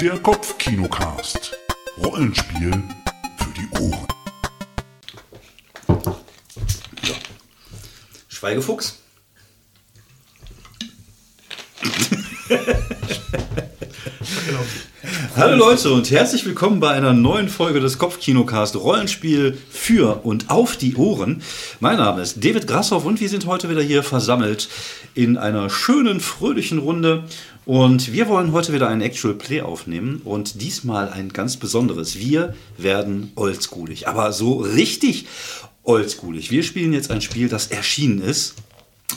Der Kopfkinocast. Rollenspiel für die Ohren. Schweigefuchs. Hallo Leute und herzlich willkommen bei einer neuen Folge des Kopfkinocast Rollenspiel für und auf die Ohren. Mein Name ist David Grashoff und wir sind heute wieder hier versammelt in einer schönen, fröhlichen Runde. Und wir wollen heute wieder ein Actual Play aufnehmen und diesmal ein ganz besonderes. Wir werden oldschoolig, aber so richtig oldschoolig. Wir spielen jetzt ein Spiel, das erschienen ist,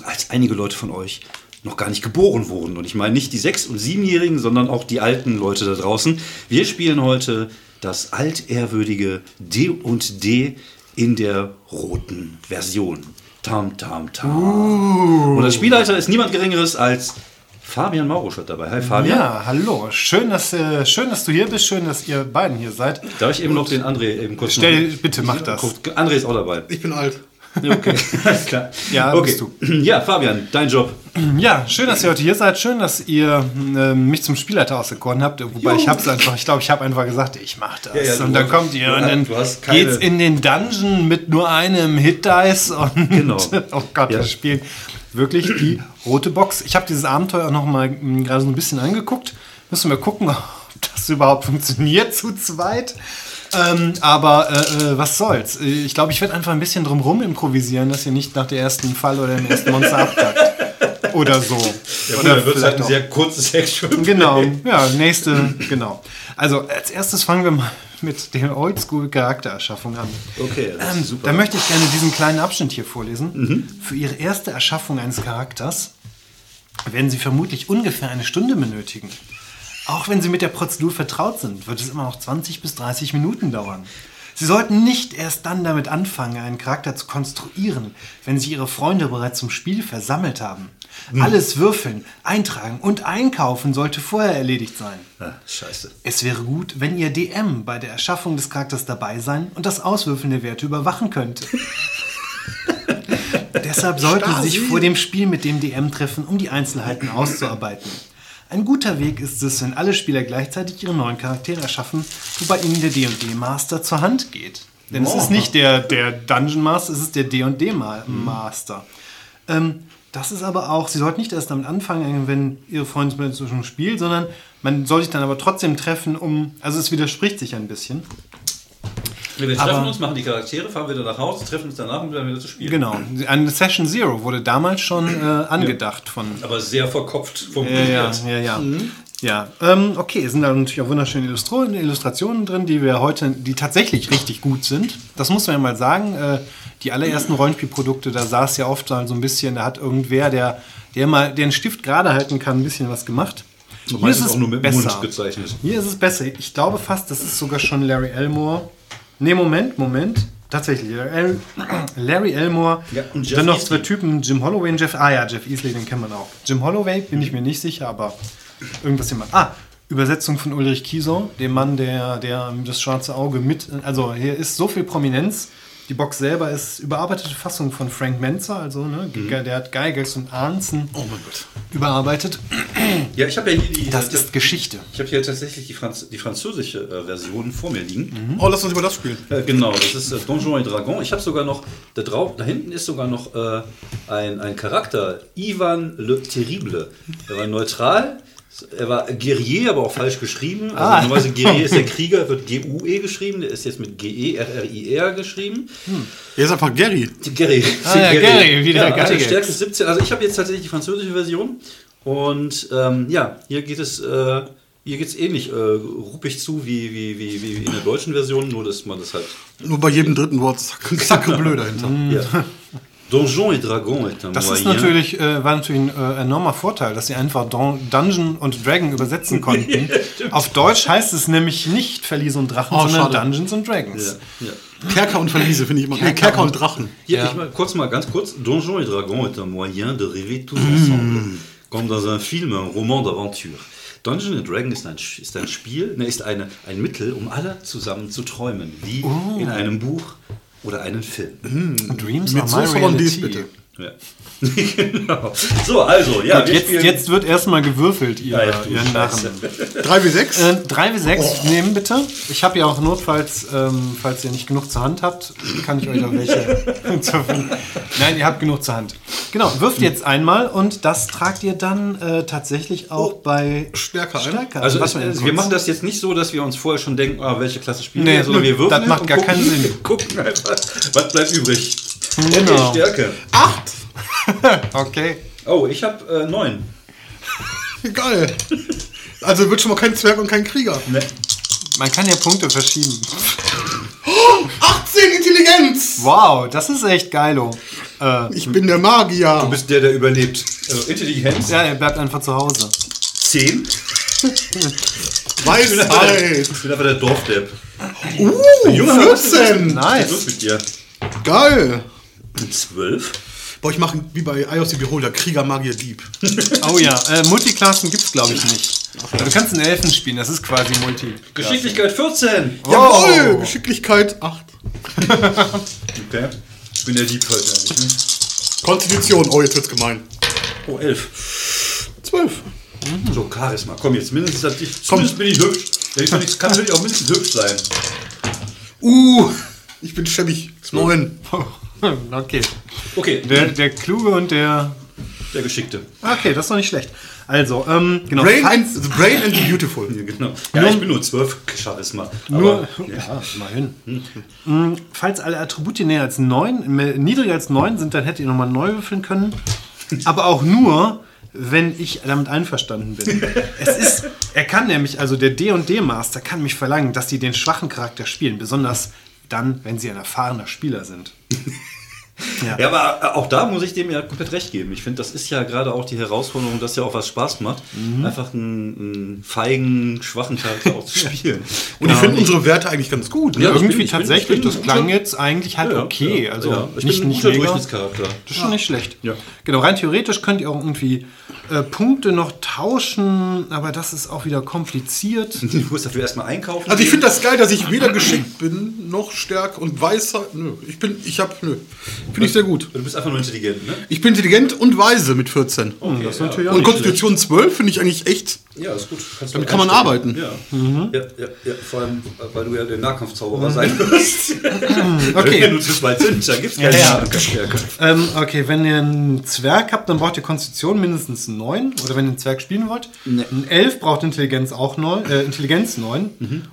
als einige Leute von euch noch gar nicht geboren wurden. Und ich meine nicht die Sechs- und Siebenjährigen, sondern auch die alten Leute da draußen. Wir spielen heute das altehrwürdige D&D in der roten Version. Tam, tam, tam. Und der Spielleiter ist niemand Geringeres als Fabian Mauruschat dabei. Hi Fabian. Ja, hallo. Schön dass, äh, schön, dass du hier bist. Schön, dass ihr beiden hier seid. Darf ich eben noch den André eben kurz Stell, noch- bitte mach das. Guck, André ist auch dabei. Ich bin alt. Okay, alles klar. Ja, okay. bist du. Ja, Fabian, dein Job. Ja, schön, dass ihr heute hier seid. Schön, dass ihr äh, mich zum Spielleiter auserkoren habt. Wobei ich habe es einfach, ich glaube, ich habe einfach gesagt, ich mache das. Ja, ja, und dann hast- kommt ihr und dann geht's in den Dungeon mit nur einem Hit Dice und Genau. oh Gott, Ja. wir spielen wirklich die rote Box. Ich habe dieses Abenteuer noch mal mh, gerade so ein bisschen angeguckt. Müssen wir gucken, ob das überhaupt funktioniert zu zweit. Ähm, aber äh, äh, was soll's? Äh, Ich glaube, ich werde einfach ein bisschen drumrum improvisieren, dass ihr nicht nach der ersten Fall oder dem ersten Monster abkackt. Oder so. oder dann wird es halt ein sehr kurzes Action. Genau, ja, nächste, genau. Also als erstes fangen wir mal mit der Oldschool-Charaktererschaffung an. Okay, das Ähm, ist super. Da möchte ich gerne diesen kleinen Abschnitt hier vorlesen. Für Ihre erste Erschaffung eines Charakters werden Sie vermutlich ungefähr eine Stunde benötigen. Auch wenn Sie mit der Prozedur vertraut sind, wird es immer noch 20 bis 30 Minuten dauern. Sie sollten nicht erst dann damit anfangen, einen Charakter zu konstruieren, wenn Sie Ihre Freunde bereits zum Spiel versammelt haben. Alles würfeln, eintragen und einkaufen sollte vorher erledigt sein. Ah, scheiße. Es wäre gut, wenn Ihr DM bei der Erschaffung des Charakters dabei sein und das Auswürfeln der Werte überwachen könnte. Deshalb sollten Sie sich vor dem Spiel mit dem DM treffen, um die Einzelheiten auszuarbeiten. Ein guter Weg ist es, wenn alle Spieler gleichzeitig ihre neuen Charaktere erschaffen, wobei ihnen der D&D Master zur Hand geht. Denn es ist nicht der, der Dungeon Master, es ist der D&D Ma- Master. Ähm, das ist aber auch, Sie sollten nicht erst damit anfangen, wenn Ihre Freunde mit inzwischen spielen, sondern man soll sich dann aber trotzdem treffen, um, also es widerspricht sich ein bisschen. Wir treffen Aber- uns, machen die Charaktere, fahren wieder nach Hause, treffen uns danach und dann wieder zu spielen. Genau. Eine Session Zero wurde damals schon äh, angedacht von. Aber sehr verkopft Ja, formuliert. ja, ja, ja. Ja, ähm, okay, es sind da natürlich auch wunderschöne Illustro Illustrationen drin, die wir heute, die tatsächlich richtig gut sind. Das muss man ja mal sagen. Äh, die allerersten Rollenspielprodukte, da saß ja oft so ein bisschen, da hat irgendwer, der, der mal den Stift gerade halten kann, ein bisschen was gemacht. Und meistens auch nur mit dem Mund gezeichnet. Hier ist es besser. Ich glaube fast, das ist sogar schon Larry Elmore. Ne, Moment, Moment. Tatsächlich. Larry, El Larry Elmore. Ja, und dann noch zwei Typen, Jim Holloway und Jeff. Ah ja, Jeff Easley, den kennt man auch. Jim Holloway bin ich mir nicht sicher, aber irgendwas immer. Ah, Übersetzung von Ulrich Kiesow, dem Mann, der, der das schwarze Auge mit. Also hier ist so viel Prominenz. Die Box selber ist überarbeitete Fassung von Frank Menzer, also ne, Mhm. der hat Geigels und Arnzen Oh mein Gott. überarbeitet. Ja, ich habe ja hier die. Das ist Geschichte. ich habe hier tatsächlich die, Franz die französische äh, Version vor mir liegen. Oh, lass uns über das spielen. Äh, genau, das ist äh, Donjon et Dragon. Ich habe sogar noch, da, drauf, da hinten ist sogar noch äh, ein, ein Charakter, Ivan le Terrible. Er war neutral, er war Guerrier, aber auch falsch geschrieben. Also Ah. normalerweise Guerrier ist der Krieger, wird G-U-E geschrieben, der ist jetzt mit G-E-R-R-I-R geschrieben. Er ist einfach Gary. Gary. Ah, ja, Gary, wieder ja, Gary. Stärke 17. Also ich habe jetzt tatsächlich die französische Version. Und ähm, ja, hier geht es, äh, hier geht's ähnlich äh, ruppig zu wie, wie, wie, wie in der deutschen Version, nur dass man das halt. Nur bei jedem dritten Wort sacre blöd dahinter. Ja. Donjon et Dragon est un Das ist moyen. natürlich, äh, war natürlich ein äh, enormer Vorteil, dass sie einfach Don Dungeon und Dragon übersetzen konnten. Auf Deutsch heißt es nämlich nicht Verlies und Drachen, Oh, sondern schade. Dungeons und Dragons. Ja, ja. Kerker und Verliese finde ich immer. Kerker, Kerker und Drachen. Hier, Ja. ich mal, kurz mal, ganz kurz. Donjon et Dragon est un moyen de rêver tous ensemble. Comme dans un film, un roman d'aventure. Dungeon and Dragon ist ein, ist ein Spiel, ne, ist eine, ein Mittel, um alle zusammen zu träumen. Wie in einem Buch oder einem Film. Dreams Mit are my Sauce Hollandaise, reality. bitte. Ja. genau. So, also, ja, wir Jetzt, spielen- jetzt wird erstmal gewürfelt, ihr, Ja, ja, ihr Narren. Scheiße. 3 wie 6? Äh, 3 wie 6 nehmen bitte. Ich habe ja auch notfalls, ähm, falls ihr nicht genug zur Hand habt, kann ich euch auch welche Nein, ihr habt genug zur Hand. Genau, wirft jetzt einmal und das tragt ihr dann äh, tatsächlich auch bei Stärke ein. Stärke. Also Was es, wir kurz- machen das jetzt nicht so, dass wir uns vorher schon denken, ah, welche Klasse spielen Nee, wir, sondern wir würfeln das macht gar gucken, keinen Sinn. gucken einfach, was bleibt übrig. Genau. Okay, Stärke. 8! Okay. Oh, ich habe äh, neun. Geil. Also wird schon mal kein Zwerg und kein Krieger. Ne. Man kann ja Punkte verschieben. 18 Intelligenz! Wow, das ist echt geilo. Äh, Ich bin der Magier. Du bist der, der überlebt. Also Intelligenz ja, er bleibt einfach zu Hause. 10. Weisheit. Ich bin einfach der Dorfdepp. Uh, Junge, was ist 14. Was ist Nice. mit dir? Geil. 12? Boah, ich mache wie bei iOS the Beholder, Krieger, Magier, Dieb. Oh ja, äh, Multiklassen gibt's glaube ich nicht. Du kannst einen Elfen spielen, das ist quasi Multi. Geschicklichkeit 14. Jawohl, Geschicklichkeit 8. Okay. Ich bin der Dieb heute eigentlich. Ne? Konstitution, oh, jetzt wird's gemein. Oh, 11. 12. So, Charisma. Komm, jetzt mindestens, dass ich, zumindest bin ich hübsch. Wenn ich nichts kann, will ich auch mindestens hübsch sein. Uh, ich bin schäbig. 9. okay. Okay, Der, der Kluge und der. der Geschickte. Okay, das ist doch nicht schlecht. Also, ähm, genau. Brain and, the brain and the beautiful. Ja, genau. Ja, ich bin nur 12 Charisma. Nur, Aber, ja. immerhin. Mm, Falls alle Attribute näher als 9, mehr- niedriger als 9 sind, dann hättet ihr nochmal neu würfeln können. Aber auch nur, wenn ich damit einverstanden bin. es ist, er kann nämlich, also der D&D-Master kann mich verlangen, dass die den schwachen Charakter spielen. Besonders dann, wenn sie ein erfahrener Spieler sind. Ja, aber auch da muss ich dem ja komplett recht geben. Ich finde, das ist ja gerade auch die Herausforderung, dass ja auch was Spaß macht, einfach einen, einen feigen, schwachen Charakter auch zu spielen. Und ich finde unsere Werte eigentlich ganz gut. Ne? Ja, Irgendwie bin- ich bin- tatsächlich, ich bin das klang guter- jetzt eigentlich halt Ja, okay. ja, also ja. Ich nicht, bin ein nicht guter mega. Durchschnittscharakter. Das ist schon nicht schlecht. Ja. Genau, rein theoretisch könnt ihr auch irgendwie äh, Punkte noch tauschen, aber das ist auch wieder kompliziert. Du musst dafür erstmal einkaufen. Also ich finde das geil, dass ich weder geschickt bin, noch stark und Weisheit. Nö, ich bin, ich hab, nö. Finde ich sehr gut. Du bist einfach nur intelligent, ne? Ich bin intelligent und weise mit 14. Okay, das ist ja. natürlich und Konstitution 12 finde ich eigentlich echt. Ja, ist gut. Kannst Damit kann man arbeiten. Ja. Ja, ja, ja. Vor allem, weil du ja der Nahkampfzauberer sein wirst. Okay. Wenn du zu weit sind, dann gibt es keine Ja, ja. Ähm, okay, wenn ihr einen Zwerg habt, dann braucht ihr Konstitution mindestens 9. Oder wenn ihr einen Zwerg spielen wollt. Ein Elf braucht Intelligenz auch 9, äh, Intelligenz 9.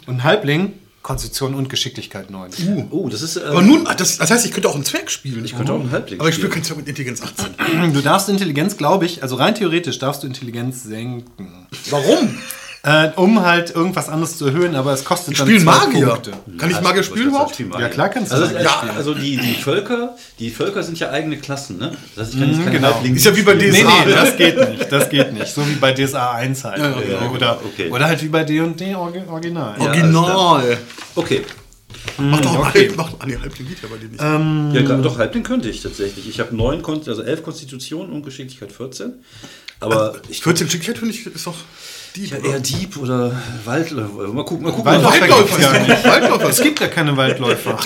Und ein Halbling Konstitution und Geschicklichkeit 9. Oh, das ist. Aber nun, ah, das, das heißt, ich könnte auch einen Zwerg spielen. Ich könnte auch einen Halbling Aber ich spiele keinen Zwerg mit Intelligenz 18. Du darfst Intelligenz, glaube ich, also rein theoretisch darfst du Intelligenz senken. Warum? Äh, um halt irgendwas anderes zu erhöhen, aber es kostet Ich dann spiele zwei Magier. Punkte. Kann ich Magier spielen überhaupt? Ja, klar kannst du also, ja, spielen. also die, die Völker, die Völker sind ja eigene Klassen, ne? Das heißt, ich kann genau. Ist ja wie bei spielen. Nee, DSA. nee, das geht nicht. Das geht nicht. So wie bei DSA 1 halt. Ja, oder, ja, oder, okay. oder halt wie bei D&D Orgi- Original. Ja, Original. Okay. Mach doch mal okay. Mach, ah, nee, Halbling geht ja bei dir nicht. Ja, gra- doch, Halbling könnte ich tatsächlich. Ich habe neun, Kon also elf Konstitutionen und Geschicklichkeit 14. Aber ich 14 Schicklichkeit finde ich ist doch die. ja, eher Dieb oder Waldläufer. Mal gucken, mal gucken. Waldläufer gar nicht. Waldläufer. Es gibt ja keine Waldläufer.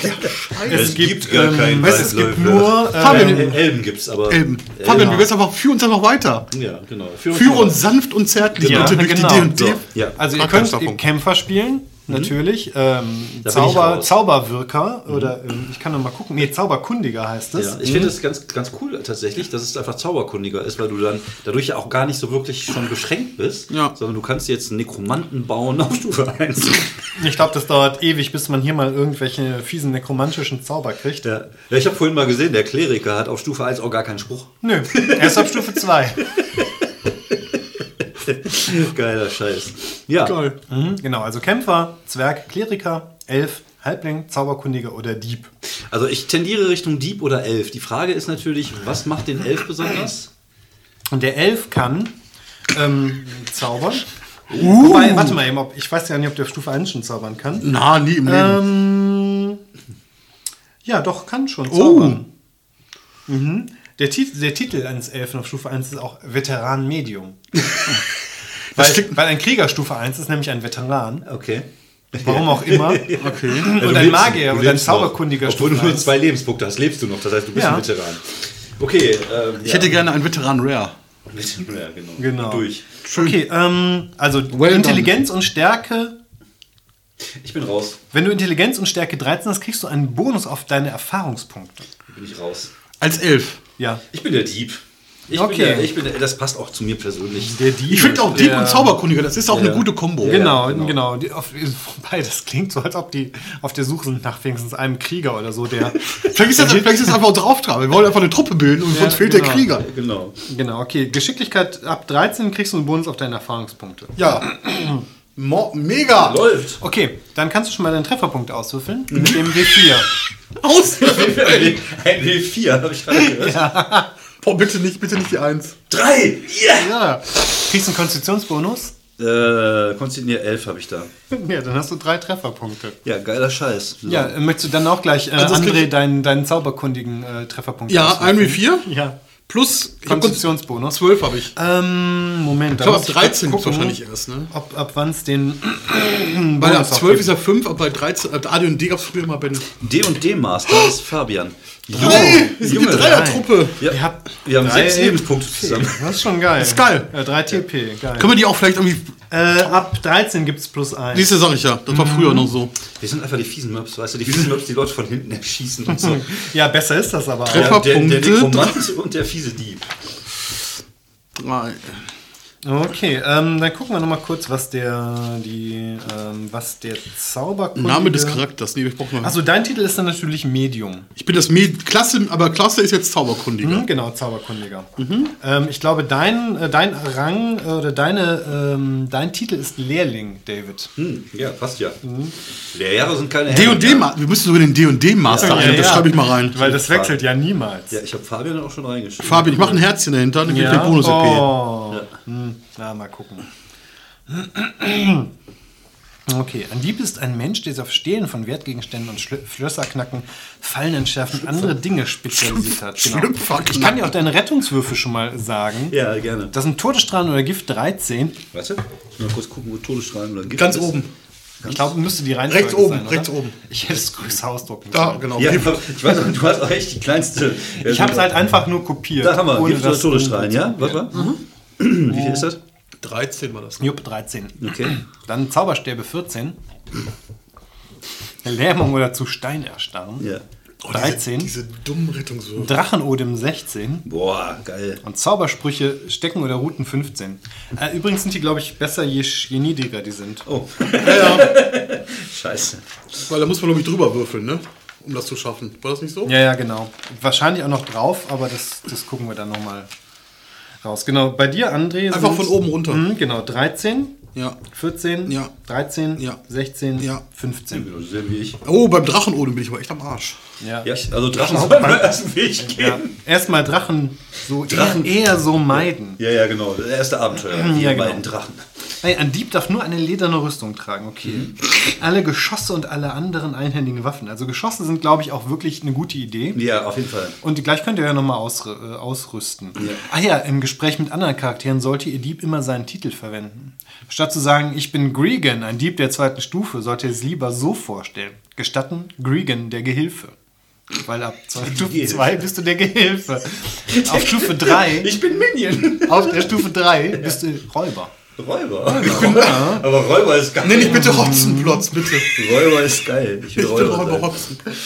Es gibt gar keinen weißt, es gibt Waldläufer. nur äh, Fabian, El- Elben gibt's, aber. Elben. Fabian, wie wär's einfach, führ uns einfach weiter. Ja, genau. Führ uns sanft und zärtlich Ja, bitte durch genau. die D&D. So, ja. Also ihr könnt. Kämpfer spielen, natürlich. Ähm, Mhm. Da bin ich Zauber, raus. Mhm. Zauberwirker oder ähm, ich kann noch mal gucken. Nee, Zauberkundiger heißt es. Ja, ich finde es ganz, ganz cool tatsächlich, dass es einfach zauberkundiger ist, weil du dann dadurch ja auch gar nicht so wirklich schon beschränkt bist, Ja. sondern du kannst jetzt einen Nekromanten bauen auf Stufe 1. Ich glaube, das dauert ewig, bis man hier mal irgendwelche fiesen nekromantischen Zauber kriegt. Ja, ja ich habe vorhin mal gesehen, der Kleriker hat auf Stufe 1 auch gar keinen Spruch. Nö, erst ab Stufe 2. Geiler Scheiß. Ja, Geil. Mhm, genau, also Kämpfer, Zwerg, Kleriker, Elf, Halbling, Zauberkundiger oder Dieb. also ich tendiere Richtung Dieb oder Elf. Die Frage ist natürlich, was macht den Elf besonders? Und der Elf kann ähm, zaubern. Wobei, warte mal eben, ob, ich weiß ja nicht, ob der Stufe 1 schon zaubern kann. Na, nie im Leben. Ähm, ja, doch, kann schon zaubern. Mhm. Der, Tit der Titel eines Elfen auf Stufe 1 ist auch Veteran Medium. weil, weil ein Krieger Stufe 1 ist nämlich ein Veteran. Okay. Warum auch immer. Okay. Ja, Und ein lebst- Magier oder ein lebst noch. Zauberkundiger Obwohl du Stufe nur 1. zwei Lebenspunkte hast, lebst du noch. Das heißt, du bist Ja. ein Veteran. Okay, ähm, Ich hätte gerne einen Veteran Rare. Ja, genau. Genau. Durch. Okay, ähm, also Well Intelligenz und Stärke. Ich bin raus. Wenn du Intelligenz und Stärke 13 hast, kriegst du einen Bonus auf deine Erfahrungspunkte. Bin ich raus. Als Elf. Ja. Ich bin der Dieb. Ich Okay. bin der, ich bin der, das passt auch zu mir persönlich. Der Dieb. Ich finde auch Dieb der- und Zauberkundiger, das ist auch Ja. eine gute Kombo. Genau, genau. genau. Die, auf, wobei, das klingt so, als ob die auf der Suche sind nach wenigstens einem Krieger oder so, der. Vielleicht ist, das, vielleicht ist das einfach unser Auftrag. Wir wollen einfach eine Truppe bilden und Ja, uns fehlt genau. der Krieger. Genau. genau, okay. Geschicklichkeit ab 13 kriegst du einen Bonus auf deine Erfahrungspunkte. Ja. Mo mega. Läuft. Okay, dann kannst du schon mal deinen Trefferpunkt auswürfeln mit dem W4. Aus. Ein W4 habe ich gerade gehört. Boah, bitte nicht, bitte nicht die Eins. Drei! Yeah! Ja. Kriegst du einen Konstitutionsbonus? Äh, Konstantinier 11 habe ich da. Ja, dann hast du drei Trefferpunkte. Ja, geiler Scheiß. So. Ja, möchtest du dann auch gleich, äh, Also André, deinen, deinen zauberkundigen äh, Trefferpunkt Ja, ein auswürfeln? W4 Ja. Plus Konstitutionsbonus. 12 habe ich. Ähm, Moment. Ich glaube, ab muss 13 kurz gibt wahrscheinlich erst, ne? Ob, ab wann es den. Weil ab Bonus auch 12 gibt. ist er 5, aber bei 13, ab AD und D gab es früher mal bei den. D und D Master ist Fabian. Hey, wir sind eine Dreiertruppe. Ja, Ihr habt wir haben drei sechs Lebenspunkte zusammen. Das ist schon geil. ist geil. Ja, 3 TP, geil. Können wir die auch vielleicht irgendwie. Äh, ab 13 gibt es plus 1. Siehste, sag ich ja. Das war früher noch so. Wir sind einfach die fiesen Möps, weißt du? Die fiesen Möps, die Leute von hinten erschießen und so. Ja, besser ist das aber. Treff- auch. Ja, der, der Trefferpunkte. Nekromant und der fiese Dieb. Drei. Okay, ähm, dann gucken wir nochmal kurz, was der, die, ähm, was der Zauberkundige... Name des Charakters. Nee, ich brauch mal. Also dein Titel ist dann natürlich Medium. ich bin das Med Klasse, aber Klasse ist jetzt Zauberkundiger. Mhm, genau, Zauberkundiger. Ähm, ich glaube, dein, äh, dein Rang äh, oder deine, ähm, dein Titel ist Lehrling, David. Hm, ja, passt ja. Lehrer sind keine D und D, Herren, Ma- wir müssen sogar den D und D Master Ja, ein. Das schreibe ich mal rein. Weil das wechselt ja niemals. Ja, ich habe Fabian auch schon reingeschrieben. Fabian, ich mache ein Herzchen dahinter, dann gebe ich den bonus -EP. Oh. Hm, na, mal gucken. Okay, ein Dieb ist ein Mensch, der sich auf Stehlen von Wertgegenständen und Schlö Schlösser knacken, Fallen entschärfen, andere Dinge spezialisiert hat. Genau. Ich kann dir auch deine Rettungswürfe schon mal sagen. Ja, gerne. Das sind Todesstrahlen oder Gift 13. Warte, ich muss mal kurz gucken, wo Todesstrahlen oder Gift Ganz ist. oben. Ich glaube, müsste die Reihenfolge Rechts oben, sein, oder? rechts oben. Ich hätte es größer ausdrucken Da, sollen. genau. Ja, ich weiß, auch, du hast auch echt die kleinste. Ich habe es halt einfach nur kopiert. Da haben wir ohne Gift oder das Todesstrahlen, ja? Warte mal. Wie viel ist das? 13 war das. Jupp, 13. Okay. Dann Zauberstäbe 14. Lähmung oder zu Stein erstarren. Ja. Oh, 13. Diese, diese dummen Rettungswürfe. Drachenodem 16. Boah, geil. Und Zaubersprüche Stecken oder Routen 15. Äh, übrigens sind die, glaube ich, besser, je, je niedriger die sind. Oh, Ja, ja. scheiße. Weil da muss man, glaube ich, drüber würfeln, ne? Um das zu schaffen. War das nicht so? Ja, ja, genau. Wahrscheinlich auch noch drauf, aber das, das gucken wir dann nochmal raus. Genau, bei dir, André. Einfach von oben runter. Mhm, genau, 13, Ja. 14, Ja. 13, Ja. 16, Ja. 15. Genau, Selbe wie ich. Oh, beim Drachenodem bin ich aber echt am Arsch. Ja. Ja, also Drachen sollen wir erst einen Weg gehen. Ja. Erstmal Drachen so Drachen- Eher, eher so meiden. Ja, ja, genau. Das erste Abenteuer. Ja, Die genau. beiden Drachen. Ey, ein Dieb darf nur eine lederne Rüstung tragen, okay. Mhm. Alle Geschosse und alle anderen einhändigen Waffen. Also Geschosse sind, glaube ich, auch wirklich eine gute Idee. Ja, auf jeden Fall. Und gleich könnt ihr ja nochmal ausr äh, ausrüsten. Ah ja, im Gespräch mit anderen Charakteren sollte ihr Dieb immer seinen Titel verwenden. Statt zu sagen, ich bin Gregan, ein Dieb der zweiten Stufe, sollte ihr es lieber so vorstellen. Gestatten, Gregan, der Gehilfe. Weil ab Stufe Gehilfe. 2 bist du der Gehilfe. Auf Stufe 3, Ich bin Minion. auf der Stufe 3 bist du Räuber. Räuber. Aber Räuber ist geil. Nenn ich bitte Hotzenplotz, bitte. Räuber ist geil. Ich will Ich bin Räuber. Räuber sein. Hotzenplotz.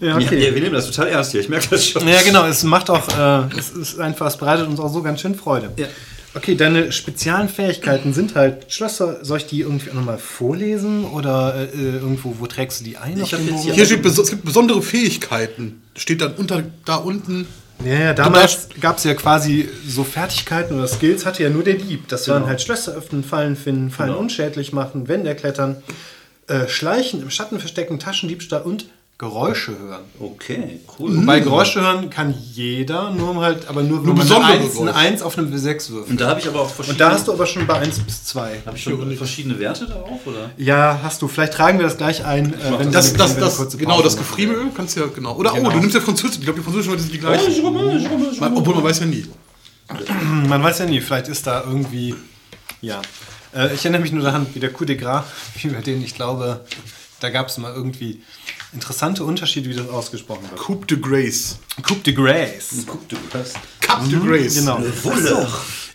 Ja, Ja, ja, wir nehmen das total ernst hier. Ich merke das schon. Ja, genau, es macht auch, äh, es ist einfach, es bereitet uns auch so ganz schön Freude. Ja. Okay, deine speziellen Fähigkeiten sind halt Schlösser. Soll ich die irgendwie auch nochmal vorlesen oder äh, irgendwo, wo trägst du die ein? auf hab dem jetzt hier- Hier steht, es gibt besondere Fähigkeiten. Steht dann unter, da unten. Ja, ja, damals gab es ja quasi so Fertigkeiten oder Skills, hatte ja nur der Dieb. Das waren halt Schlösser öffnen, Fallen finden, Fallen Genau. unschädlich machen, Wände klettern, äh, Schleichen, im Schatten verstecken, Taschendiebstahl und Geräusche hören. Okay, cool. Bei Geräusche hören kann jeder, nur halt, aber nur, wenn Nur man eine besondere 1, eine Geräusche. 1 auf einem W6 wirft. Und da habe ich aber auch verschiedene. Und da hast du aber schon bei 1 bis 2. Habe ich schon verschiedene Werte darauf, oder? Ja, hast du. Vielleicht tragen wir das gleich ein, äh, wenn Das, wenn das, das, eine kurze genau, das machen. Gefriemelöl kannst du ja, genau. Oder, oh, Genau. du nimmst ja Französisch. Ich glaube, die französischen Leute sind die gleichen. Man- Obwohl man weiß ja nie. Man weiß ja nie, vielleicht ist da irgendwie. Ja. Äh, ich erinnere mich nur daran, wie der Coup de Gras, über den ich glaube, Da gab es mal irgendwie interessante Unterschiede, wie das ausgesprochen wird. Coupe de Grace. Coupe de Grace. Guck, du hast. Cup de Grace. Genau.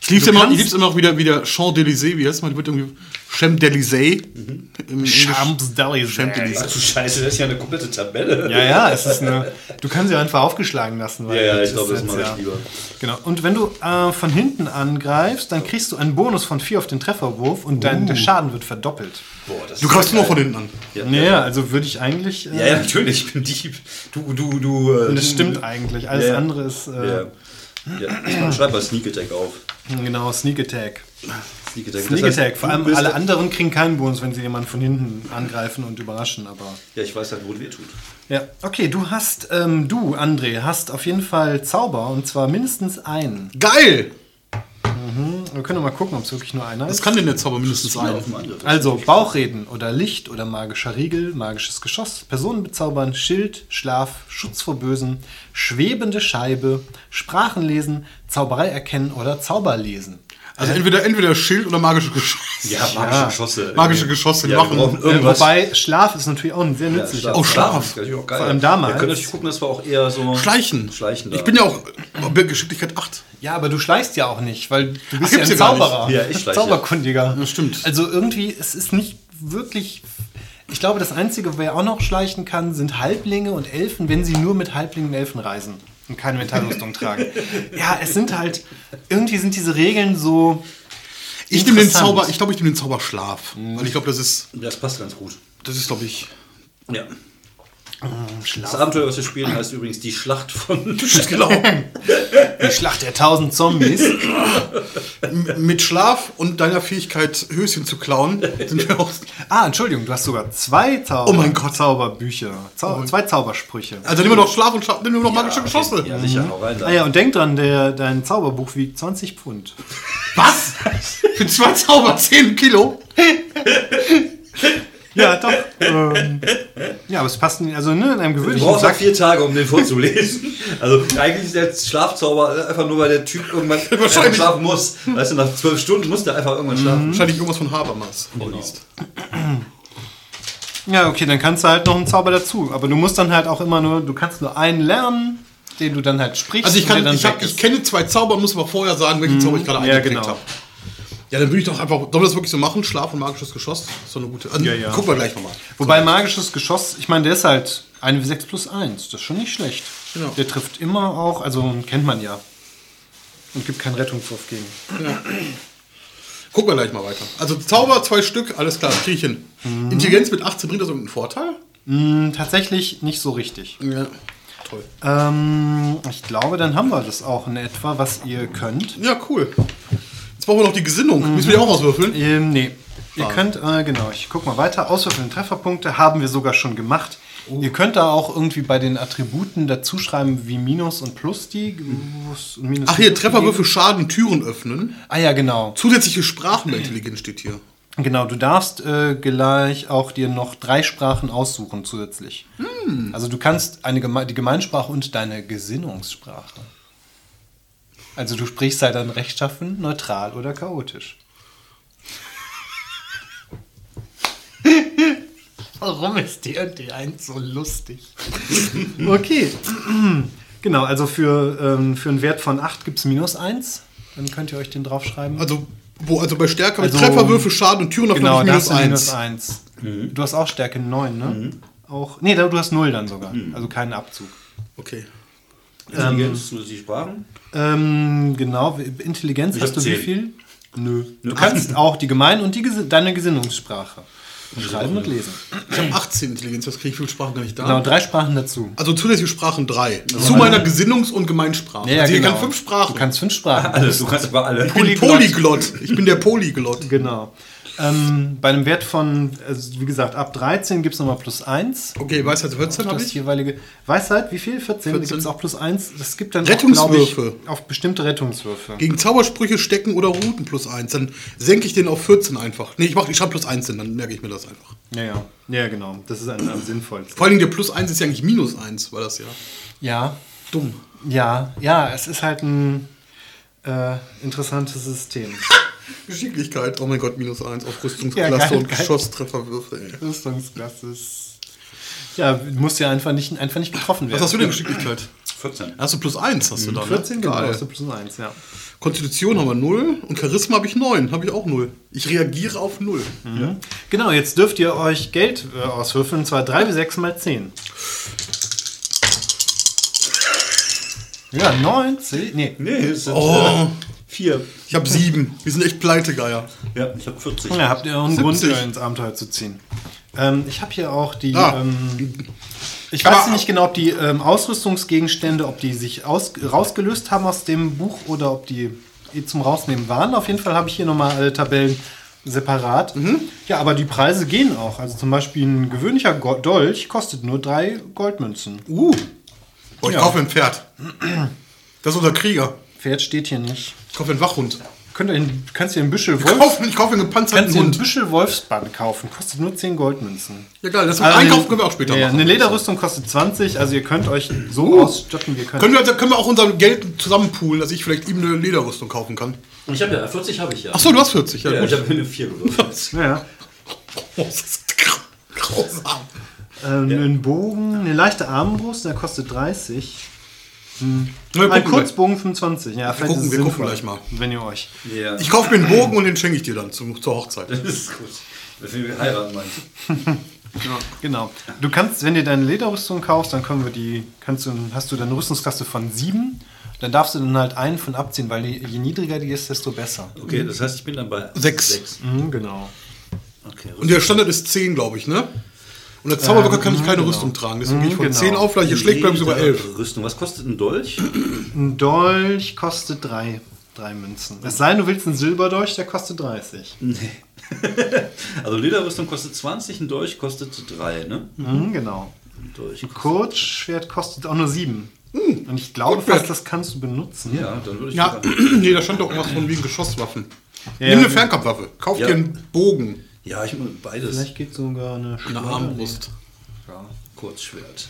Ich lieb's immer, ich lieb's immer noch wieder, wieder Champs-Élysées, wie heißt man? Die wird irgendwie Champs-Élysées. Im Englisch. Champs-Élysées. Champs-Élysées. Ach du Scheiße, das ist ja eine komplette Tabelle. Ja, ja, es ist eine. Du kannst sie einfach aufgeschlagen lassen. Ja, ja, ich glaube, das mache ich ja- lieber. Genau. Und wenn du äh, von hinten angreifst, dann kriegst du einen Bonus von 4 auf den Trefferwurf und dein der Schaden wird verdoppelt. Boah, das Du greifst ja nur von hinten an. Ja, Naja, also würde ich eigentlich. Äh, ja, ja, natürlich, ich bin Dieb. Du, du, du. äh, Und das stimmt eigentlich. Alles Ja. andere ist. Äh, Ja. ja. Schreib mal Sneak Attack auf. Genau, Sneak Attack. Sneak Attack. Sneak Das heißt, Attack. Vor allem alle der- anderen kriegen keinen Bonus, wenn sie jemanden von hinten angreifen und überraschen, aber. Ja, ich weiß halt, wo es weh tut. Ja, okay, du hast, ähm, du, André, hast auf jeden Fall Zauber und zwar mindestens einen. Geil! Wir können doch mal gucken, ob es wirklich nur einer Das ist. kann denn der Zauber mindestens ein. Auf dem anderen. Also Bauchreden oder Licht oder magischer Riegel, magisches Geschoss, Personen bezaubern, Schild, Schlaf, Schutz vor Bösen, schwebende Scheibe, Sprachen lesen, Zauberei erkennen oder Zauberlesen. Also entweder, entweder Schild oder magische Geschosse. Ja, magische Geschosse. Magische Geschosse ja, machen. Irgendwas. wobei Schlaf ist natürlich auch ein sehr Ja, nützlicher. Schlaf. Oh, Schlaf. ist natürlich auch geil. Vor allem damals. Wir können natürlich gucken, dass wir auch eher so. Schleichen. Schleichen da. Ich bin ja auch bei Geschicklichkeit 8. Ja, aber du schleichst ja auch nicht, weil du bist Ach, ja ein ja. Zauberer. Ja, ich schleiche. Zauberkundiger. Das stimmt. Also irgendwie, es ist nicht wirklich. Ich glaube, das Einzige, wer auch noch schleichen kann, sind Halblinge und Elfen, wenn sie nur mit Halblingen und Elfen reisen und keine Metallrüstung tragen. Ja, es sind halt. Irgendwie sind diese Regeln so. Ich nehme den. Zauber, ich glaube, ich nehme den Zauber Schlaf. Weil ich glaube, das ist, Das passt ganz gut. das ist, glaube ich. Ja. Das Abenteuer, was wir spielen, heißt übrigens die Schlacht von. Genau. Die Schlacht der tausend Zombies. Mit Schlaf und deiner Fähigkeit, Höschen zu klauen, sind wir auch. Ah, Entschuldigung, du hast sogar zwei Zauber Oh mein Gott. Zauberbücher. Zau zwei Zaubersprüche. Also wir noch Schlaf und Schlaf, nehmen wir noch magische Geschosse. Ja, sicher, hau rein. Ah ja, und denk dran, der, dein Zauberbuch wiegt 20 Pfund. Was? Für zwei Zauber 10 Kilo? Ja, doch. ähm, ja, aber es passt nicht. Also, ne, in einem Du gewöhnlichen brauchst auch Sack. vier Tage, um den vorzulesen. Also eigentlich ist der Schlafzauber einfach nur, weil der Typ irgendwann Wahrscheinlich. schlafen muss. Weißt du, nach zwölf Stunden muss der einfach irgendwann schlafen. Wahrscheinlich irgendwas von Habermas vorliest. Ja, okay, dann kannst du halt noch einen Zauber dazu. Aber du musst dann halt auch immer nur, du kannst nur einen lernen, den du dann halt sprichst. Also ich, und kann, der dann ich, hab, ich kenne zwei Zauber, muss aber vorher sagen, welchen Zauber ich gerade ja, eingekriegt genau. habe. Ja, dann würde ich doch einfach, sollen wir das wirklich so machen? Schlaf und magisches Geschoss? So eine gute. Also, Ja, ja. Gucken wir gleich nochmal. Wobei magisches Geschoss, ich meine, der ist halt 1 W6 plus 1. Das ist schon nicht schlecht. Genau. Der trifft immer auch, also kennt man ja. Und gibt keinen Rettungswurf gegen. Gucken wir gleich mal weiter. Also Zauber, zwei Stück, alles klar, kriege ich hin. Mhm. Intelligenz mit 18 bringt das irgendeinen Vorteil? Hm, tatsächlich nicht so richtig. Ja. Toll. Ähm, ich glaube, dann haben wir das auch in etwa, was ihr könnt. Ja, cool. Jetzt brauchen wir noch die Gesinnung. Müssen wir die auch auswürfeln? Ähm, nee. Ihr könnt, äh, genau, ich guck mal weiter. Auswürfeln Trefferpunkte haben wir sogar schon gemacht. Ihr könnt da auch irgendwie bei den Attributen dazu schreiben, wie Minus und Plus die. was- Minus Ach hier, Plus Trefferwürfel Schaden, Türen öffnen. Ah ja, genau. Zusätzliche Sprachenintelligenz steht hier. Genau, du darfst äh, gleich auch dir noch drei Sprachen aussuchen zusätzlich. Also du kannst eine Geme die Gemeinsprache und deine Gesinnungssprache. Also du sprichst halt dann rechtschaffen, neutral oder chaotisch. Warum ist D&D 1 so lustig? okay. Genau, also für, ähm, für einen Wert von 8 gibt es minus 1. Dann könnt ihr euch den draufschreiben. Also, wo, also bei Stärke, Also- Trefferwürfel, Schaden und Türen öffnen Genau, hast du minus minus 1. 1. Du hast auch Stärke 9, ne? Auch, nee, du hast 0 dann sogar. Also keinen Abzug. Okay. Intelligenz, zusätzliche Sprachen. Ähm, genau, Intelligenz Ich hast du wie 10. viel? Nö. Du kannst auch die Gemein- und die deine Gesinnungssprache schreiben und lesen. Ich habe 18 Intelligenz, das kriege ich viele Sprachen gar nicht da. Genau, drei Sprachen dazu. Also zusätzliche Sprachen 3. Zu meiner Gesinnungs- und Gemeinsprache. Ja, also ich genau. kann fünf Sprachen. Du kannst fünf Sprachen. Alles, du kannst aber alle. ich bin Polyglott. Ich bin der Polyglott. Genau. Ähm, bei einem Wert von, also wie gesagt, ab 13 gibt es nochmal plus 1. Okay, Weisheit 14 habe ich. jeweilige Weisheit, wie viel? 14? 14. Gibt es auch plus 1. Das gibt dann Rettungswürfe. Auch, ich, auf bestimmte Rettungswürfe. Gegen Zaubersprüche, Stecken oder Routen plus 1. Dann senke ich den auf 14 einfach. Nee, ich, mach- ich schreibe plus 1 hin, dann merke ich mir das einfach. Ja, ja. Ja, genau. Das ist am, sinnvollsten. Vor allen Dingen der plus 1 ist ja eigentlich minus 1, war das ja. Ja, Dumm. ja, ja, es ist halt ein äh, interessantes System. Geschicklichkeit. Oh mein Gott, minus eins auf Ja, Rüstungsklasse geil, und geil. Geschosstrefferwürfe. Rüstungsklasse ist. Ja, du musst ja einfach nicht, einfach nicht getroffen werden. Was hast du denn Geschicklichkeit? 14. Hast du plus eins hast du da, ne? 14, genau, Geil. hast du plus 1, ja. Konstitution haben wir 0 und Charisma habe ich 9. Habe ich auch 0. Ich reagiere auf 0. Genau, jetzt dürft ihr euch Geld äh, auswürfeln, und zwar 3 bis 6 mal 10. Ja, 9, 10, nee. Nee, es sind Oh, äh, vier. ich habe 7. Wir sind echt Pleitegeier. Ja, ich habe 40. Ja, habt ihr auch einen Grund, 70. äh, ins Abenteuer zu ziehen. Ähm, ich habe hier auch die. Ah. Ähm, ich Aber- weiß nicht genau, ob die ähm, Ausrüstungsgegenstände, ob die sich aus, rausgelöst haben aus dem Buch oder ob die eh zum Rausnehmen waren. Auf jeden Fall habe ich hier nochmal alle Tabellen separat. Mhm. Ja, aber die Preise gehen auch. Also zum Beispiel ein gewöhnlicher Go Dolch kostet nur drei Goldmünzen. Uh. Boah, ich Ja. kaufe mir ein Pferd. Das ist unser Krieger. Pferd steht hier nicht. Ich kaufe mir einen Wachhund. Könnt ihr, kannst du dir ein Büschel Ich Wolf, kaufe, ich kaufe mir einen gepanzerten kannst dir ein Hund. Büschel Wolfsband kaufen. Kostet nur 10 Goldmünzen. Ja geil, das Also Einkaufen können wir auch später ja, machen. Eine Lederrüstung kostet 20, also ihr könnt euch so ausstatten, wie ihr könnt. Können wir, also- können wir auch unser Geld zusammenpoolen, dass ich vielleicht ihm eine Lederrüstung kaufen kann? Ich habe ja, 40 habe ich ja. Achso, du hast 40. Ja, ja, gut. ich habe eine 4 gewürfelt. Ja, ja. Oh, das ist grau- grausam. Ähm, Ein Bogen, eine leichte Armbrust, der kostet 30. Na, wir Ein Kurzbogen 25. Ja, vielleicht gucken- wir gucken gleich mal. Wenn ihr euch. Ja. gleich. Ich kaufe mir einen Bogen und den schenke ich dir dann zum, zur Hochzeit. Das ist gut. Deswegen wir heiraten meint. Genau. Du kannst, wenn dir deine Lederrüstung kaufst, dann können wir die, kannst du, hast du dann eine Rüstungsklasse von 7. Dann darfst du dann halt einen von abziehen, weil je je niedriger die ist, desto besser. Okay, das heißt, ich bin dann bei Sechs. sechs. Mhm, genau. Okay, Und der Standard ist 10, glaube ich, ne? Und als Zauberwirker kann ich keine genau. Rüstung tragen. Deswegen gehe ich von genau. 10 auf, hier schlägt, bleiben sogar 11. Rüstung. Was kostet ein Dolch? Ein Dolch kostet 3. Drei Münzen. Es sei denn, du willst einen Silberdolch, der kostet 30. Nee. also Lederrüstung kostet 20, ein Dolch kostet 3, ne? Mhm, genau. Ein Dolch. Kurzschwert kostet auch nur 7. Und ich glaube fast, das kannst du benutzen. Ja, dann würde ich Ja, nee, da stand doch irgendwas von wegen Geschosswaffen. Ja, Nimm eine. Fernkampfwaffe. Kauf Ja. dir einen Bogen. Ja, ich muss beides. Vielleicht geht sogar eine Eine. Armbrust. Ja. Kurzschwert.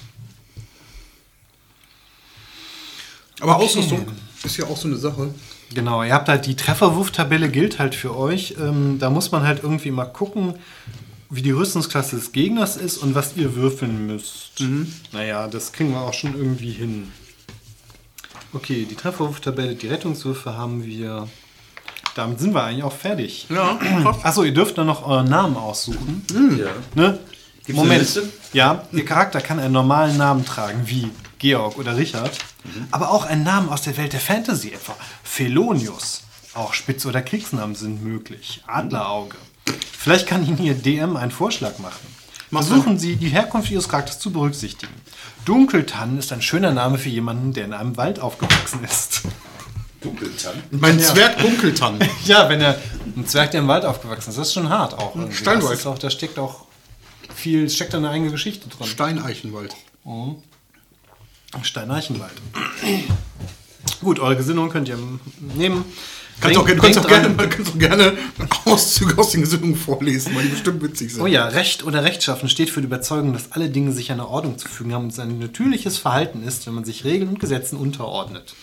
Aber Ausrüstung ist ja auch so eine Sache. Genau, ihr habt halt die Trefferwurftabelle gilt halt für euch. Ähm, da muss man halt irgendwie mal gucken, wie die Rüstungsklasse des Gegners ist und was ihr würfeln müsst. Naja, das kriegen wir auch schon irgendwie hin. Okay, die Trefferwurftabelle, die Rettungswürfe haben wir. Damit sind wir eigentlich auch fertig. Ja, Achso, ihr dürft dann noch euren Namen aussuchen. Ja. Ne? Gibt's eine Liste? Ja, Ihr Charakter kann einen normalen Namen tragen, wie Georg oder Richard, aber auch einen Namen aus der Welt der Fantasy, etwa Felonius. Auch Spitz- oder Kriegsnamen sind möglich. Adlerauge. Vielleicht kann Ihnen Ihr DM einen Vorschlag machen. Versuchen Sie, die Herkunft Ihres Charakters zu berücksichtigen. Dunkeltann ist ein schöner Name für jemanden, der in einem Wald aufgewachsen ist. Dunkeltann. mein Zwerg Dunkeltann. Ja, wenn er ein Zwerg, der im Wald aufgewachsen ist, das ist schon hart auch. irgendwie. Steinwald. Das ist auch, da steckt auch viel, steckt da eine eigene Geschichte drin. Steineichenwald. Steineichenwald. Gut, eure Gesinnung könnt ihr nehmen. Kannst auch, Denkt- du kannst auch, gerne, kannst auch gerne Auszüge aus den Gesinnungen vorlesen, weil die bestimmt witzig sind. Oh ja, Recht oder Rechtschaffen steht für die Überzeugung, dass alle Dinge sich einer Ordnung zu fügen haben und es ein natürliches Verhalten ist, wenn man sich Regeln und Gesetzen unterordnet.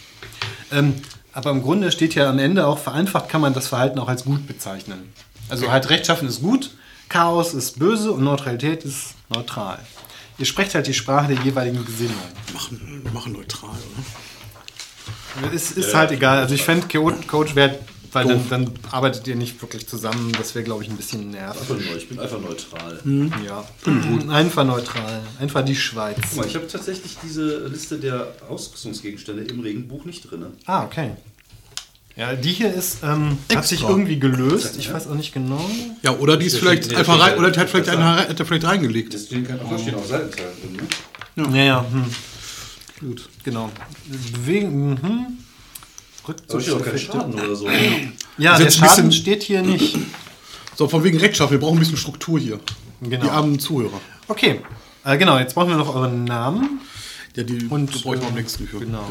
Ähm, aber im Grunde steht ja am Ende auch, vereinfacht kann man das Verhalten auch als gut bezeichnen. Also halt Rechtschaffen ist gut, Chaos ist böse und Neutralität ist neutral. Ihr sprecht halt die Sprache der jeweiligen Gesinnung. Machen, machen neutral, oder? Es ist halt egal. Also ich fände Coach, Coach wäre, weil dann, dann arbeitet ihr nicht wirklich zusammen. Das wäre, glaube ich, ein bisschen nervig. Einfach neu. Ich bin einfach neutral. Ja, einfach neutral. Einfach die Schweiz. Guck mal, ich habe tatsächlich diese Liste der Ausrüstungsgegenstände im Regenbuch nicht drin. Ah, okay. Ja, die hier ist, ähm, hat sich irgendwie gelöst. Ich weiß auch nicht genau. Ja, oder die ist vielleicht einfach rein, oder die hat vielleicht Das einer hat er vielleicht reingelegt. Deswegen kann auch stehen auch Seitenteil drin. Ne? Ja, ja, hm. Gut, genau. Bewegen, mhm. Aber steht auch kein Schaden oder so. Ja, Ist der Schaden bisschen- steht hier nicht. So, von wegen Rechtschaffen, wir brauchen ein bisschen Struktur hier. Genau. Die armen Zuhörer. Okay, äh, genau, jetzt brauchen wir noch euren Namen. Ja, die Und, das brauche ich mal am ähm, nächsten für. Genau.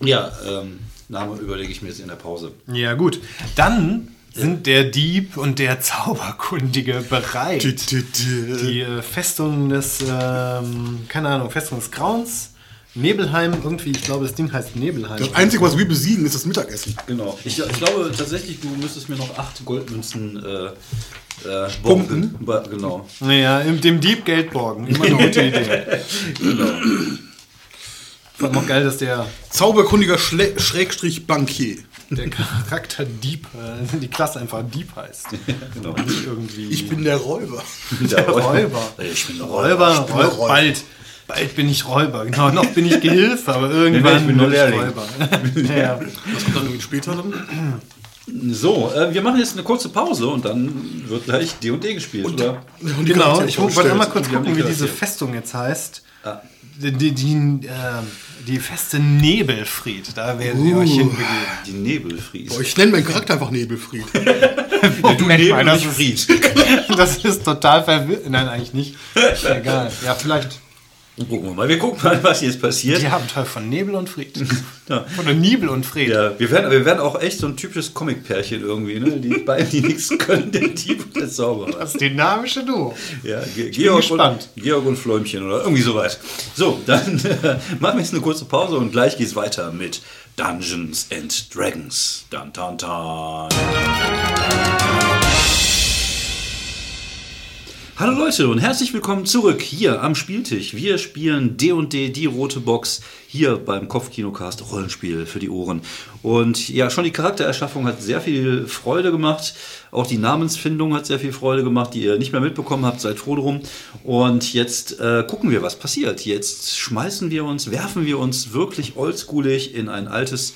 Ja, ähm, Name überlege ich mir jetzt in der Pause. Ja, gut. Dann sind der Dieb und der Zauberkundige bereit. Die äh, Festung des, ähm, keine Ahnung, Festung des Grauens Nebelheim, irgendwie, ich glaube, das Ding heißt Nebelheim. Das Einzige, was wir besiegen, ist das Mittagessen. Genau. Ich, ich glaube tatsächlich, du müsstest mir noch acht Goldmünzen äh, äh, Pumpen? Genau. Naja, im- dem Dieb Geld borgen. Immer eine gute Idee. Fand noch geil, dass der, Zauberkundiger Schle Schrägstrich Bankier. der Charakter Dieb, äh, die Klasse einfach Dieb heißt. genau. Nicht irgendwie. Ich bin der Räuber. Der Räuber. Ich bin der Räuber, Ich bin Räuber, Räuber. bald. Bald bin ich Räuber. Genau, noch bin ich Gehilfe, aber irgendwann ich bin nur ich. Räuber. ja. Was kommt dann irgendwie später dann? So, äh, wir machen jetzt eine kurze Pause und dann wird gleich D&D gespielt, oder? Und Genau, ich wollte einmal kurz gucken, die wie diese. Festung jetzt heißt. Ah. Die, die, die, äh, die feste Nebelfried, da werden wir euch hinbegeben. Die Nebelfries. Boah, ich nenne meinen Charakter einfach Nebelfried. du Nebel, Nebel, das ist- Fried. Das ist total verwirrend. Nein, eigentlich nicht. Ist egal. Ja, vielleicht Gucken wir mal. Wir gucken mal, was jetzt passiert. die Abenteuer von Nebel und Fried. Ja. Oder Nibel und Fried. Ja, wir werden, wir werden auch echt so ein typisches Comic-Pärchen irgendwie, ne? Die beiden, die nichts können, der Dieb und der Zauberer. Das dynamische Duo. Ja, Ge Georg, und, Georg und Fläumchen oder irgendwie sowas. So, dann äh, machen wir jetzt eine kurze Pause und gleich geht's weiter mit Dungeons and Dragons. Dun, dun, dun. Hallo Leute und herzlich willkommen zurück hier am Spieltisch. Wir spielen D&D, die rote Box, hier beim Kopfkinocast Rollenspiel für die Ohren. Und ja, schon die Charaktererschaffung hat sehr viel Freude gemacht. Auch die Namensfindung hat sehr viel Freude gemacht, die ihr nicht mehr mitbekommen habt. Seid froh drum. Und jetzt äh, gucken wir, was passiert. Jetzt schmeißen wir uns, werfen wir uns wirklich oldschoolig in ein altes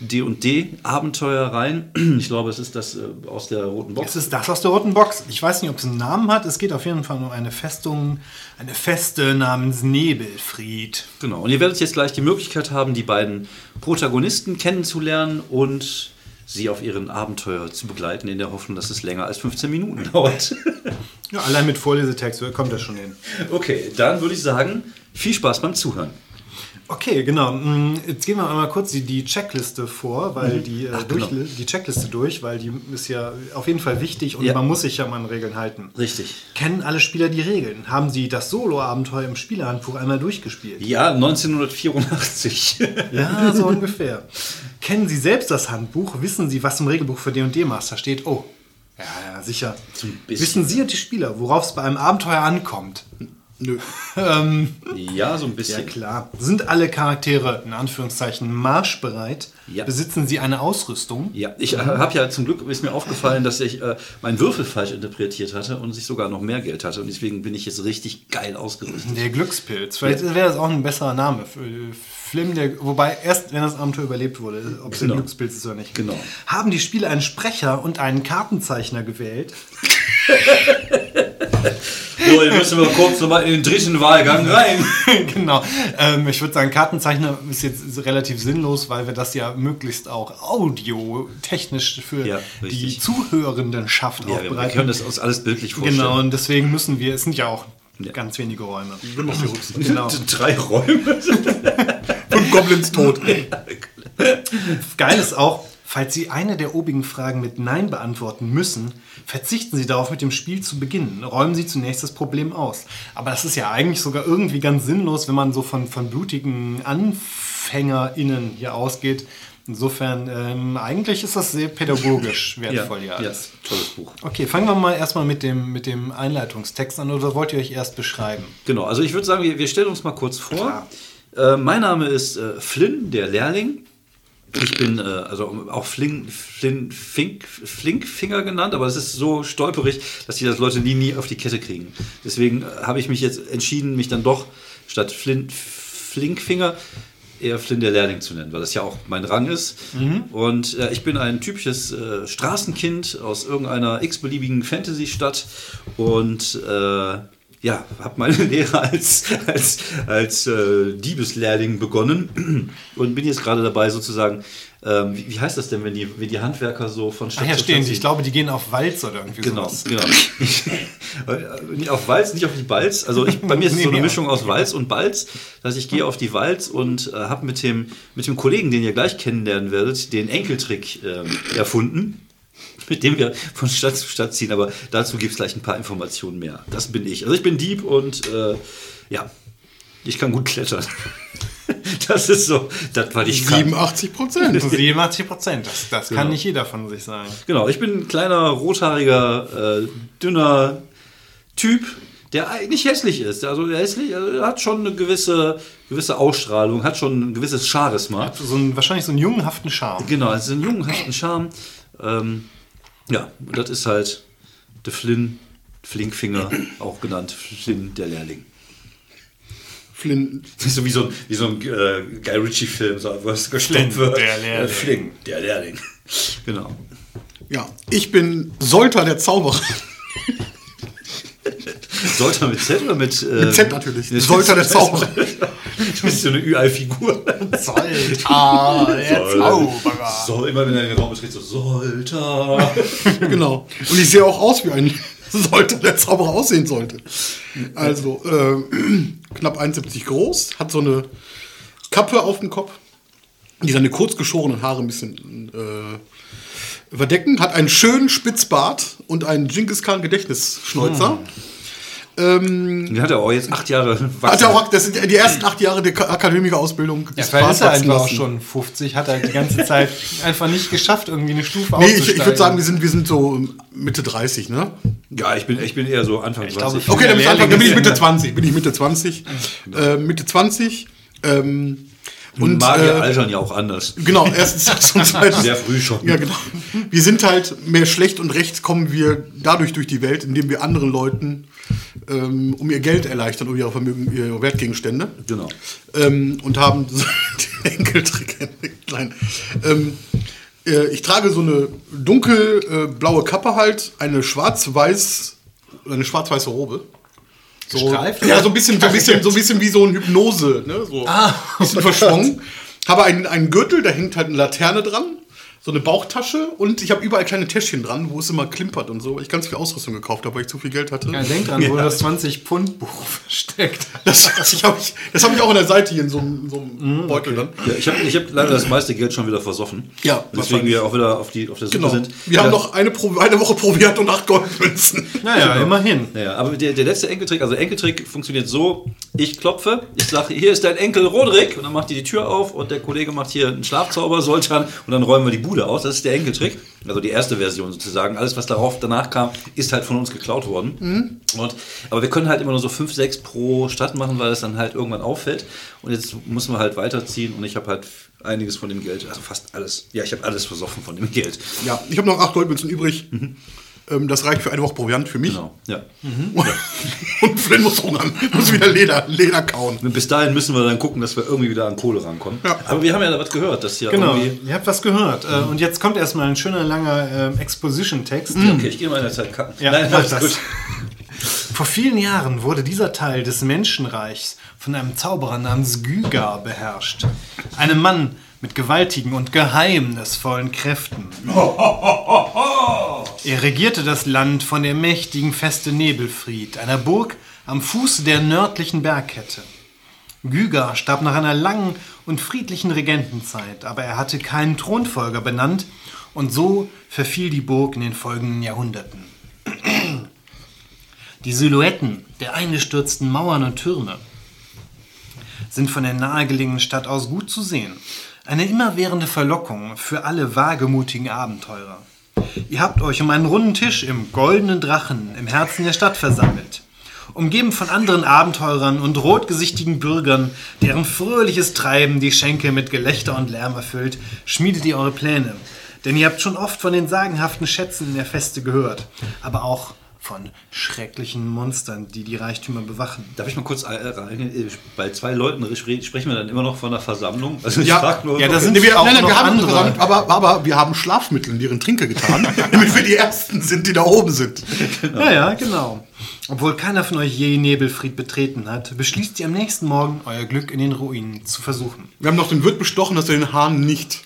D&D-Abenteuer rein. Ich glaube, es ist das äh, aus der roten Box. Es ist das aus der roten Box. Ich weiß nicht, ob es einen Namen hat. Es geht auf jeden Fall um eine Festung, eine Feste namens Nebelfried. Genau. Und ihr werdet jetzt gleich die Möglichkeit haben, die beiden Protagonisten kennenzulernen und sie auf ihren Abenteuer zu begleiten, in der Hoffnung, dass es länger als 15 Minuten dauert. Ja, allein mit Vorlesetext kommt das schon hin. okay, dann würde ich sagen, viel Spaß beim Zuhören. Okay, genau. Mm, Jetzt gehen wir einmal kurz die, die Checkliste vor, weil die, äh, durch, genau. die Checkliste durch, weil die ist ja auf jeden Fall wichtig und Ja. man muss sich ja mal an Regeln halten. Richtig. Kennen alle Spieler die Regeln? Haben sie das Solo-Abenteuer im Spielerhandbuch einmal durchgespielt? Ja, 1984. Ja, so ungefähr. Kennen Sie selbst das Handbuch? Wissen Sie, was im Regelbuch für D&D Master steht? Oh, ja, ja, sicher. Wissen Sie und die Spieler, worauf es bei einem Abenteuer ankommt? Nö. Ähm, ja, so ein ja, bisschen. klar. Sind alle Charaktere, in Anführungszeichen, marschbereit? Ja. Besitzen sie eine Ausrüstung? Ja, ich habe ja zum Glück ist mir aufgefallen, dass ich äh, meinen Würfel falsch interpretiert hatte und ich sogar noch mehr Geld hatte und deswegen bin ich jetzt richtig geil ausgerüstet. Der Glückspilz. Vielleicht wäre das auch ein besserer Name. Für Flim, der, wobei erst, wenn das Abenteuer überlebt wurde, ob es Genau. ein Glückspilz ist oder nicht. Genau. Haben die Spieler einen Sprecher und einen Kartenzeichner gewählt? So, jetzt müssen wir kurz nochmal in den dritten Wahlgang rein. genau. Ähm, ich würde sagen, Kartenzeichner ist jetzt relativ sinnlos, weil wir das ja möglichst auch audiotechnisch für Ja, die. Zuhörenden schafft Ja, wir, wir aufbereiten. können das uns alles bildlich vorstellen. genau, und deswegen müssen wir, es sind ja auch Ja. ganz wenige Räume. Ich bin noch die Rückseite. Genau. Drei Räume. Und Goblins tot. Geil ist auch, falls Sie eine der obigen Fragen mit Nein beantworten müssen, verzichten Sie darauf, mit dem Spiel zu beginnen. Räumen Sie zunächst das Problem aus. Aber das ist ja eigentlich sogar irgendwie ganz sinnlos, wenn man so von, von blutigen AnfängerInnen hier ausgeht. Insofern, ähm, eigentlich ist das sehr pädagogisch wertvoll hier ja, alles. tolles Buch. Okay, fangen wir mal erstmal mit dem, mit dem Einleitungstext an oder wollt ihr euch erst beschreiben? Genau, also ich würde sagen, wir, wir stellen uns mal kurz vor. Äh, mein Name ist äh, Flynn, der Lehrling. Ich bin äh, also auch Flink, Flynn, Fink, Flinkfinger genannt, aber es ist so stolperig, dass die das Leute nie, nie auf die Kette kriegen. Deswegen äh, habe ich mich jetzt entschieden, mich dann doch statt Flynn, Flinkfinger eher Flynn der Lehrling zu nennen, weil das ja auch mein Rang ist. Und äh, ich bin ein typisches äh, Straßenkind aus irgendeiner x-beliebigen Fantasy-Stadt und äh, ja, habe meine Lehre als, als, als äh, Diebeslehrling begonnen und bin jetzt gerade dabei sozusagen, ähm, wie, wie heißt das denn, wenn die, wenn die Handwerker so von Stadt Ach ja, zu stehen. Ich glaube, die gehen auf Walz oder irgendwie Genau, sowas. genau. nicht auf Walz, nicht auf die Balz. Also ich, bei mir ist es Nee, so eine Mischung aus Walz und Balz. dass ich gehe auf die Walz und äh, habe mit dem, mit dem Kollegen, den ihr gleich kennenlernen werdet, den Enkeltrick ähm, erfunden. Mit dem wir von Stadt zu Stadt ziehen, aber dazu gibt es gleich ein paar Informationen mehr. Das bin ich. Also ich bin Dieb und äh, ja, ich kann gut klettern. Das ist so, das war ich kann. 87 Prozent. 87 Prozent. Das, das kann Genau. nicht jeder von sich sagen. Genau, ich bin ein kleiner, rothaariger, äh, dünner Typ, der eigentlich hässlich ist. Also hässlich, also hat schon eine gewisse, gewisse Ausstrahlung, hat schon ein gewisses Charisma. So ein, wahrscheinlich so einen jungenhaften Charme. Genau, es ist ein jungenhaften Charme. Ähm, ja, und das ist halt der Flynn, Flinkfinger, auch genannt Flynn, der Lehrling. Flynn, Das ist so wie so ein, wie so ein äh, Guy Ritchie-Film, so, wo es gestoppt wird. der Lehrling. Äh, Flynn, der Lehrling. Genau. ja. Ich bin Solter der Zauberer. Sollte man mit Z oder mit. Äh, Mit Z natürlich. Solter der Zauberer. Du bist so eine Ü-Ei-Figur. Ah, der Soll- Zauberer. So, immer wenn er in den Raum betritt, so Solter. genau. Und ich sehe auch aus wie ein Solter der Zauberer aussehen sollte. Also äh, knapp 71 groß, hat so eine Kappe auf dem Kopf, die seine kurz geschorenen Haare ein bisschen äh, überdecken, hat einen schönen Spitzbart und einen Genghis Khan Gedächtnisschnäuzer. Den hat er auch jetzt acht Jahre Hat er auch, das sind die ersten acht Jahre der Ka- Akademikerausbildung. Ja, vielleicht ist er einfach auch lassen. schon 50, hat er die ganze Zeit einfach nicht geschafft, irgendwie eine Stufe Nee, ich, ich würde sagen, wir sind, wir sind so Mitte 30, ne? Ja, ich bin, ich bin eher so Anfang Ich glaube, 20. Okay, dann, Der bin ich Anfang, dann bin ich Mitte ist 20. Bin ich Mitte 20. Äh, Mitte 20. Ähm, und Magier äh, altern ja auch anders. genau, erstens das und zweitens. Sehr früh schon. Ja, genau. Wir sind halt mehr schlecht und recht kommen wir dadurch durch die Welt, indem wir anderen Leuten ähm, um ihr Geld erleichtern, um ihre Vermögen, ihre Wertgegenstände. Genau. Ähm, und haben so den Enkeltrick. Nein. Ähm, äh, ich trage so eine dunkelblaue äh, Kappe halt, eine schwarz-weiß, eine schwarz-weiße Robe. So, Gestreift? Ja, so ein bisschen, so ein bisschen, so ein bisschen wie so ein Hypnose, ne? So ein bisschen verschwungen. Habe einen, einen Gürtel, da hängt halt eine Laterne dran, so eine Bauchtasche und ich habe überall kleine Täschchen dran, wo es immer klimpert und so, weil ich ganz viel Ausrüstung gekauft habe, weil ich zu viel Geld hatte. Ja, denk dran, wo das 20-Pfund-Buch versteckt. Das, das habe ich, das hab ich auch in der Seite hier in so in so einem Beutel dann. Ja, ich habe ich hab leider das meiste Geld schon wieder versoffen. Ja, Deswegen wir auch wieder auf, die, auf der Suche Genau. sind. Wir haben ja, noch eine, Pro eine Woche probiert und acht Goldmünzen. Naja, immerhin. Ja, aber der, der letzte Enkeltrick, also Enkeltrick funktioniert so: Ich klopfe, ich sage, hier ist dein Enkel Rodrik, und dann macht die die Tür auf und der Kollege macht hier einen Schlafzauber, Soltan, und dann räumen wir die Bude aus. Das ist der Enkeltrick. Also die erste Version sozusagen. Alles, was darauf danach kam, ist halt von uns geklaut worden. Und, aber wir können halt immer nur so 5, 6 pro Stadt machen, weil es dann halt irgendwann auffällt. Und jetzt müssen wir halt weiterziehen und ich habe halt einiges von dem Geld, also fast alles. Ja, ich habe alles versoffen von dem Geld. Ja, ich habe noch acht Goldmünzen übrig. Ähm, das reicht für eine Woche Proviant für mich. Genau, ja. Und Flynn muss hungern, muss wieder Leder, Leder kauen. Und bis dahin müssen wir dann gucken, dass wir irgendwie wieder an Kohle rankommen. Ja. Aber wir haben ja was gehört, dass ja Genau, irgendwie. ihr habt was gehört. Äh, Und jetzt kommt erstmal ein schöner, langer äh, Exposition-Text. Okay, ich gehe mal in der Zeit kacken. Ja, Nein, mach das. gut. Vor vielen Jahren wurde dieser Teil des Menschenreichs von einem Zauberer namens Gyga beherrscht. Einem Mann mit gewaltigen und geheimnisvollen Kräften. Er regierte das Land von der mächtigen Feste Nebelfried, einer Burg am Fuße der nördlichen Bergkette. Gyga starb nach einer langen und friedlichen Regentenzeit, aber er hatte keinen Thronfolger benannt und so verfiel die Burg in den folgenden Jahrhunderten. Die Silhouetten der eingestürzten Mauern und Türme sind von der nahegelegenen Stadt aus gut zu sehen. Eine immerwährende Verlockung für alle wagemutigen Abenteurer. Ihr habt euch um einen runden Tisch im Goldenen Drachen im Herzen der Stadt versammelt. Umgeben von anderen Abenteurern und rotgesichtigen Bürgern, deren fröhliches Treiben die Schenke mit Gelächter und Lärm erfüllt, schmiedet ihr eure Pläne. Denn ihr habt schon oft von den sagenhaften Schätzen in der Feste gehört, aber auch von schrecklichen Monstern, die die Reichtümer bewachen. Darf ich mal kurz äh, rein? Äh, Bei zwei Leuten re- sprechen wir dann immer noch von einer Versammlung. Also ich Ja. frag nur. Ja, das sind wir, auch nein, nein, noch wir haben andere. aber, aber wir haben Schlafmittel in deren Trinke getan, damit wir die Ersten sind, die da oben sind. Ja, ja, genau. Obwohl keiner von euch je Nebelfried betreten hat, beschließt ihr am nächsten Morgen, euer Glück in den Ruinen zu versuchen. Wir haben noch den Wirt bestochen, dass er den Hahn nicht.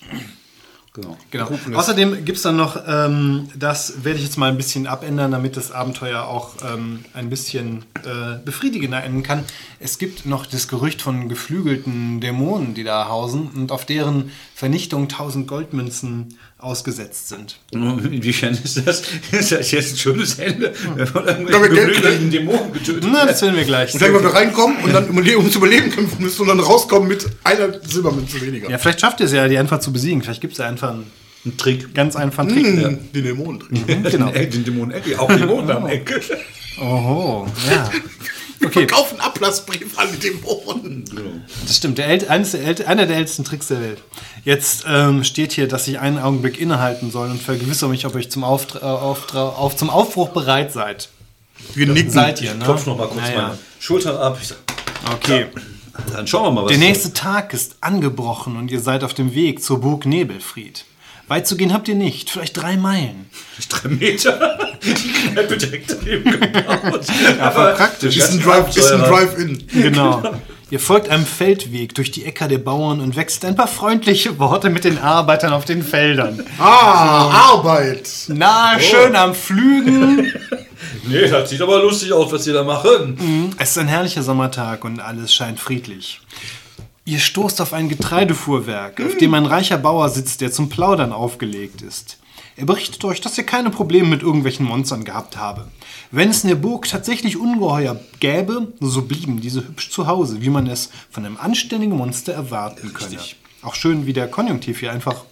Genau. Genau. Außerdem gibt es dann noch, ähm, das werde ich jetzt mal ein bisschen abändern, damit das Abenteuer auch ähm, ein bisschen äh, befriedigender enden kann. Es gibt noch das Gerücht von geflügelten Dämonen, die da hausen und auf deren Vernichtung 1000 Goldmünzen ausgesetzt sind. Inwiefern ist das? Ist das jetzt ein schönes Ende? Wenn man Ja, geflügelten Dämonen getötet Na, das werden wir gleich. Und dann, wenn wir reinkommen und dann um ums Überleben kämpfen müssen und dann rauskommen mit einer Silbermünze weniger. Ja, vielleicht schafft ihr es ja, die einfach zu besiegen. Vielleicht gibt es ja einfach einen Ein Trick. ganz einfachen Trick. Hm, Die Dämonen drin. Genau. Äh, Den Dämonen Eddie, auch Dämonen am Ecke. Oho, ja. Wir Okay, verkaufen Ablassbrief an die Dämonen. das stimmt. Der ält, eines der ält, einer der ältesten Tricks der Welt. Jetzt ähm, steht hier, dass ich einen Augenblick innehalten soll und vergewissere mich, ob ihr zum, Auftra Auftra auf, zum Aufbruch bereit seid. Wir nicken. Seid ihr, ne? Klopf noch mal kurz Naja. meine Schultern ab. Ich sag, Okay. dann schauen wir mal, was Der nächste Tag ist angebrochen und ihr seid auf dem Weg zur Burg Nebelfried. Weit zu gehen habt ihr nicht, vielleicht drei Meilen. drei Meter. Die Kneipe direkt daneben gebaut. Ja, voll praktisch. Ist ein Drive- ist ein Drive-In. Genau. Ihr folgt einem Feldweg durch die Äcker der Bauern und wechselt ein paar freundliche Worte mit den Arbeitern auf den Feldern. Ah, Arbeit. Na, schön am Flügen. Nee, das sieht aber lustig aus, was sie da machen. Es ist ein herrlicher Sommertag und alles scheint friedlich. Ihr stoßt auf ein Getreidefuhrwerk, auf dem ein reicher Bauer sitzt, der zum Plaudern aufgelegt ist. Er berichtet euch, dass er keine Probleme mit irgendwelchen Monstern gehabt habe. Wenn es in der Burg tatsächlich Ungeheuer gäbe, so blieben diese hübsch zu Hause, wie man es von einem anständigen Monster erwarten könne. Richtig. Auch schön, wie der Konjunktiv hier einfach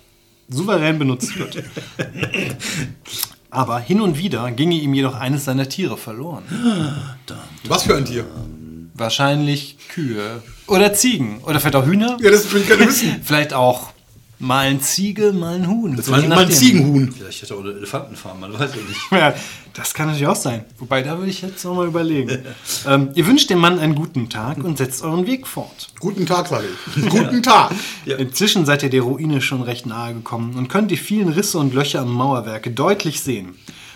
souverän benutzt wird. Aber hin und wieder ginge ihm jedoch eines seiner Tiere verloren. Was für ein Tier? Wahrscheinlich Kühe. Oder Ziegen. Oder vielleicht auch Hühner. Ja, das will ich gerne wissen. Vielleicht auch mal ein Ziege, mal ein Huhn. So je Mein, mein nachdem. Ziegenhuhn. Vielleicht hätte er auch eine Elefantenfarm, man weiß es nicht. Ja, das kann natürlich auch sein. Wobei, da würde ich jetzt noch mal überlegen. ähm, ihr wünscht dem Mann einen guten Tag und setzt euren Weg fort. Guten Tag, sage ich. Guten Tag. Inzwischen seid ihr der Ruine schon recht nahe gekommen und könnt die vielen Risse und Löcher am Mauerwerke deutlich sehen.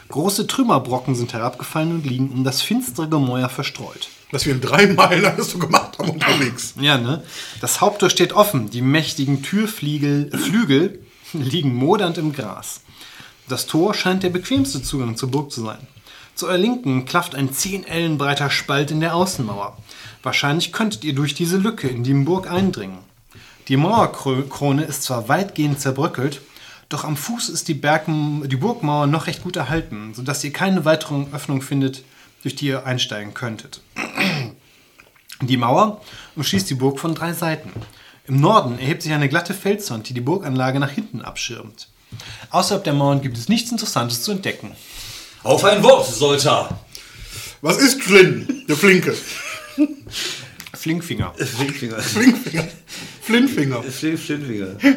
Große Trümmerbrocken sind herabgefallen und liegen um das finstere Gemäuer verstreut. Dass wir drei Meilen alles so gemacht haben unterwegs. Ja, ne? Das Haupttor steht offen. Die mächtigen Türflügel Flügel liegen modernd im Gras. Das Tor scheint der bequemste Zugang zur Burg zu sein. Zu eurer Linken klafft ein 10 Ellen breiter Spalt in der Außenmauer. Wahrscheinlich könntet ihr durch diese Lücke in die Burg eindringen. Die Mauerkrone ist zwar weitgehend zerbröckelt, doch am Fuß ist die, Bergen, die Burgmauer noch recht gut erhalten, sodass ihr keine weitere Öffnung findet, durch die ihr einsteigen könntet. Die Mauer umschließt die Burg von drei Seiten. Im Norden erhebt sich eine glatte Felswand, die die Burganlage nach hinten abschirmt. Außerhalb der Mauern gibt es nichts Interessantes zu entdecken. Auf ein Wort, Solta. Was ist Flynn? Der Flinke. Flinkfinger. Flinkfinger. Flinkfinger. Flintfinger. Flin- Flinfinger. Äh,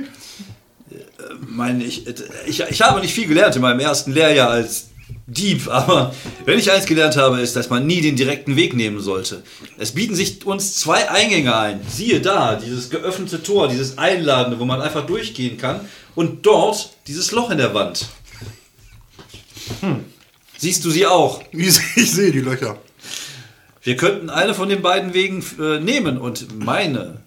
Meine ich, ich, ich habe nicht viel gelernt in meinem ersten Lehrjahr als Dieb, aber wenn ich eins gelernt habe, ist, dass man nie den direkten Weg nehmen sollte. Es bieten sich uns zwei Eingänge ein. Siehe da, dieses geöffnete Tor, dieses Einladende, wo man einfach durchgehen kann. Und dort dieses Loch in der Wand. Siehst du sie auch? Ich sehe ich sehe die Löcher. Wir könnten eine von den beiden Wegen äh, nehmen und meine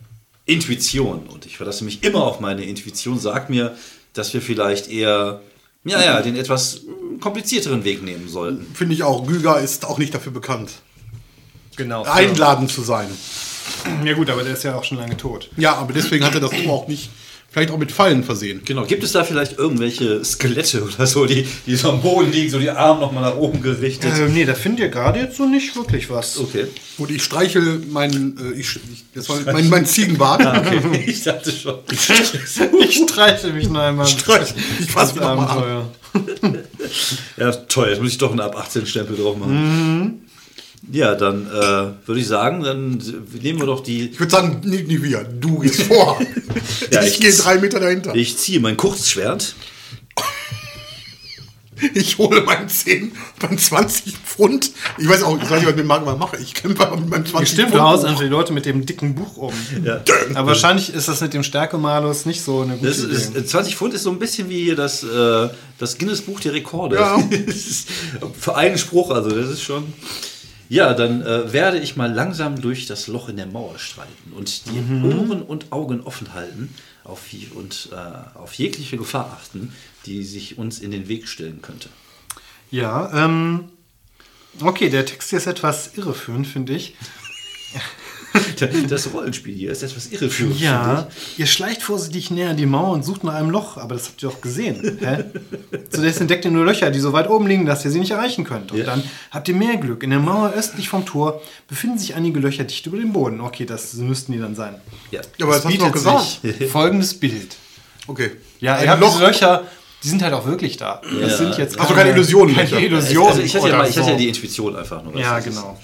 Intuition, und ich verlasse mich immer auf meine Intuition, sagt mir, dass wir vielleicht eher, ja, ja, den etwas komplizierteren Weg nehmen sollten. Finde ich auch. Güga ist auch nicht dafür bekannt, Genau. einladend zu sein. Ja gut, aber der ist ja auch schon lange tot. Ja, aber deswegen hat er das Tor auch nicht, vielleicht auch mit Fallen versehen. Genau, gibt es da vielleicht irgendwelche Skelette oder so, die, die so am Boden liegen, so die Arme nochmal nach oben gerichtet? Ähm, nee, da findet ihr gerade jetzt so nicht wirklich was. Okay. Gut, ich streichel meinen, äh, ich, ich, das war mein, mein Ziegenbart. okay. Ich dachte schon. Ich streiche mich noch einmal. Streich- ich fass mich noch mal an. Ja, toll, jetzt muss ich doch einen ab 18 Stempel drauf machen. Ja, dann äh, würde ich sagen, dann nehmen wir doch die. Ich würde sagen, nicht, nicht wir, du gehst vor. Ja, ich, ich- gehe drei Meter dahinter. Ich ziehe mein Kurzschwert. hole meinen 10, meinen 20 Pfund. Ich weiß auch, ich weiß nicht, was ich mit Magma mache. Ich kämpfe aber mit meinem 20 Stimmt, Pfund. du haust einfach die Leute mit dem dicken Buch um. Ja. Aber wahrscheinlich ist das mit dem Stärkemalus nicht so eine gute Das ist, Idee. 20 Pfund ist so ein bisschen wie hier das, äh, das Guinness Buch der Rekorde. Ja. Für einen Spruch, also das ist schon. Ja, dann äh, werde ich mal langsam durch das Loch in der Mauer streiten und die Ohren und Augen offen halten auf, und äh, auf jegliche Gefahr achten, die sich uns in den Weg stellen könnte. Ja, ähm. Okay, der Text hier ist etwas irreführend, finde ich. Das Rollenspiel hier ist etwas irreführend. Ja, ihr schleicht vorsichtig näher an die Mauer und sucht nach einem Loch, aber das habt ihr doch gesehen. Hä? Zunächst entdeckt ihr nur Löcher, die so weit oben liegen, dass ihr sie nicht erreichen könnt. Und Ja. dann habt ihr mehr Glück. In der Mauer östlich vom Tor befinden sich einige Löcher dicht über dem Boden. Okay, das müssten die dann sein. Ja. Aber das hast du doch gesagt. sich folgendes Bild. Okay. Ja, ihr Ein habt Loch. diese Löcher, die sind halt auch wirklich da. Das sind jetzt Also keine Illusionen, Keine. Illusionen. Also ich hatte, ja, mal, ich hatte ja die Intuition einfach nur. Ja, ist. genau.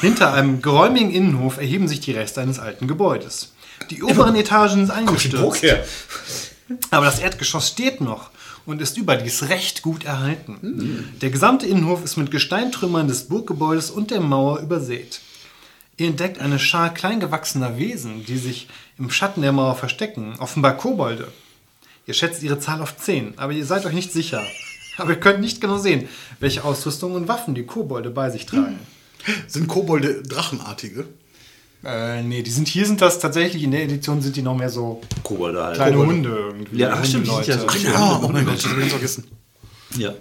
Hinter einem geräumigen Innenhof erheben sich die Reste eines alten Gebäudes. Die oberen Etagen sind eingestürzt, aber das Erdgeschoss steht noch und ist überdies recht gut erhalten. Der gesamte Innenhof ist mit Gesteintrümmern des Burggebäudes und der Mauer übersät. Ihr entdeckt eine Schar kleingewachsener Wesen, die sich im Schatten der Mauer verstecken, offenbar Kobolde. Ihr schätzt ihre Zahl auf 10, aber ihr seid euch nicht sicher. Aber ihr könnt nicht genau sehen, welche Ausrüstung und Waffen die Kobolde bei sich tragen. Sind Kobolde Drachenartige? Äh, nee, die sind hier sind das tatsächlich in der Edition sind die noch mehr so Kobolde halt. kleine Kobolde. Hunde irgendwie. Ja, ach, stimmt, die sind ja so- Ja, oh mein Gott, ich hab ganz vergessen. Ja.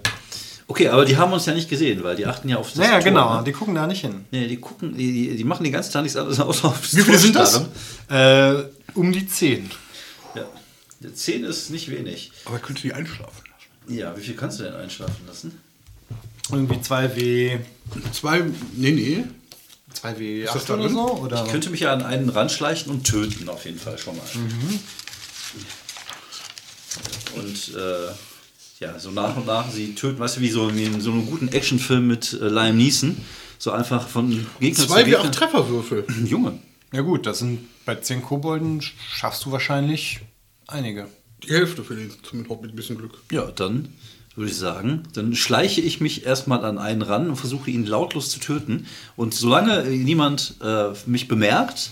Okay, aber die haben uns ja nicht gesehen, weil die achten ja auf das Naja, Tor, genau, Ne? die gucken da nicht hin. Nee, die gucken, die, die, machen die ganze Zeit nichts anderes außer auf Wie viele sind das? Äh, um die 10. 10 ist nicht wenig. Aber könnte die einschlafen lassen? Ja, wie viel kannst du denn einschlafen lassen? Irgendwie 2W. Zwei, nee, nee. 2W8 das da oder drin? so? Oder? Ich könnte mich ja an einen ranschleichen und töten, auf jeden Fall schon mal. Mhm. Und äh, ja, so nach und nach sie töten, weißt du, wie so wie in so einem guten Actionfilm mit äh, Liam Neeson. So einfach von Gegner Zwei zu Gegner. Trefferwürfel. Junge. ja gut, das sind bei 10 Kobolden schaffst du wahrscheinlich einige. Die Hälfte für den, zumindest mit ein bisschen Glück. Ja, dann würde ich sagen, dann schleiche ich mich erstmal an einen ran und versuche ihn lautlos zu töten. Und solange äh, niemand äh, mich bemerkt,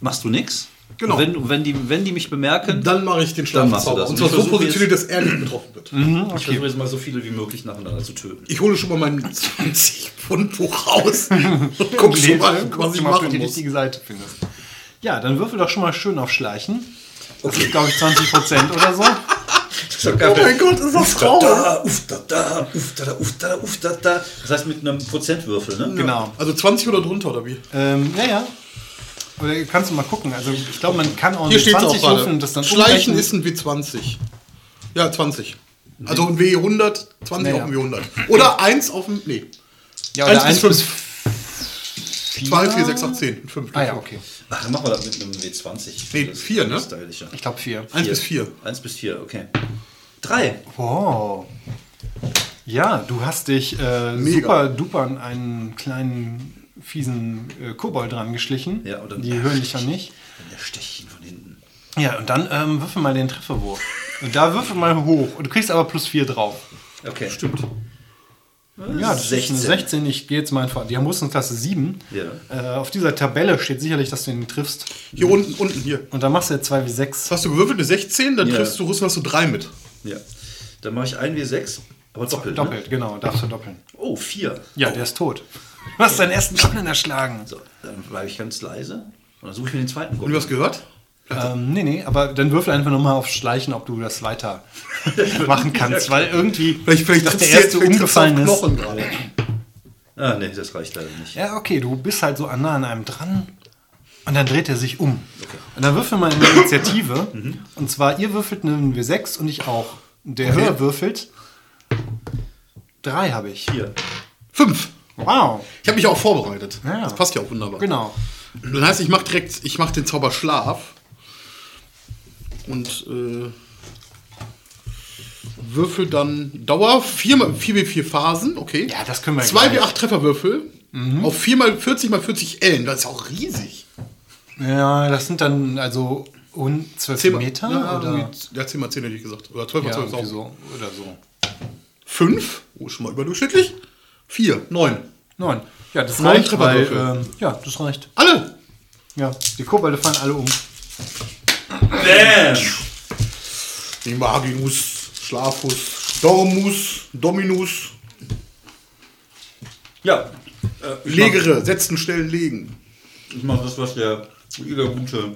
machst du nichts. Genau. Und wenn, wenn, die, wenn die mich bemerken, Dann mache ich den Dann machst du Schlafzauber. Und zwar so positioniert, dass er nicht betroffen wird. ich versuche jetzt mal so viele wie möglich nacheinander zu töten. Ich hole schon mal mein 20 Pfund Buch raus und guck schon mal, was ich machen die muss. richtige Seite findest. Ja, dann würfel doch schon mal schön auf Schleichen. Das glaube ich, 20% oder so. Oh mein Gott, ist das traurig. Da, uff, da, da, uff, da, da, uff, da, da, uff, da, da. Das heißt mit einem Prozentwürfel, ne? Genau. Also 20 oder drunter, oder wie? Ähm, ja, ja. Oder kannst du mal gucken. Also ich glaube, man kann auch Hier mit steht es auch 20 würfeln gerade. und das dann Schleichen umrechnen. ist ein W20. Ja, 20. Also ein W100, 20 Naja. auf ein W100. Oder 1 auf ein, nee. Ja, 1 oder bis 1 bis 5. 2, 4, 6, 8, 10. 5. Ah ja, okay. Ach, dann machen wir das mit einem W20. Nee, Das ist vier, ne? stylischer. Ich glaube 4. 1 bis 4. 1 bis 4, okay. 3. Wow. Ja, du hast dich äh, super duper an einen kleinen fiesen äh, Kobold dran geschlichen. Ja, dann- Die hören dich ja nicht. Dann der Stechchen von hinten. Ja, und dann ähm, würfel mal den Trefferwurf. Und da würfel mal hoch. Und du kriegst aber plus 4 drauf. Okay. Stimmt. Ja, das 16. 16. ist eine 16. Ich gehe jetzt mal einfach. Die haben Rüstungsklasse 7. Ja. Äh, auf dieser Tabelle steht sicherlich, dass du ihn triffst. Hier unten, unten, hier. Und dann machst du jetzt 2 wie 6. Das hast du gewürfelt, eine 16, dann Ja. triffst du Russen, hast du 3 mit. Ja. Dann mache ich 1 W6, aber doppelt. Ne? Doppelt, genau, darfst du doppeln. Oh, 4. Ja, der ist tot. Du hast deinen ersten Goblin erschlagen. So, dann bleibe ich ganz leise. Und dann suche ich mir den zweiten Und Goblin. du hast gehört? Ähm, nee, nee, aber dann würfel einfach nochmal auf Schleichen, ob du das weiter machen kannst, weil irgendwie Vielleicht, vielleicht dass der erste umgefallen ist. Gerade. Ah, nee, das reicht leider nicht. Ja, okay, du bist halt so nah an einem dran und dann dreht er sich um. Und dann würfel mal eine Initiative. und zwar, ihr würfelt einen W6 und ich auch. Der Okay. höher würfelt. Drei habe ich. 4. 5. Wow. Ich habe mich auch vorbereitet. Ja. Das passt ja auch wunderbar. Genau. Das heißt, ich mache direkt, ich mache den Zauber Schlaf und äh, würfel dann Dauer 4 mal 4 wie 4 Phasen, okay. Ja, das können wir 2 wie gleich. 8 Trefferwürfel auf 4 mal 40 mal 40 Ellen, das ist auch riesig. Ja, das sind dann also un 12 10 mal, Meter ja, oder? Ja, 10 mal 10 hätte ich gesagt. Oder 12 mal Ja, 12 ist irgendwie auch. so. Oder so. 5, oh, schon mal überdurchschnittlich. 4, 9. Neun. Ja, das Neun reicht, weil, Trefferwürfel. ähm, ja, das reicht. Alle! Ja, die Kobolde fallen alle um. Die Maginus, Schlafus, Dormus, Dominus, Ja. Äh, Legere, setzen, stellen, legen. mach- Ich mache das, was der jeder gute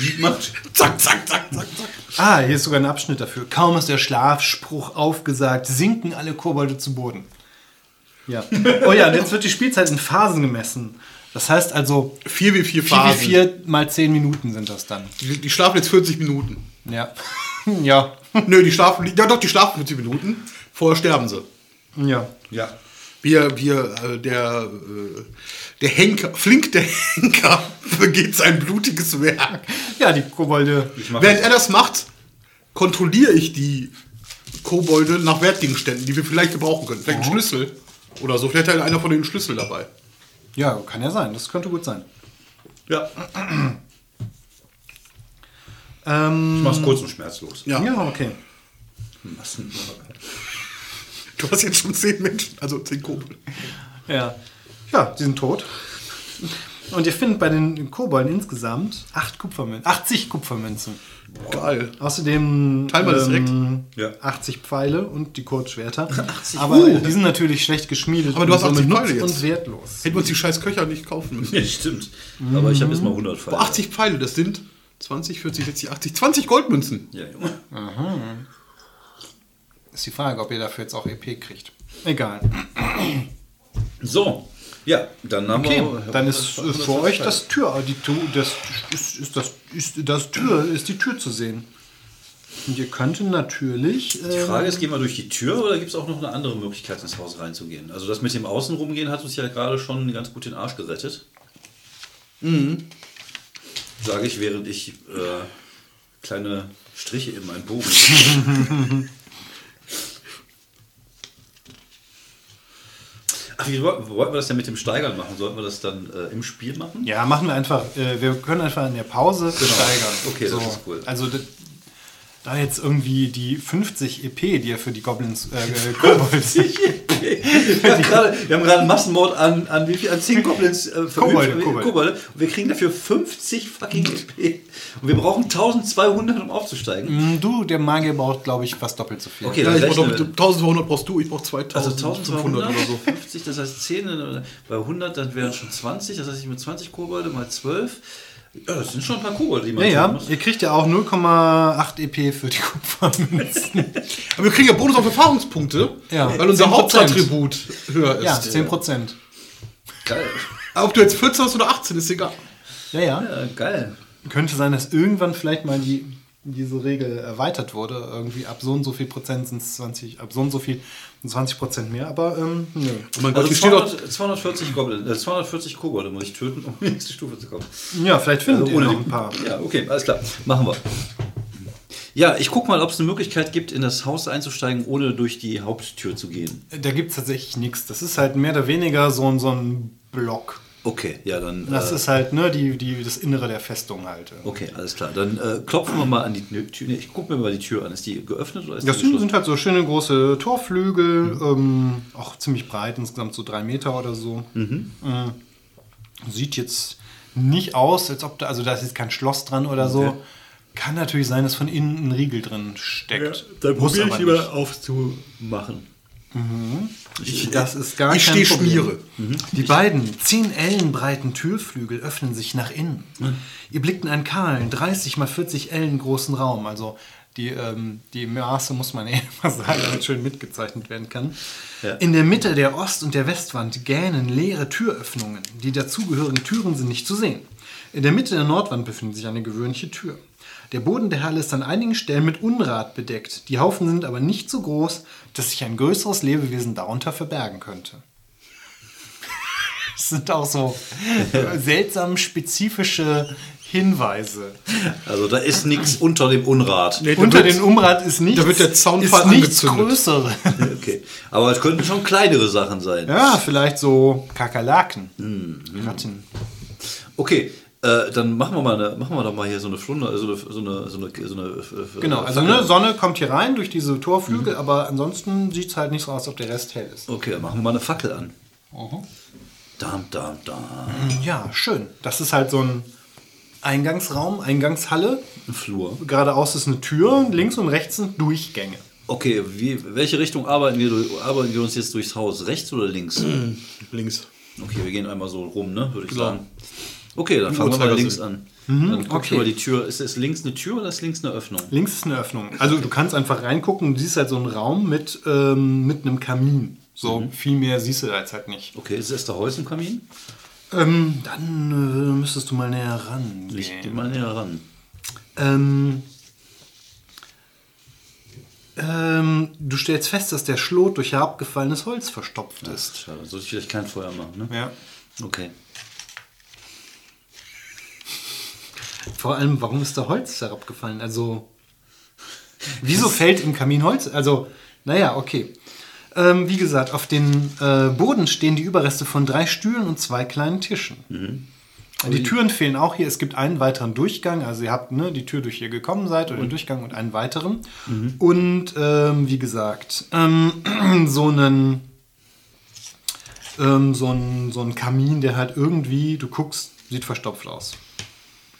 Lied macht. Zack, zack, zack, zack, zack. Ah, hier ist sogar ein Abschnitt dafür. Kaum ist der Schlafspruch aufgesagt, sinken alle Kobolde zu Boden. Ja. Oh ja, und jetzt wird die Spielzeit in Phasen gemessen. Das heißt also, 4 wie 4 4 wie Phasen. 4 mal 10 Minuten sind das dann. Die, die schlafen jetzt 40 Minuten. Ja. ja. Nö, die schlafen, ja doch, die schlafen 40 Minuten. Vorher sterben sie. Ja. Ja. Wir, wir, äh, der, äh, der Henker, Flink der Henker begeht sein blutiges Werk. Ja, die Kobolde. Während er das macht, kontrolliere ich die Kobolde nach Wertgegenständen, die wir vielleicht gebrauchen können. Vielleicht einen Schlüssel oder so. Vielleicht hat einer von einen Schlüssel dabei. Ja, kann ja sein. Das könnte gut sein. Ja. Ähm, Ich mach's kurz und schmerzlos. Ja. ja, okay. Massenmörder. Du hast jetzt schon zehn Menschen, also zehn Kobolde. Ja. Ja, die sind tot. Und ihr findet bei den Kobolden insgesamt acht Kupfermünzen, 80 Kupfermünzen. Geil. Außerdem Teil mal das direkt. Ja. 80 Pfeile und die Kurzschwerter. 80 Aber Pfeile. die sind natürlich schlecht geschmiedet Aber du hast und 80 somit Pfeile jetzt. und wertlos. Hätten wir uns die scheiß Köcher nicht kaufen müssen. Ja, stimmt. Aber ich habe jetzt mal 100 Pfeile. Boah, 80 Pfeile, das sind 20, 40, 60, 80, 20 Goldmünzen. Ja, Junge. Ist die Frage, ob ihr dafür jetzt auch EP kriegt. Egal. So. Ja, dann haben Okay, wir. dann ist äh, vor euch das Tür, die das ist, ist das ist das Tür ist die Tür zu sehen. Und ihr könntet natürlich Die äh, Frage ist, gehen wir durch die Tür oder gibt es auch noch eine andere Möglichkeit, ins Haus reinzugehen? Also das mit dem Außenrumgehen hat uns ja gerade schon ganz gut den Arsch gerettet. Mhm. Sage ich, während ich äh, kleine Striche in meinen Bogen. Ach, wie wollten wir das denn mit dem Steigern machen? Sollten wir das dann äh, im Spiel machen? ja, machen wir einfach äh, wir können einfach in der Pause steigern. Okay, das ist cool. Also da jetzt irgendwie die 50 EP, die ihr für die Goblins äh, Kobolds wir, haben gerade, wir haben gerade einen Massenmord an, an wie viel? An 10 Goblins äh, verübt. Kobolde, Wir- Kobolde. Und wir kriegen dafür 50 fucking EP. Und wir brauchen 1200, um aufzusteigen. Mm, Du, der Magier braucht, glaube ich, fast doppelt so viel. Okay, Ja, ich brauch rechnen doch, wir. 1200 brauchst du, ich brauch Also 2500 1200 oder so. 50, das heißt 10, äh, bei 100, dann wären schon 20, das heißt ich mit 20 Kobolde mal 12. Ja, das sind schon ein paar Kobolde, die man Ja, ja, ihr kriegt ja auch 0,8 EP für die Kupfermünzen. Aber wir kriegen ja Bonus auf Erfahrungspunkte, Ja. weil unser 10%. Hauptattribut höher ist. ja, 10 Prozent. Geil. Aber ob du jetzt 14 hast oder 18, ist egal. Ja, ja. Ja, geil. Könnte sein, dass irgendwann vielleicht mal die, diese Regel erweitert wurde. Irgendwie ab so und so viel Prozent sind es 20, ab so und so viel 20 Prozent mehr. Aber ähm, nö. Oh mein Gott, Also hier steht doch, 200, 240 Goblin, äh, 240 Kobolde muss ich töten, um in die nächste Stufe zu kommen. Ja, vielleicht findet Also ihr noch die- ein paar. Ja, okay, alles klar. Machen wir. Ja, ich guck mal, ob es eine Möglichkeit gibt, in das Haus einzusteigen, ohne durch die Haupttür zu gehen. Da gibt es tatsächlich nichts. Das ist halt mehr oder weniger so, ein- so ein Block. Okay, ja, dann. Das äh, ist halt ne, die, die, das Innere der Festung halt. Okay, alles klar. Dann äh, klopfen wir mal an die Tür. Ich gucke mir mal die Tür an. Ist die geöffnet oder ist Das die sind, geschlossen? sind halt so schöne große Torflügel, ähm, auch ziemlich breit, insgesamt so drei Meter oder so. Mhm. Äh, sieht jetzt nicht aus, als ob da, also da ist jetzt kein Schloss dran oder so. Okay. Kann natürlich sein, dass von innen ein Riegel drin steckt. dann Muss probiere ich lieber nicht. Aufzumachen. Ich, das ist gar ich kein Problem. Schmiere. Die beiden zehn Ellen breiten Türflügel öffnen sich nach innen. Ihr blickt in einen kahlen, 30 mal 40 Ellen großen Raum. Also die, ähm, die Maße muss man eh mal sagen, damit schön mitgezeichnet werden kann. Ja. In der Mitte der Ost- und der Westwand gähnen leere Türöffnungen. Die dazugehörigen Türen sind nicht zu sehen. In der Mitte der Nordwand befindet sich eine gewöhnliche Tür. Der Boden der Halle ist an einigen Stellen mit Unrat bedeckt. Die Haufen sind aber nicht so groß, dass sich ein größeres Lebewesen darunter verbergen könnte. Das sind auch so seltsam spezifische Hinweise. Also da ist nichts unter dem Unrat. Nee, da Unter wird- den Umrat ist nichts, da wird der Zaunpfahl ist nichts angezündet. Größere. Okay. Aber es könnten schon kleinere Sachen sein. Ja, vielleicht so Kakerlaken, Mhm. Ratten. Okay. Äh, dann machen wir mal eine, machen wir doch mal hier so eine Flunder, so eine, so eine, so eine, so eine äh, Genau, also Fackel. ne, Sonne kommt hier rein durch diese Torflügel, Mhm. aber ansonsten sieht es halt nicht so aus, als ob der Rest hell ist. Okay, dann machen wir mal eine Fackel an. Dam, dam, dam. Ja, schön. Das ist halt so ein Eingangsraum, Eingangshalle. Ein Flur. Geradeaus ist eine Tür, links und rechts sind Durchgänge. Okay, wie, welche Richtung arbeiten wir, arbeiten wir uns jetzt durchs Haus? Rechts oder links? Links. Okay, wir gehen einmal so rum, ne? Würde ich Genau. sagen. Okay, dann fangen wir mal links an. dann guck okay. mal die Tür. Ist es links eine Tür oder ist links eine Öffnung? Links ist eine Öffnung. Also du kannst einfach reingucken und siehst halt so einen Raum mit, ähm, mit einem Kamin. So viel mehr siehst du da jetzt halt nicht. Okay, ist es der Holz im Kamin? Ähm, dann äh, müsstest du mal näher Ich geh mal näher ran. Ähm, ähm, du stellst fest, dass der Schlot durch herabgefallenes Holz verstopft ist. Schade, sollte ich vielleicht kein Feuer machen, ne? Ja. Okay. Vor allem, warum ist da Holz herabgefallen? Also, wieso fällt im Kamin Holz? Also, naja, okay. Ähm, wie gesagt, auf dem äh, Boden stehen die Überreste von drei Stühlen und zwei kleinen Tischen. Die Türen fehlen auch hier. Es gibt einen weiteren Durchgang. Also ihr habt ne, die Tür, durch hier gekommen seid, oder den Durchgang und einen weiteren. Und ähm, wie gesagt, ähm, so einen ähm, so ein, so ein Kamin, der halt irgendwie, du guckst, sieht verstopft aus.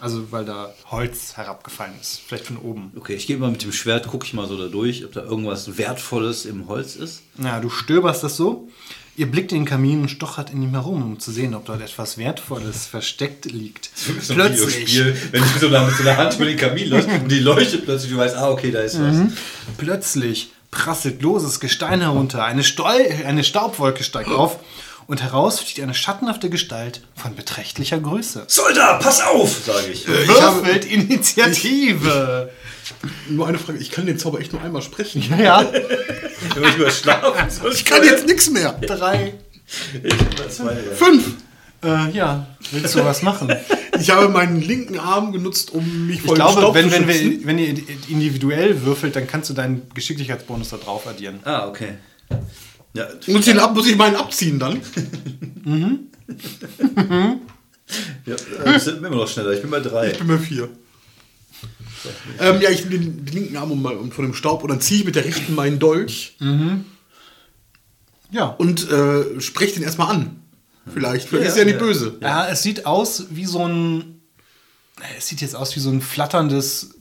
Also weil da Holz herabgefallen ist. Vielleicht von oben. Okay, ich gehe mal mit dem Schwert, gucke ich mal so da durch, ob da irgendwas Wertvolles im Holz ist. Ja, du stöberst das so. Ihr blickt in den Kamin und stochert in ihm herum, um zu sehen, ob dort etwas Wertvolles versteckt liegt. Plötzlich, wenn du so mit so einer Hand über den Kamin läufst und die leuchtet plötzlich, du weißt, ah, okay, da ist was. plötzlich prasselt loses Gestein herunter. Eine, Stol eine Staubwolke steigt auf und heraus sticht eine schattenhafte Gestalt von beträchtlicher Größe. Soldat, pass auf, sage ich. Ich habe Würfelt Initiative! nur eine Frage. Ich kann den Zauber echt nur einmal sprechen. Ja, Wenn ich überschlafen soll, Ich kann jetzt nichts mehr. drei. zwei. Fünf. Äh, ja, willst du was machen? Ich habe meinen linken Arm genutzt, um mich Ich vor dem glaube, Staub wenn, zu wenn, schützen. wir, wenn ihr individuell würfelt, dann kannst du deinen Geschicklichkeitsbonus da drauf addieren. Ah, okay. Ja, Muss ich, muss ich meinen abziehen dann? ja äh, sind wir immer noch schneller. Ich bin bei drei. Ich bin bei vier. Ähm, ja, ich nehme den, den linken Arm um, um, von dem Staub und dann ziehe ich mit der rechten meinen Dolch Ja. und äh, spreche den erstmal an. Vielleicht. Vielleicht Ja, ist er nicht ja. böse. Ja, es sieht aus wie so ein. Es sieht jetzt aus wie so ein flatterndes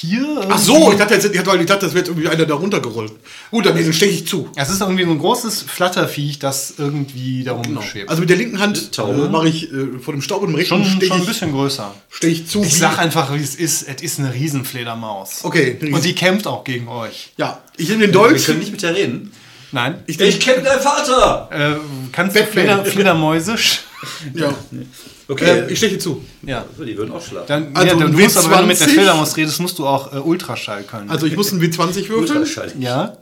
Tier. Ach so, ich dachte, jetzt, ich dachte, ich das wird irgendwie einer da runtergerollt. Gut, dann, dann steche ich zu. Es ist irgendwie so ein großes Flatterviech, das irgendwie darum Genau. schwebt. Also mit der linken Hand Taube. äh, mache ich äh, vor dem Staub und dem rechten schon, schon ein ich, bisschen größer. stech ich zu. Ich sag einfach, wie es ist. Es ist eine Riesenfledermaus. Okay, Riesen- Und die kämpft auch gegen euch. Ja, ich nehme den Wir Dolch. können nicht mit der reden. Nein. Ich nehm, kenne deinen Vater! Äh, kannst du Batman. Fleder, Fledermäuse? sch- ja. Okay, äh, ich steche zu. Ja. die würden auch schlafen. Dann, Also ja, du musst aber, wenn du mit der W20? Fledermaus redest, musst du auch äh, Ultraschall können. Also ich muss einen W20 würfeln. Ultraschall. ja.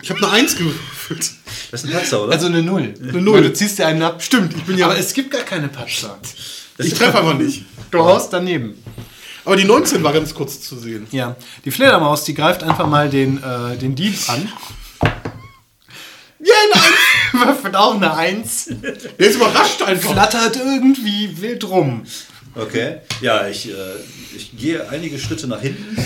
Ich habe eine 1 gewürfelt. Das ist ein Patzer, oder? Also eine Null. Eine Null. Weil du ziehst dir einen ab. Stimmt, ich bin ja. Aber es gibt gar keine Patzer. ich treffe einfach nicht. Du haust daneben. Aber die 19 war ganz kurz zu sehen. Ja. Die Fledermaus, die greift einfach mal den, äh, den Dieb an. Ja, nein! Würfelt auch eine Eins. Der ist überrascht einfach. Flattert irgendwie wild rum. Okay. Ja, ich, äh, ich gehe einige Schritte nach hinten,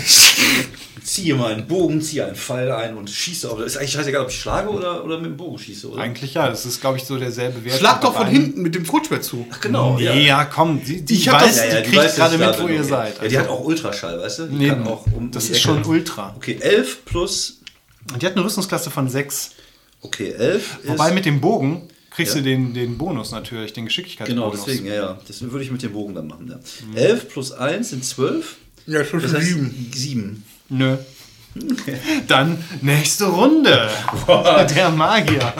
ziehe meinen Bogen, ziehe einen Pfeil ein und schieße auf. Ist eigentlich scheißegal, ob ich schlage oder, oder mit dem Bogen schieße, oder? Eigentlich ja, das ist, glaube ich, so derselbe Wert. Schlag doch von hinten mit dem Kurzschwert zu. Ach, genau. Nee, ja, komm, die, die Ich hab weiß, das- die die kriegt weiß, gerade mit, wo ihr okay. seid. Ja, die Also, hat auch Ultraschall, weißt du? Die nee, kann auch um das ist Ecke- schon Ultra. Okay, 11 plus. Und die hat eine Rüstungsklasse von 6. Okay, 11 Wobei ist. mit dem Bogen kriegst Ja. du den, den Bonus natürlich, den Genau, Geschicklichkeitsbonus. deswegen, ja, ja. Das würde ich mit dem Bogen dann machen. Ja. 11 plus 1 sind 12. Ja, schon Das heißt sieben. 7. Nö. Dann nächste Runde. Der Magier.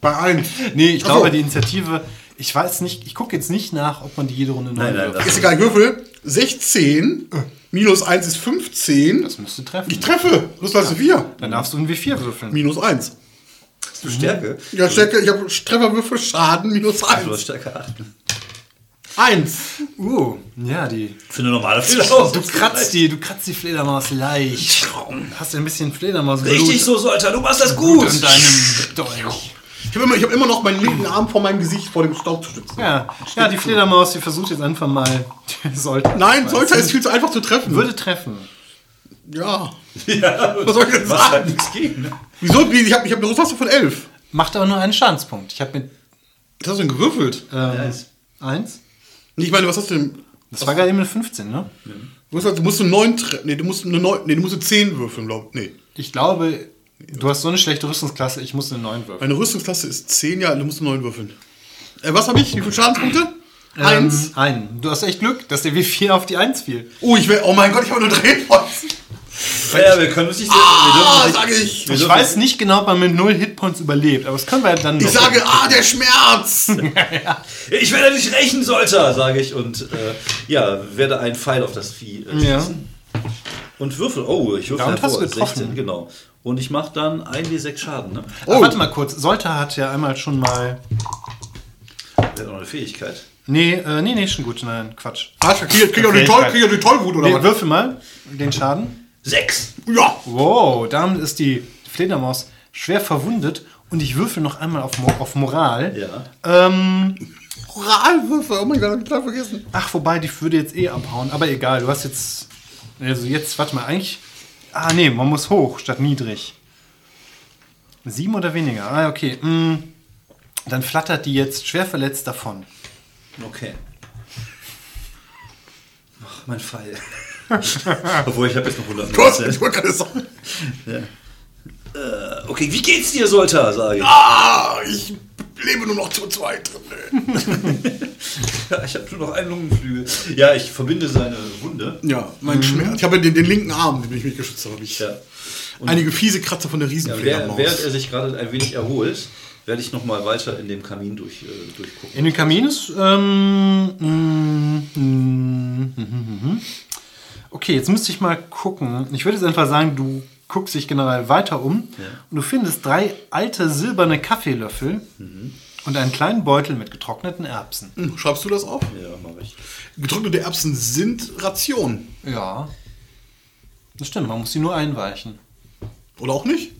Bei 1. Nee, ich Ach glaube, so. die Initiative, ich weiß nicht, ich gucke jetzt nicht nach, ob man die jede Runde neu Nein, Ist egal, ich würfel. 16. Minus 1 ist 15. Das müsste treffen. Ich treffe. Plus das ist 4. Dann darfst du ein W4 würfeln. Minus 1. Du Stärke? Ja, Stärke, ich habe Trefferwürfel, Schaden, minus Du hast 1. Stärke 8. 1. Uh, ja, die. Für eine normale Fledermaus. Du kratzt die, du kratzt die Fledermaus leicht. Hast ein bisschen Fledermaus Richtig so, Solter, du machst das gut. an deinem Dolch. Ich habe immer, ich hab immer noch meinen linken Arm vor meinem Gesicht vor dem Staub zu stützen. Ja, ja, die Fledermaus, die versucht jetzt einfach mal. Sollte, Nein, sollte es viel zu einfach zu treffen. würde treffen. Ja. Ja, Was soll ich denn halt sagen? nichts gegen. ne? Wieso? Wie? Ich habe ich hab eine Rüstung von 11. Macht aber nur einen Schadenspunkt. Ich habe mit Was hast du denn gewürfelt? ähm, eins. Ich meine, was hast du denn? Das war gerade eben eine 15, ne? Du musst, du musst eine 9 tre- nee, du musst eine 9, nee, du musst eine 10 würfeln, glaube ich. Nee. Ich glaube, du hast so eine schlechte Rüstungsklasse, ich muss eine 9 würfeln. Meine Rüstungsklasse ist 10, ja, du musst eine 9 würfeln. Äh, was habe ich? Wie viele Schadenspunkte? Eins. Ähm, einen. Du hast echt Glück, dass der W4 auf die 1 fiel. Oh, ich will. Oh mein Gott, ich habe nur Drehposten. Ja, ja, wir können uns nicht. Ah, wir sag ich. wir Ich weiß nicht genau, ob man mit null Hitpoints überlebt, aber das können wir ja dann Ich sage, ah, der Schmerz. Ich werde dich rächen, Solter, sage ich und äh, ja, werde einen Pfeil auf das Vieh äh, Ja. schießen. Und würfel. Oh, ich würfel Damit hast getroffen. 16, genau. Und ich mache dann 1d6 Schaden. Ne? Ach, warte mal kurz. Solta hat ja einmal schon mal. Der hat noch eine Fähigkeit. Nee, äh, nee, nee, schon gut. Nein, Quatsch. Was, krieg krieg krieg die Tollwut oder Nee, was? würfel mal den Schaden. 6! Ja. Wow, damit ist die Fledermaus schwer verwundet und ich würfel noch einmal auf, Mo auf Moral. Ja. Ähm, Moralwürfe. Oh mein Gott, hab ich total vergessen. ach, wobei, die würde jetzt eh abhauen. Aber egal, du hast jetzt. Also jetzt, warte mal, eigentlich. Ah, nee, man muss hoch statt niedrig. Sieben oder weniger? Ah, okay. Mm, dann flattert die jetzt schwer verletzt davon. Okay. Ach, mein Pfeil. Obwohl, ich habe jetzt noch Du hast, 119. ich wollte gerade sagen. Äh, Okay, wie geht's dir, Solter, sage ich. Ah, ich lebe nur noch zu zweit. Ja, ich habe nur noch einen Lungenflügel. Ja, ich verbinde seine Wunde. Ja, mein Schmerz. Ich habe den, den linken Arm, den ich mich geschützt habe. Ich, Ja. Einige fiese Kratzer von der Ja, während, Riesenfledermaus. während er sich gerade ein wenig erholt, werde ich noch mal weiter in dem Kamin durch, äh, durchgucken. In den Kamin ist. Ähm, mm, mm, mm, mm, mm. Okay, jetzt müsste ich mal gucken. Ich würde jetzt einfach sagen, du guckst dich generell weiter um und du findest drei alte silberne Kaffeelöffel und einen kleinen Beutel mit getrockneten Erbsen. Hm, Schreibst du das auf? Ja, mache ich. Getrocknete Erbsen sind Ration. Ja. Das stimmt, man muss sie nur einweichen. Oder auch nicht?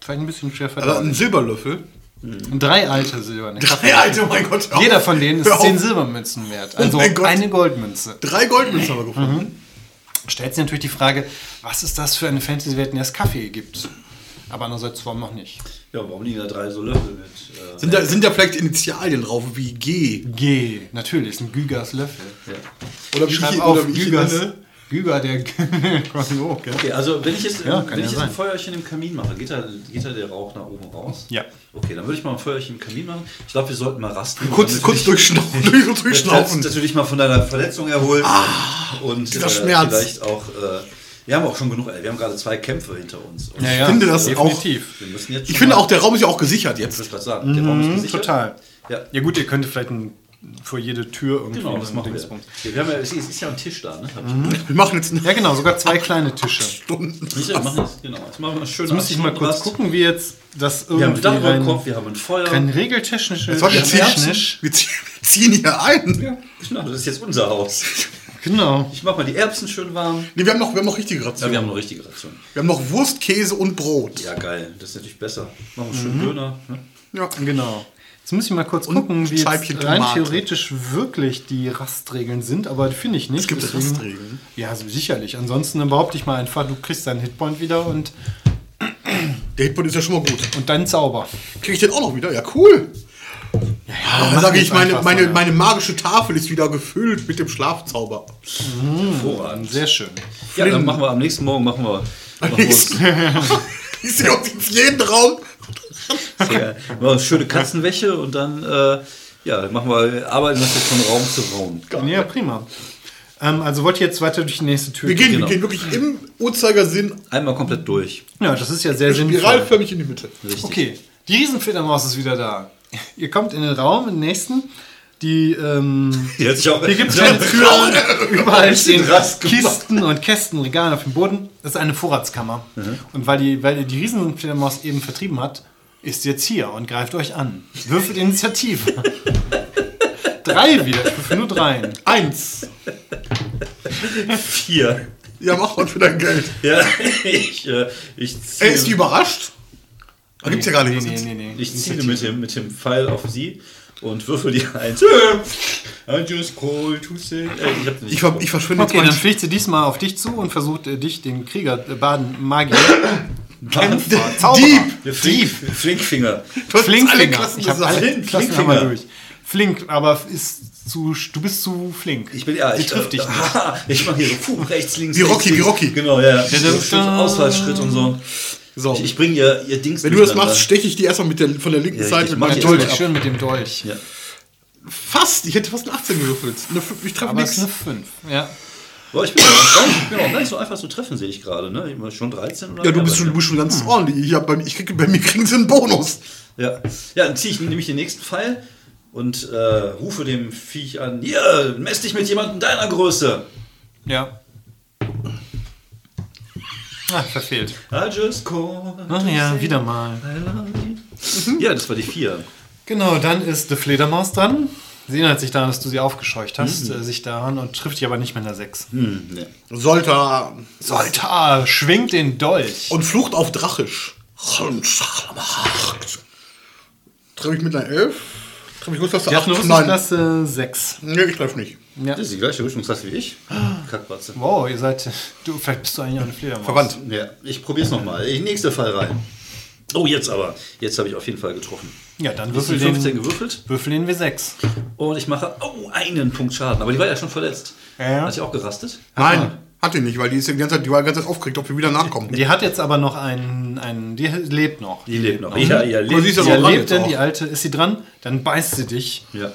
Vielleicht ein bisschen schwer Also ein verdaulich. Silberlöffel. Drei alte silberne Drei alte, mein Gott. hör Jeder von denen ist. 10 Silbermünzen wert. Also mein Gott. eine Goldmünze. Drei Goldmünzen haben wir gefunden. stellt sich natürlich die Frage, was ist das für eine Fantasy-Welt, in der es Kaffee gibt? Aber andererseits warum noch nicht? Ja, warum liegen da drei so Löffel mit? Äh, Sind, da, sind da vielleicht Initialien drauf, wie G? G, natürlich, ist ein Gygas Löffel. ja. Oder wie Ich schreibe auf Gygas. nenne? Gyga, der quasi hoch, gell? Okay, also wenn ich jetzt, Ja, wenn ja ich jetzt ein Feuerchen im Kamin mache, geht da, geht da der Rauch nach oben raus? Ja. Okay, dann würde ich mal ein Feuerchen im Kamin machen. Ich glaube, wir sollten mal rasten. Kurz, kurz durchschnaufen. durchschnaufen. dass du dich mal von deiner Verletzung erholst. und dieser Schmerz. vielleicht auch. Äh, wir haben auch schon genug, wir haben gerade zwei Kämpfe hinter uns. Und Ja, ja, finde das definitiv. Wir müssen jetzt Ich finde auch, der Raum ist ja auch gesichert Ich jetzt. würde gerade sagen, der Raum ist gesichert. Total. Ja. Ja gut, ihr könntet vielleicht ein, vor jede Tür irgendwie Genau, das machen wir. Dingsbums. Ja, wir haben ja, es ist ja ein Tisch da, ne? Wir machen jetzt Ja genau, sogar zwei kleine Tische. Stunde. Nicht, wir machen jetzt, genau. Jetzt machen wir eine schöne Jetzt müsste ich mal kurz gucken, wie jetzt das Wir haben irgendwie einen rein, Dachbalkon, wir haben ein Feuer. rein regeltechnisch Jetzt wir, ziehen, technisch. wir ziehen- wir hier ein. ja, genau, das ist jetzt unser Haus. Genau. Ich mach mal die Erbsen schön warm. Nee, wir haben noch, wir haben noch richtige Ja, Rationen. wir haben eine richtige Ration. wir haben noch Wurst, Käse und Brot. Ja, geil. Das ist natürlich besser. Machen wir schön Döner. Ne? Ja. Genau. Jetzt muss ich mal kurz Und gucken, wie rein Tomate. theoretisch wirklich die Rastregeln sind, aber finde ich nicht. Es gibt deswegen- Rastregeln. Ja, so sicherlich. Ansonsten dann behaupte ich mal einfach, du kriegst deinen Hitpoint wieder und, Der Hitpoint ist ja schon mal gut. und deinen Zauber. Kriege ich den auch noch wieder? Ja, cool. Ja, dann machen sage wir ich, meine, meine, so, ja. meine magische Tafel ist wieder gefüllt mit dem Schlafzauber. Hervorragend. Sehr schön. Ja, dann machen wir am nächsten Morgen machen wir, machen wir, uns, Ich sehe jetzt jeden Raum. Wir uns schöne Katzenwäsche und dann äh, ja, machen wir, arbeiten das jetzt von Raum zu Raum. Ja, prima. Ähm, also wollt ihr jetzt weiter durch die nächste Tür Wir gehen, Genau. wir gehen wirklich im Uhrzeigersinn Einmal komplett durch. Ja, das ist ja sehr sinnvoll. spiralförmig in die Mitte. Richtig. Okay, die Riesenfledermaus ist wieder da. Ihr kommt in den Raum, in den nächsten. Die, ähm, Die hat sich auch, hier gibt es keine Türen. Überall stehen. Kisten und Kästen, Regale auf dem Boden. Das ist eine Vorratskammer. Und weil, die, weil die Riesenfledermaus eben vertrieben hat, ist jetzt hier und greift euch an. Würfelt Initiative. Drei wieder. Ich würfel nur dreien. Eins. vier. Ja, mach was für dein Geld. Ja, ich, äh, ich Ey, ist die ziehe, überrascht? Da gibt's ja gar nicht. Nee, nee, nee, nee. ich ziele mit dem, mit dem Pfeil auf sie und würfel die eins. I just call to say. Äh, ich. Ich, ver ich verschwinde Okay, dann fliegt sie diesmal auf dich zu und versucht äh, dich, den Krieger, äh, Baden, Magier, Zauberer. Dieb. Flink, Flinkfinger. Du hast alle Flinkfinger. Ich habe gesagt. alle Klassen Flinkfinger. durch. Flink, aber ist zu, du bist zu flink. Ich bin ja, Sie ich, trifft dich nicht. ich mache hier so Puh, rechts, links. Wie rechts, Rocky, wie. Rocky. Genau, ja. da. Ausfallschritt und so. So. Ich, ich bringe ihr, ihr Dings Wenn du das machst, steche ich die erstmal mit der, von der linken Ja, Seite ich mit mach meinem Dolch schön mit dem Dolch. Ja. Fast. Ich hätte fast eine 18 gewürfelt. Ich treffe Aber es ist nichts. eine 5. Ja. Boah, ich bin auch gar nicht, ich bin auch gar nicht so einfach zu treffen, sehe ich gerade. Ne? Ich bin schon 13 oder Ja, du bist schon, du bist schon ganz ordentlich. Ich hab bei, ich krieg, bei mir kriegen sie einen Bonus. Ja, ja dann ziehe ich nämlich den nächsten Pfeil und äh, rufe dem Viech an: Hier, mess dich mit jemandem deiner Größe. Ja. Ah, verfehlt. I just call. Ach ja, wieder mal. Ja, das war die 4. Genau, dann ist die Fledermaus dran. Sie erinnert sich daran, dass du sie aufgescheucht hast, äh, sich daran und trifft dich aber nicht mehr in der 6. Hm, ne. Sollte er- Soltar schwingt den Dolch. und flucht auf Drachisch. Treffe ich mit einer 11? Treffe ich hat 8? eine Nein. Rüstungsklasse 6. Nee, ich treffe nicht. Ja. Das ist die gleiche Rüstungsklasse wie ich. Kackbatze. Wow, ihr seid. Du, vielleicht bist du eigentlich auch eine Fledermaus. Verwandt. Ja, ich probier's nochmal. Nächster Fall rein. Oh, jetzt aber. Jetzt habe ich auf jeden Fall getroffen. Ja, dann würfel die 15 den, gewürfelt würfel den W6. und ich mache oh, einen Punkt Schaden. Aber die war ja schon verletzt. Ja. Hat sie auch gerastet? Nein, hat die nicht, weil die ist die ganze Zeit, die war die ganze Zeit aufgeregt, ob wir wieder nachkommen. Die hat jetzt aber noch einen. einen die lebt noch. Die lebt noch. Ja, ja, Aber sie ist ja Sie noch dran lebt denn, die alte. Ist sie dran? Dann beißt sie dich Ja,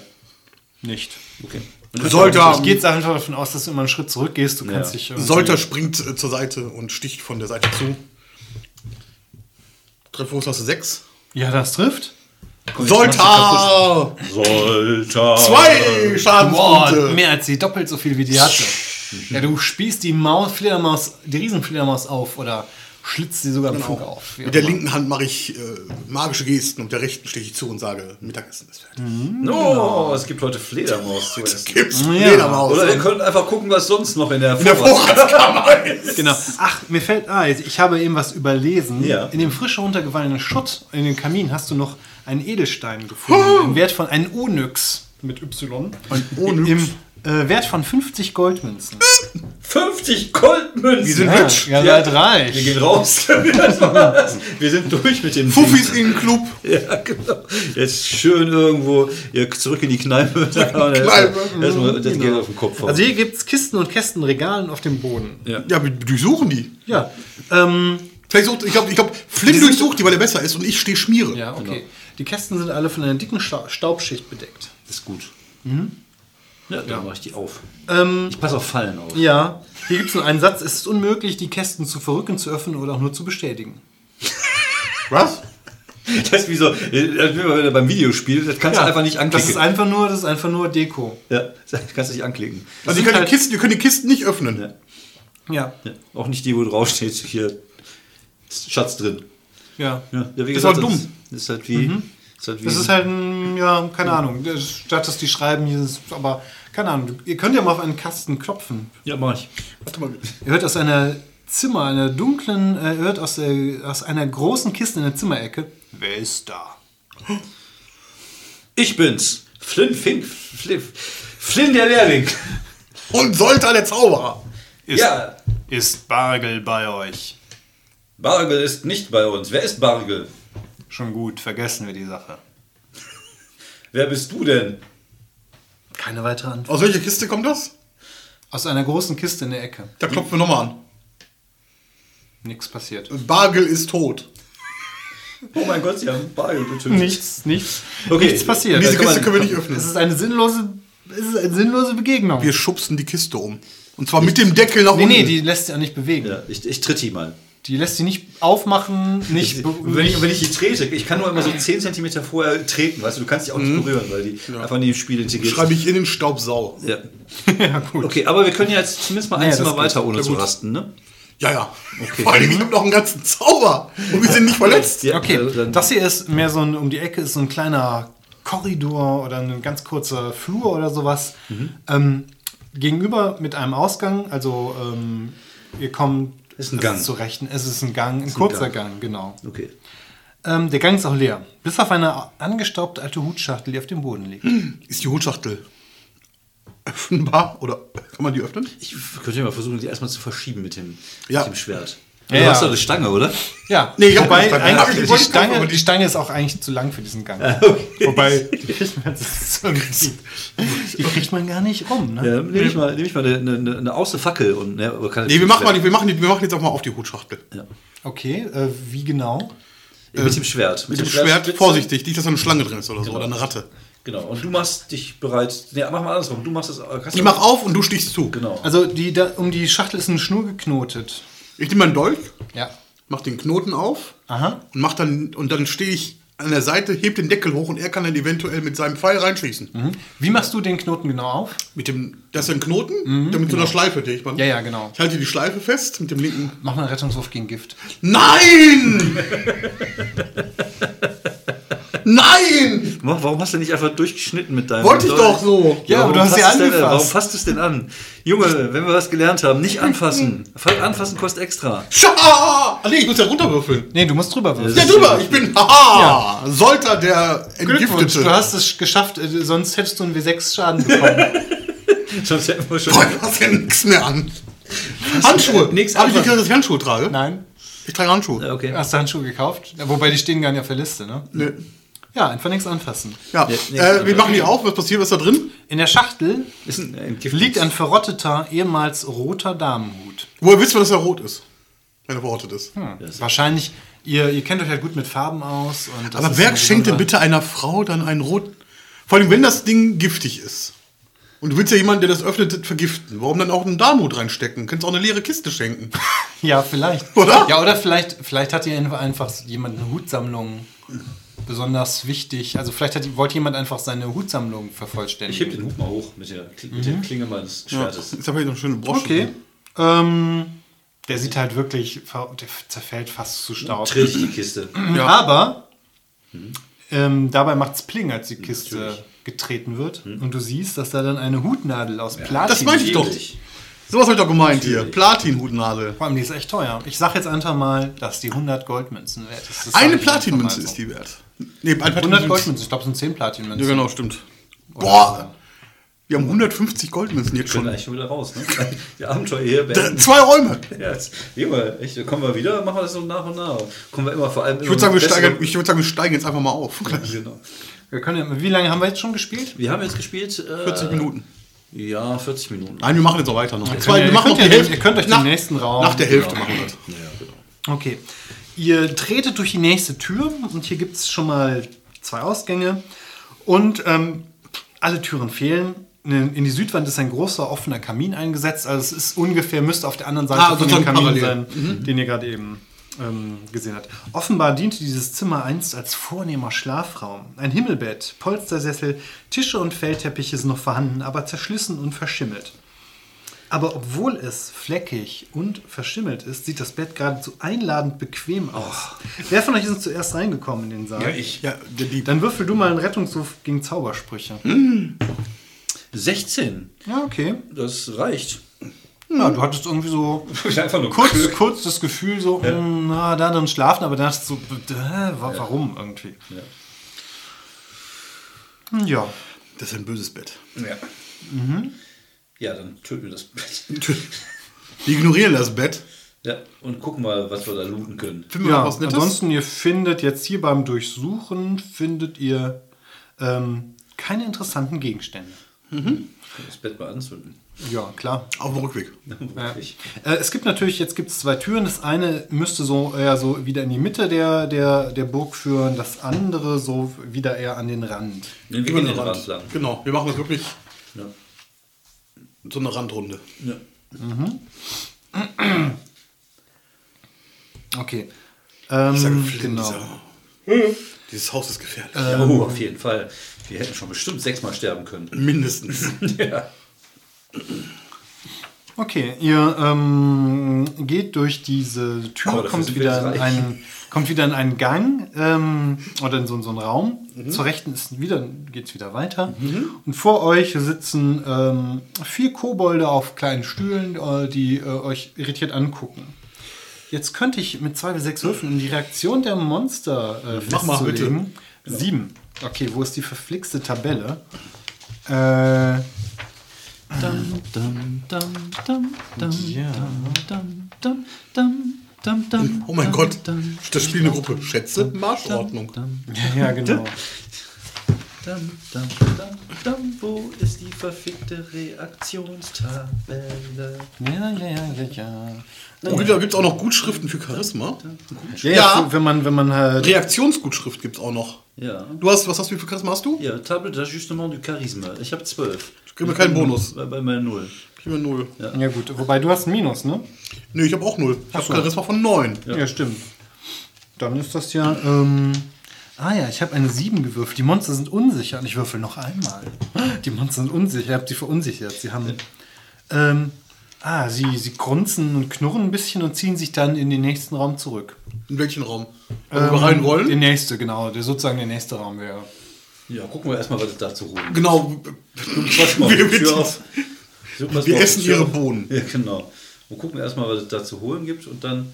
nicht. okay. Sollte Ich gehe jetzt einfach davon aus, dass du immer einen Schritt zurückgehst. Du kannst Ja. dich. irgendwie- Solter springt äh, zur Seite und sticht von der Seite zu. Treffe Rüstklasse 6. Ja, das trifft. Solter! Sollte. Zwei Boah, Schadenspunkte! mehr als sie, doppelt so viel wie die hatte. Ja, du spießt die Maus, Fledermaus, die Riesenfledermaus auf oder schlitzt sie sogar im Flug auf. Genau. Mit der immer. linken Hand mache ich äh, magische Gesten und der rechten steche ich zu und sage, Mittagessen ist fertig. Oh, es gibt heute Fledermaus zu essen. Gibt's Ja. Fledermaus. Oder wir können einfach gucken, was sonst noch in der in der Vorrat Vorratskammer ist. Genau. Ach, mir fällt ein, ich habe eben was überlesen. Ja. In dem frisch runtergefallenen Schutt in den Kamin hast du noch einen Edelstein gefunden. Im Wert von einem Onyx mit Y. Ein Onyx? Im äh, Wert von 50 Goldmünzen. 50 Goldmünzen. Wir sind Ja, rich. ja, Ja. seid reich. Wir gehen raus. Wir sind durch mit dem Fuffis in den Club. Ja, genau. Jetzt schön irgendwo ja, zurück in die Kneipe. Kneipe. Erstmal das Geld auf den Kopf hauen. Also hier gibt es Kisten und Kästen, Regalen auf dem Boden. ja. Ja, wir durchsuchen die. Ja. Ähm, Vielleicht sucht, ich glaube, ich glaub, Flynn durchsucht die, weil er besser ist und ich stehe Schmiere. ja, okay. Die Kästen sind alle von einer dicken Sta Staubschicht bedeckt. Das ist gut. Ja, dann mache ich die auf. Ähm, Ich passe auf Fallen auf. ja, hier gibt es nur einen Satz. Es ist unmöglich, die Kästen zu verrücken, zu öffnen oder auch nur zu bestätigen. Was? Das ist wie so, äh, wenn man beim Videospiel, das kannst du einfach nicht Das anklicken. ist einfach nur, das ist einfach nur Deko. ja, das kannst du nicht anklicken. Also, sind können, halt- die Kisten, die können die Kisten nicht öffnen. Ja. Ja. Ja. Auch nicht die, wo drauf steht, hier ist Schatz drin. Ja. Ja, ja, wie Ist gesagt, auch dumm. Das ist halt wie. Ist halt wie Das ist halt ein, ja, keine Ahnung. Statt dass die schreiben, hier ist, aber keine Ahnung. Ihr könnt ja mal auf einen Kasten klopfen. ja, mach ich. Warte mal. Ihr hört aus einer Zimmer, einer dunklen, äh, ihr hört aus, der, aus einer großen Kiste in der Zimmerecke. Wer ist da? Ich bin's. Flynn Fink. Flynn, Flynn der Lehrling. Und Solter der Zauberer. Ist, Ja. Ist Bargel bei euch? Bargel ist nicht bei uns. Wer ist Bargel? Schon gut, vergessen wir die Sache. Wer bist du denn? Keine weitere Antwort. Aus welcher Kiste kommt das? Aus einer großen Kiste in der Ecke. Da klopfen wir nochmal an. Nichts passiert. Bargel ist tot. Oh mein Gott, sie haben Bargel getötet. Nichts, nichts. Okay. Nichts passiert. Diese Kiste können wir nicht Es öffnen. ist eine sinnlose, es ist eine sinnlose Begegnung. Wir schubsen die Kiste um. Und zwar mit dem Deckel nach nee, unten. nee, die lässt sie ja nicht bewegen. Ja, ich, ich tritt die mal. Die lässt sie nicht aufmachen, nicht. Wenn, ich, wenn ich die trete, ich kann nur immer so 10 cm vorher treten, weißt du, du kannst die auch nicht berühren, weil die einfach in dem Spiel integriert Schreibe ich in den Staubsau. Ja. ja, gut. Okay, aber wir können ja jetzt zumindest mal ein Naja, Zimmer weiter, ohne Ja, zu gut. rasten, ne? Ja, ja. Vor allem, ich habe noch einen ganzen Zauber. Und wir sind nicht verletzt. Ja, Okay, also das hier ist mehr so ein, um die Ecke ist so ein kleiner Korridor oder ein ganz kurzer Flur oder sowas. Mhm. Ähm, gegenüber mit einem Ausgang, also ähm, ihr kommt Ist ein es Gang. zu rechten, es ist ein Gang, ein kurzer Gang. genau. Okay. Ähm, der Gang ist auch leer, bis auf eine angestaubte alte Hutschachtel, die auf dem Boden liegt. Ist die Hutschachtel öffnbar? Oder kann man die öffnen? Ich könnte ja mal versuchen, die erstmal zu verschieben mit dem, Ja. mit dem Schwert. Ja, du hast ja. doch eine Stange, oder? Ja, Nee, ich hab wobei Stange. eigentlich Ich die, kaufen, Stange, aber die- die Stange ist auch eigentlich zu lang für diesen Gang. Wobei, die kriegt man, das ist irgendwie- die kriegt man gar nicht rum. Ne? Ja, nehme ich mal, nehm ich mal eine, eine, eine Außenfackel und ne, Nee, wir machen, mal, die- wir, machen die, wir machen jetzt auch mal auf die Hutschachtel. Ja. Okay, äh, wie genau? mit dem Schwert. Mit dem Schwert, Spitze. vorsichtig, nicht, dass da eine Schlange drin ist oder so, Genau. oder eine Ratte. Genau. Und du machst dich bereit. Nee, mach mal andersrum. Du machst das. Ich mach auf und du stichst zu. Genau. Also die, da, um die Schachtel ist eine Schnur geknotet. Ich nehme meinen Dolch, Ja. mach den Knoten auf Aha. und mach dann und dann stehe ich an der Seite, heb den Deckel hoch und er kann dann eventuell mit seinem Pfeil reinschießen. Wie machst du den Knoten genau auf? Mit dem, das ist ein Knoten, der mit so einer Schleife, die ich mal. Ja, ja, genau. Ich halte die Schleife fest mit dem linken. Mach mal einen Rettungswurf gegen Gift. Nein! Nein! Warum hast du nicht einfach durchgeschnitten mit deinem. Wollte ich doch so. Ja, aber warum du hast sie es denn- angefasst. Warum fasst du es denn an? Junge, wenn wir was gelernt haben, nicht anfassen. Anfassen kostet extra. Scha! Ah, nee, ich muss ja runterwürfeln. Nee, du musst drüber würfeln. Ja, drüber, ich bin, haha, Solter der Entgiftete. du hast es geschafft, äh, sonst hättest du einen W6 Schaden bekommen. Sonst hätten wir schon. Boah, du hast ja nichts mehr an. Handschuhe. Nix Habe ich nicht gesagt, dass ich Handschuhe trage? Nein. Ich trage Handschuhe. Ja, Okay. Hast du Handschuhe gekauft? Ja, Wobei die stehen gar nicht auf der Liste, ne? Nee. Ja, einfach nichts anfassen. Ja, nee, äh, wir nee. machen die auf. Was passiert? Was ist da drin? In der Schachtel Ist ein, ein Gift. liegt ein verrotteter, ehemals roter Damenhut. Woher wisst ihr, dass er rot ist? Wenn er verrottet ist. Wahrscheinlich, ihr, ihr kennt euch halt gut mit Farben aus. Und das Aber wer schenkt denn bitte einer Frau dann ein Rot? Vor allem, wenn das Ding giftig ist. Und du willst ja jemanden, der das öffnet, vergiften. Warum dann auch einen Darmut reinstecken? Könntest auch eine leere Kiste schenken. Ja, vielleicht. Oder? Ja, oder vielleicht, vielleicht hat ihr einfach jemand eine Hutsammlung besonders wichtig. Also vielleicht hat, wollte jemand einfach seine Hutsammlung Ich heb vervollständigen. den Hut mal hoch mit der, Kli- mit der Klinge meines Schwertes. Jetzt habe ich noch eine schöne Brosche. Okay. Ähm, der sieht halt wirklich, der zerfällt fast zu Staub. Tritt ich die Kiste. Ja. Aber ähm, dabei macht es Pling, als die Kiste Natürlich. getreten wird. Und du siehst, dass da dann eine Hutnadel aus Platin das meine ich doch. Ähnlich. Sowas habe ich doch gemeint hier. Platin-Hutnadel. Vor allem, die ist echt teuer. Ich sag jetzt einfach mal, dass die 100 Goldmünzen wert ist. Das sag Eine ich einfach Platinmünze so. ist die wert. Nee, ein 100 Platinmünze. Goldmünzen, ich glaube, es sind 10 Platinmünzen. Ja, genau, stimmt. Oder Boah, wir haben 150 Goldmünzen jetzt Ich bin schon. eigentlich schon wieder raus, ne? Die Abenteuer hier beenden. Zwei Räume. Ja, Junge, echt, kommen wir wieder, machen wir das so nach und nach. Kommen wir immer vor allem. Ich würde sagen, wir ich würde sagen, wir steigen jetzt einfach mal auf. Genau. Wir können ja, wie lange haben wir jetzt schon gespielt? Wir haben jetzt gespielt. Äh, 40 Minuten. Ja, 40 Minuten. Nein, wir machen jetzt noch weiter noch. wir machen ihr noch die könnt ja- Hälfte. ihr könnt euch den nach, nächsten Raum- Nach der Hälfte Genau. machen wir das. Ja, genau. Okay. Ihr tretet durch die nächste Tür und hier gibt es schon mal zwei Ausgänge und ähm, alle Türen fehlen. In in die Südwand ist ein großer offener Kamin eingesetzt. Also es ist ungefähr, müsste auf der anderen Seite Ah, von dem Kamin parallel. sein, den ihr gerade eben ähm, gesehen habt. Offenbar diente dieses Zimmer einst als vornehmer Schlafraum. Ein Himmelbett, Polstersessel, Tische und Fellteppiche sind noch vorhanden, aber zerschlissen und verschimmelt. Aber obwohl es fleckig und verschimmelt ist, sieht das Bett geradezu einladend bequem aus. Wer von euch ist zuerst reingekommen in den Saal? Ja, ich. Ja, der Dieb. Dann würfel du mal einen Rettungsruf gegen Zaubersprüche. 16. Ja, okay. Das reicht. Ja, du hattest irgendwie so Einfach nur kurz, kurz das Gefühl, so, mm, na, da drin schlafen, aber dann hast du so, äh, wa- warum irgendwie? Ja. Hm, Ja. Das ist ein böses Bett. Ja. Ja, dann töten wir das Bett. Wir ignorieren das Bett. Ja, und gucken mal, was wir da looten können. Finden wir Ja, was Nettes? ansonsten, ihr findet jetzt hier beim Durchsuchen, findet ihr ähm, keine interessanten Gegenstände. Das Bett mal anzünden. Ja, klar. Auf dem Rückweg. Wirklich. Äh, es gibt natürlich, jetzt gibt es zwei Türen. Das eine müsste so eher so wieder in die Mitte der, der, der Burg führen, das andere so wieder eher an den Rand. Nee, wir Über gehen den den Rand Rand. lang. Genau, wir machen das wirklich Ja. So eine Randrunde. Ja. Okay. Ähm, Ich sage genau. dieser, dieses Haus ist gefährlich. ja, oh, auf jeden Fall. Wir hätten schon bestimmt sechsmal sterben können. Mindestens. ja. Okay, ihr ähm, geht durch diese Tür, dafür kommt wieder, in reich. einen, kommt wieder in einen Gang ähm, oder in so, so einen Raum. Mhm. Zur Rechten ist wieder, geht es wieder weiter. Und vor euch sitzen ähm, vier Kobolde auf kleinen Stühlen, äh, die äh, euch irritiert angucken. Jetzt könnte ich mit zwei bis sechs Würfen, um die Reaktion der Monster äh, Mach mal, festzulegen. Sieben. Okay, wo ist die verflixte Tabelle? Äh, Dum, dum, dum, dum, dum, Ja. dum, dum, dum, dum, dum, Oh mein dum, Gott. dum, Das spielt eine Gruppe. Schätze, Marschordnung. dum. ja, genau. Wo ist die verfickte Reaktionstabelle? Ja, ja, ja, ja, ja. Oh, da gibt es auch noch Gutschriften für Charisma. Ja, Ja. Wenn man, wenn man halt. Reaktionsgutschrift gibt es auch noch. Ja. Du hast, was hast du, wie viel Charisma hast du? Ja, Table d'ajustement du Charisme. Ich habe zwölf. Ich kriege mir keinen Bonus. Bei, bei meiner Null. Ich habe null. Ja, gut. Wobei du hast ein Minus, ne? Nee, ich habe auch null. Ich habe Charisma von neun. Ja, stimmt. Dann ist das ja. Ähm, ah ja, ich habe eine 7 gewürfelt. Die Monster sind unsicher und ich würfel noch einmal. Die Monster sind unsicher. Ich habe sie verunsichert. Sie haben. Ähm, ah, sie, sie grunzen und knurren ein bisschen und ziehen sich dann in den nächsten Raum zurück. In welchen Raum? Wo wir rein wollen? Der nächste, genau. Der sozusagen der nächste Raum wäre. Ja, gucken wir erstmal, was es da zu holen. Genau. Pass mal, Wir- Tür auf. Wir essen ihre. Bohnen. Ja, genau. Und gucken wir erstmal, was es da zu holen gibt und dann.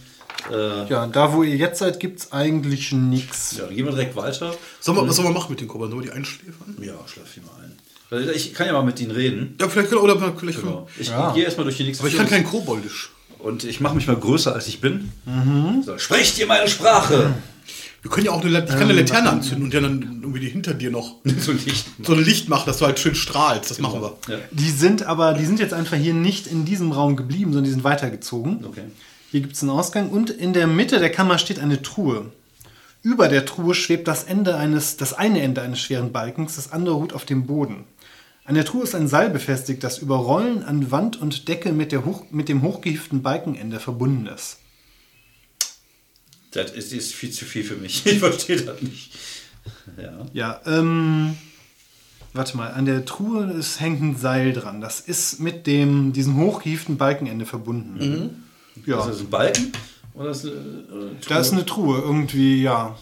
Äh, Ja, da wo ihr jetzt seid, gibt es eigentlich nichts. ja, dann gehen wir direkt weiter. Sollen wir, was sollen wir machen mit den Kobolden? Sollen wir die einschläfern? Ja, schlaf die mal ein. Ich kann ja mal mit ihnen reden. Ja, vielleicht können oder vielleicht Genau. Ich Ja. gehe erstmal durch die nächste Aber ich kann kein Koboldisch. Und ich mache mich mal größer, als ich bin. So, sprecht ihr meine Sprache? Wir können ja auch eine, ich kann eine Laterne anzünden und dann irgendwie die hinter dir noch so nicht. so ein Licht machen, dass du halt schön strahlst. Das machen wir. Ja. Die sind aber, die sind jetzt einfach hier nicht in diesem Raum geblieben, sondern die sind weitergezogen. Okay. Hier gibt es einen Ausgang und in der Mitte der Kammer steht eine Truhe. Über der Truhe schwebt das Ende eines, das eine Ende eines schweren Balkens, das andere ruht auf dem Boden. An der Truhe ist ein Seil befestigt, das über Rollen an Wand und Decke mit, der hoch, mit dem hochgehieften Balkenende verbunden ist. Das ist, ist viel zu viel für mich. Ich verstehe das nicht. Ja. Ja, ähm. Warte mal, an der Truhe ist, hängt ein Seil dran. Das ist mit dem, diesem hochgehieften Balkenende verbunden. Ja, Ist das ein Balken? Oder ist das eine, äh, da ist eine Truhe irgendwie, ja.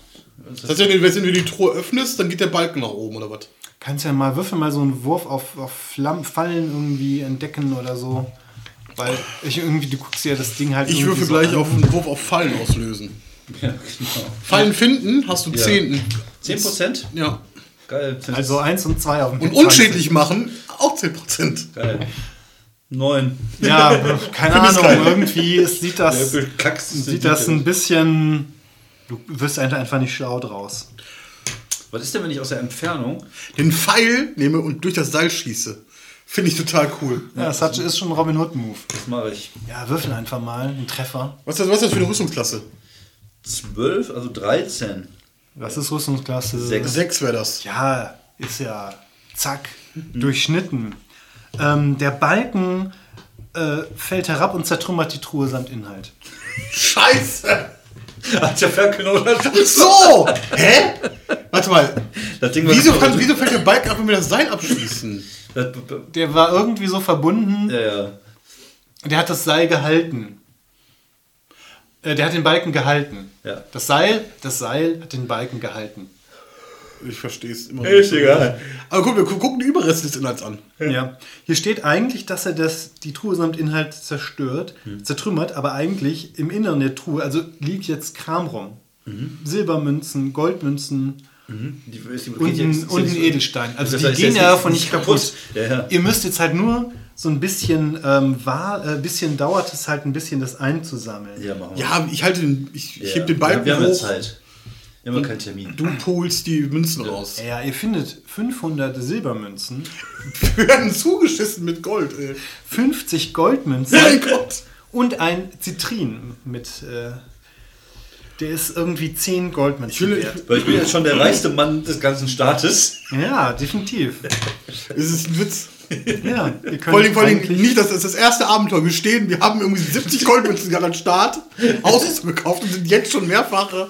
Das heißt, wenn du wenn du die Truhe öffnest, dann geht der Balken nach oben oder was? Kannst ja mal würfel mal so einen Wurf auf, auf Flamm, Fallen irgendwie entdecken oder so. Weil ich irgendwie, du guckst ja das Ding halt. Ich würfel so gleich an. auf einen Wurf auf Fallen auslösen. Ja, genau. Fallen finden, hast du Ja. Zehnten. 10%? Ja. Geil. Also eins und zwei auf dem Und Pad 20. unschädlich machen, auch 10%. Geil. 9. Ja, keine Findest Ahnung. geil. Irgendwie sieht das, Kackst sieht das ein bisschen. Du wirst einfach einfach nicht schlau draus. Was ist denn, wenn ich aus der Entfernung Den Pfeil nehme und durch das Seil schieße. Finde ich total cool. Ja, das hat, ist schon ein Robin Hood-Move. Das mache ich. Ja, würfel einfach mal einen Treffer. Was ist das, was ist das für eine Rüstungsklasse? 12, also 13. Was ist Rüstungsklasse? Sechs. Sechs wäre das. Ja, ist ja zack, durchschnitten. Ähm, der Balken äh, fällt herab und zertrümmert die Truhe samt Inhalt. Scheiße! Hat ja verknotet. So! Hä? Warte mal. Das Ding war Wieso, kann, wieso fällt der Balken ab, wenn wir das Seil abschließen? Der war irgendwie so verbunden, Ja, ja. der hat das Seil gehalten. Äh, der hat den Balken gehalten. Ja. Das Seil, das Seil hat den Balken gehalten. Ich verstehe es immer Ist egal. Aber guck, wir gu- gucken die Überreste des Inhalts an. Ja. Hier steht eigentlich, dass er das, die Truhe samt Inhalt zerstört, zertrümmert, aber eigentlich im Inneren der Truhe, also liegt jetzt Kram rum. Silbermünzen, Goldmünzen Die, ist die, und ein, und ein Edelstein. Also Das die heißt, gehen jetzt ja davon nicht kaputt. Ja, ja. Ihr müsst jetzt halt nur so ein bisschen, ähm, wahr, äh, bisschen dauert es halt ein bisschen, das einzusammeln. Ja, machen wir. Ja, ich halte den, ich, ich Ja. heb den Balken Wir haben ja hoch. Zeit. Wir haben ja keinen Termin. Du polst die Münzen raus. Ja, ihr findet 500 Silbermünzen, Wir werden zugeschissen mit Gold, ey. 50 Goldmünzen Mein Gott. und ein Zitrin mit, äh, der ist irgendwie 10 Goldmünzen Ich will- wert. Weil ich bin jetzt schon der reichste Mann des ganzen Staates. Ja, definitiv. Es ist ein Witz. Ja, ihr könnt Vor allem, vor allem nicht, das ist das erste Abenteuer. Wir stehen, wir haben irgendwie 70 Goldmünzen gerade am Start, Haus gekauft und sind jetzt schon mehrfache.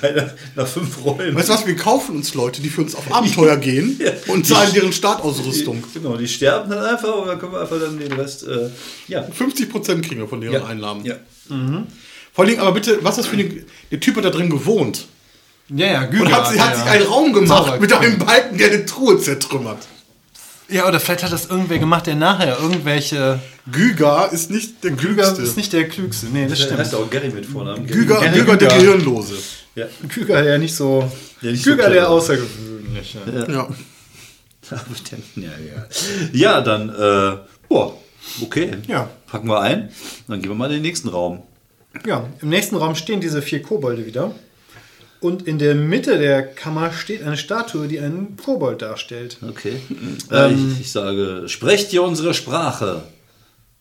Drei nach, nach fünf Rollen. Weißt du was, wir kaufen uns Leute, die für uns auf Abenteuer gehen und zahlen deren Startausrüstung. Die, genau, die sterben dann einfach und dann können wir einfach dann den Rest. Äh, ja. 50% kriegen wir von deren ja. Einnahmen. Ja. Vor allem, aber bitte, was ist das für eine. Der Typ hat da drin gewohnt. Ja, ja, Güger. Und hat, sie- hat ja. sich einen Raum gemacht Zauber- mit einem Balken, der eine Truhe zertrümmert. Ja, oder vielleicht hat das irgendwer gemacht, der nachher irgendwelche. Güger ist nicht der Güger Klügste. ist nicht der Klügste. Nee, das Der stimmt. heißt auch Gary mit Vornamen. Gary. Güger, Gerne Güger der Güger. Gehirnlose. Ja. Güger, der nicht so. Der nicht so Güger, der clever. außergewöhnliche. Ja. Ja, ja. ja, dann, äh, boah, okay. Ja. Packen wir ein. Dann gehen wir mal in den nächsten Raum. Ja, im nächsten Raum stehen diese vier Kobolde wieder. Und in der Mitte der Kammer steht eine Statue, die einen Kobold darstellt. Okay. Äh, ich, ich sage, sprecht ihr unsere Sprache?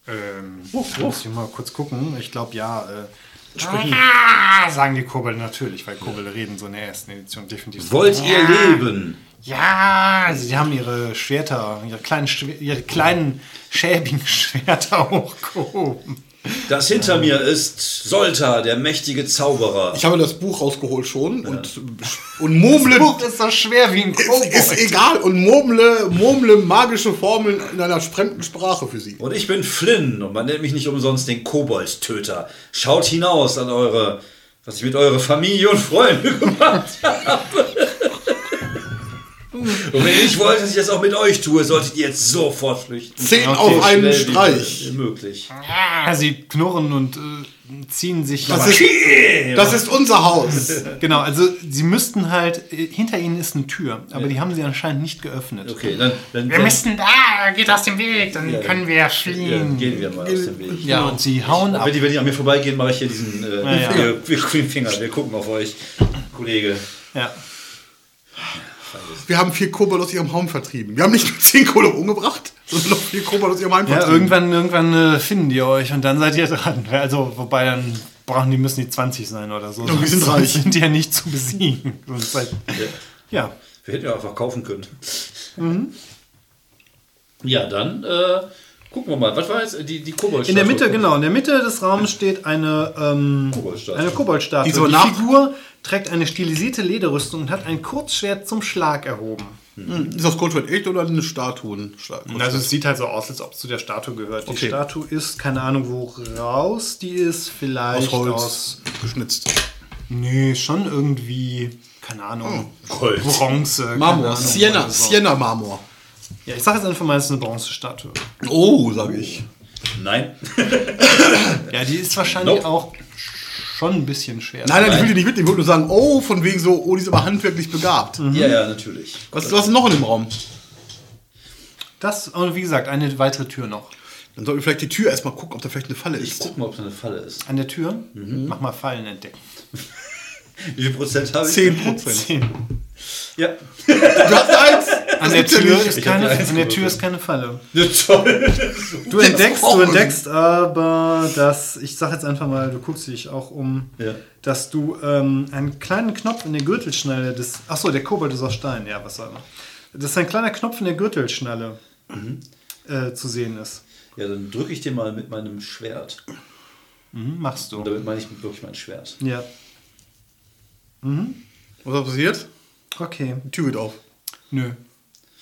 Ähm, muss ich mal kurz gucken. Ich glaube, ja. Äh, sprechen, ah, sagen die Kobolde natürlich, weil Kobolde reden so in der ersten Edition definitiv. so. Wollt ihr leben? Ja, sie haben ihre Schwerter, ihre kleinen, Schwer, ihre kleinen schäbigen Schwerter hochgehoben. Das hinter mir ist Solta, der mächtige Zauberer. Ich habe das Buch rausgeholt schon und, und murmle. Das Buch ist so schwer wie ein Kobold. ist, ist egal und murmle, murmle magische Formeln in einer fremden Sprache für sie. Und ich bin Flynn und man nennt mich nicht umsonst den Kobold-Töter. Schaut hinaus an eure, was ich mit eurer Familie und Freunden gemacht habe. Und wenn ihr nicht wollt, dass ich das auch mit euch tue, solltet ihr jetzt sofort flüchten. Zehn Okay, auf einen Streich. Möglich. Ah, sie knurren und äh, ziehen sich. Das ist, das ist unser Haus. genau, also sie müssten halt, äh, hinter ihnen ist eine Tür, aber die haben sie anscheinend nicht geöffnet. Okay, dann, dann, Wir dann, müssen da, geht aus dem Weg, dann Ja, können wir ja, fliehen. gehen wir mal aus dem Weg. Ja, und sie hauen ab. Wenn die, wenn die an mir vorbeigehen, mache ich hier diesen äh, Ja, ja. Wir, Finger. Wir gucken auf euch, Kollege. Ja. Wir haben vier Kobold aus ihrem Haum vertrieben. Wir haben nicht nur zehn Kobold umgebracht, sondern noch vier Kobold aus ihrem Heim Ja, vertrieben. irgendwann, irgendwann äh, finden die euch und dann seid ihr dran. Also, wobei dann brauchen die, müssen die 20 sein oder so. Ja, wir sind reich. sind die ja nicht zu besiegen. Sonst seid, ja. Wir hätten ja einfach kaufen können. Ja, dann äh, gucken wir mal. Was war jetzt die, die Kobold? In der Mitte, genau, in der Mitte des Raums steht eine, ähm, Koboldstatue. eine Koboldstatue. Die so die nach- Figur trägt eine stilisierte Lederrüstung und hat ein Kurzschwert zum Schlag erhoben. Ist das Goldschwert echt oder eine Statuen? Also es sieht halt so aus, als ob es zu der Statue gehört. Die Okay. Statue ist, keine Ahnung, woraus die ist. Vielleicht aus Holz aus geschnitzt. Nee, schon irgendwie, keine Ahnung, Gold. Bronze. Marmor, Ahnung, Sienna, so. Sienna Marmor. Ja, ich sage jetzt einfach mal, es ist eine Bronzestatue. Oh, sage ich. Nein. Ja, die ist wahrscheinlich Nope. auch schon ein bisschen schwer. Nein, nein, ich will die nicht mitnehmen. Ich wollte nur sagen, oh, von wegen so, oh, die ist aber handwerklich begabt. Ja, ja, natürlich. Was, was ist noch in dem Raum? Das, und wie gesagt, eine weitere Tür noch. Dann sollten wir vielleicht die Tür erstmal gucken, ob da vielleicht eine Falle Ich ist. guck mal, ob da eine Falle ist. An der Tür, mach mal Fallen entdecken. Wie viel Prozent habe ich? 10 Prozent. Zehn. Ja. Du hast eins! An der Tür, ist keine, an der Tür ist keine Falle. ja toll. Du entdeckst, du entdeckst aber, dass, ich sag jetzt einfach mal, du guckst dich auch um, Ja. dass du ähm, einen kleinen Knopf in der Gürtelschnalle des. Achso, der Kobold ist aus Stein, ja, was soll man. Dass ein kleiner Knopf in der Gürtelschnalle äh, zu sehen ist. Ja, dann drücke ich den mal mit meinem Schwert. Mhm, machst Und du. damit meine ich wirklich mein Schwert. Ja. Was passiert? Okay. Die Tür geht auf. Nö.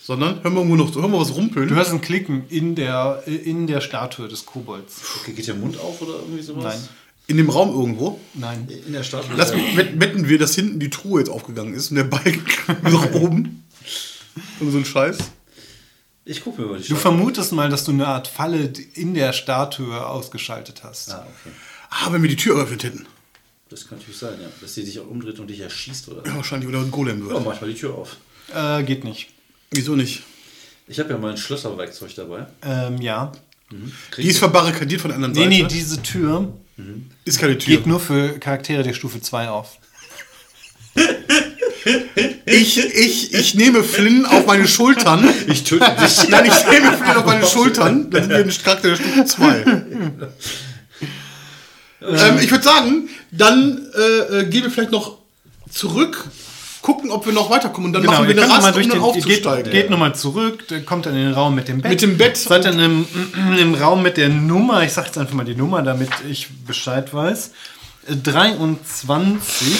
Sondern, hören wir irgendwo noch, hören wir was rumpeln. Du hörst ein Klicken in der, in der Statue des Kobolds. Okay, geht der Mund auf oder irgendwie sowas? Nein. In dem Raum irgendwo. Nein. In der Statue. Lass mich, wett- wetten wir, dass hinten die Truhe jetzt aufgegangen ist und der Balken nach oben. Und so ein Scheiß. Ich gucke mir mal die Du Statue vermutest mal, dass du eine Art Falle in der Statue ausgeschaltet hast. Ah, okay. Ah, wenn wir die Tür eröffnet hätten. Das kann natürlich sein, ja. Dass sie sich auch umdreht und dich erschießt oder. Ja, wahrscheinlich, oder ein Golem Ja, wird. mach ich mal die Tür auf. Äh, geht nicht. Wieso nicht? Ich habe ja mein Schlösserwerkzeug dabei. Ähm, ja. Krieg Die ist verbarrikadiert von der anderen Nee, Seite. nee, diese Tür ist keine Tür. geht nur für Charaktere der Stufe 2 auf. Ich, ich, ich nehme Flynn auf meine Schultern. ich töte dich. Nein, ich nehme Flynn auf meine Schultern. Dann sind wir ein Charakter der Stufe 2. ähm, ich würde sagen, dann äh, äh, gehen wir vielleicht noch zurück, gucken, ob wir noch weiterkommen. Und dann machen wir eine Rast, um dann den, geht, aufzusteigen. geht nochmal zurück, kommt dann in den Raum mit dem Bett. Mit dem Bett Seid dann im, im Raum mit der Nummer, ich sag jetzt einfach mal die Nummer, damit ich Bescheid weiß. Äh, 23.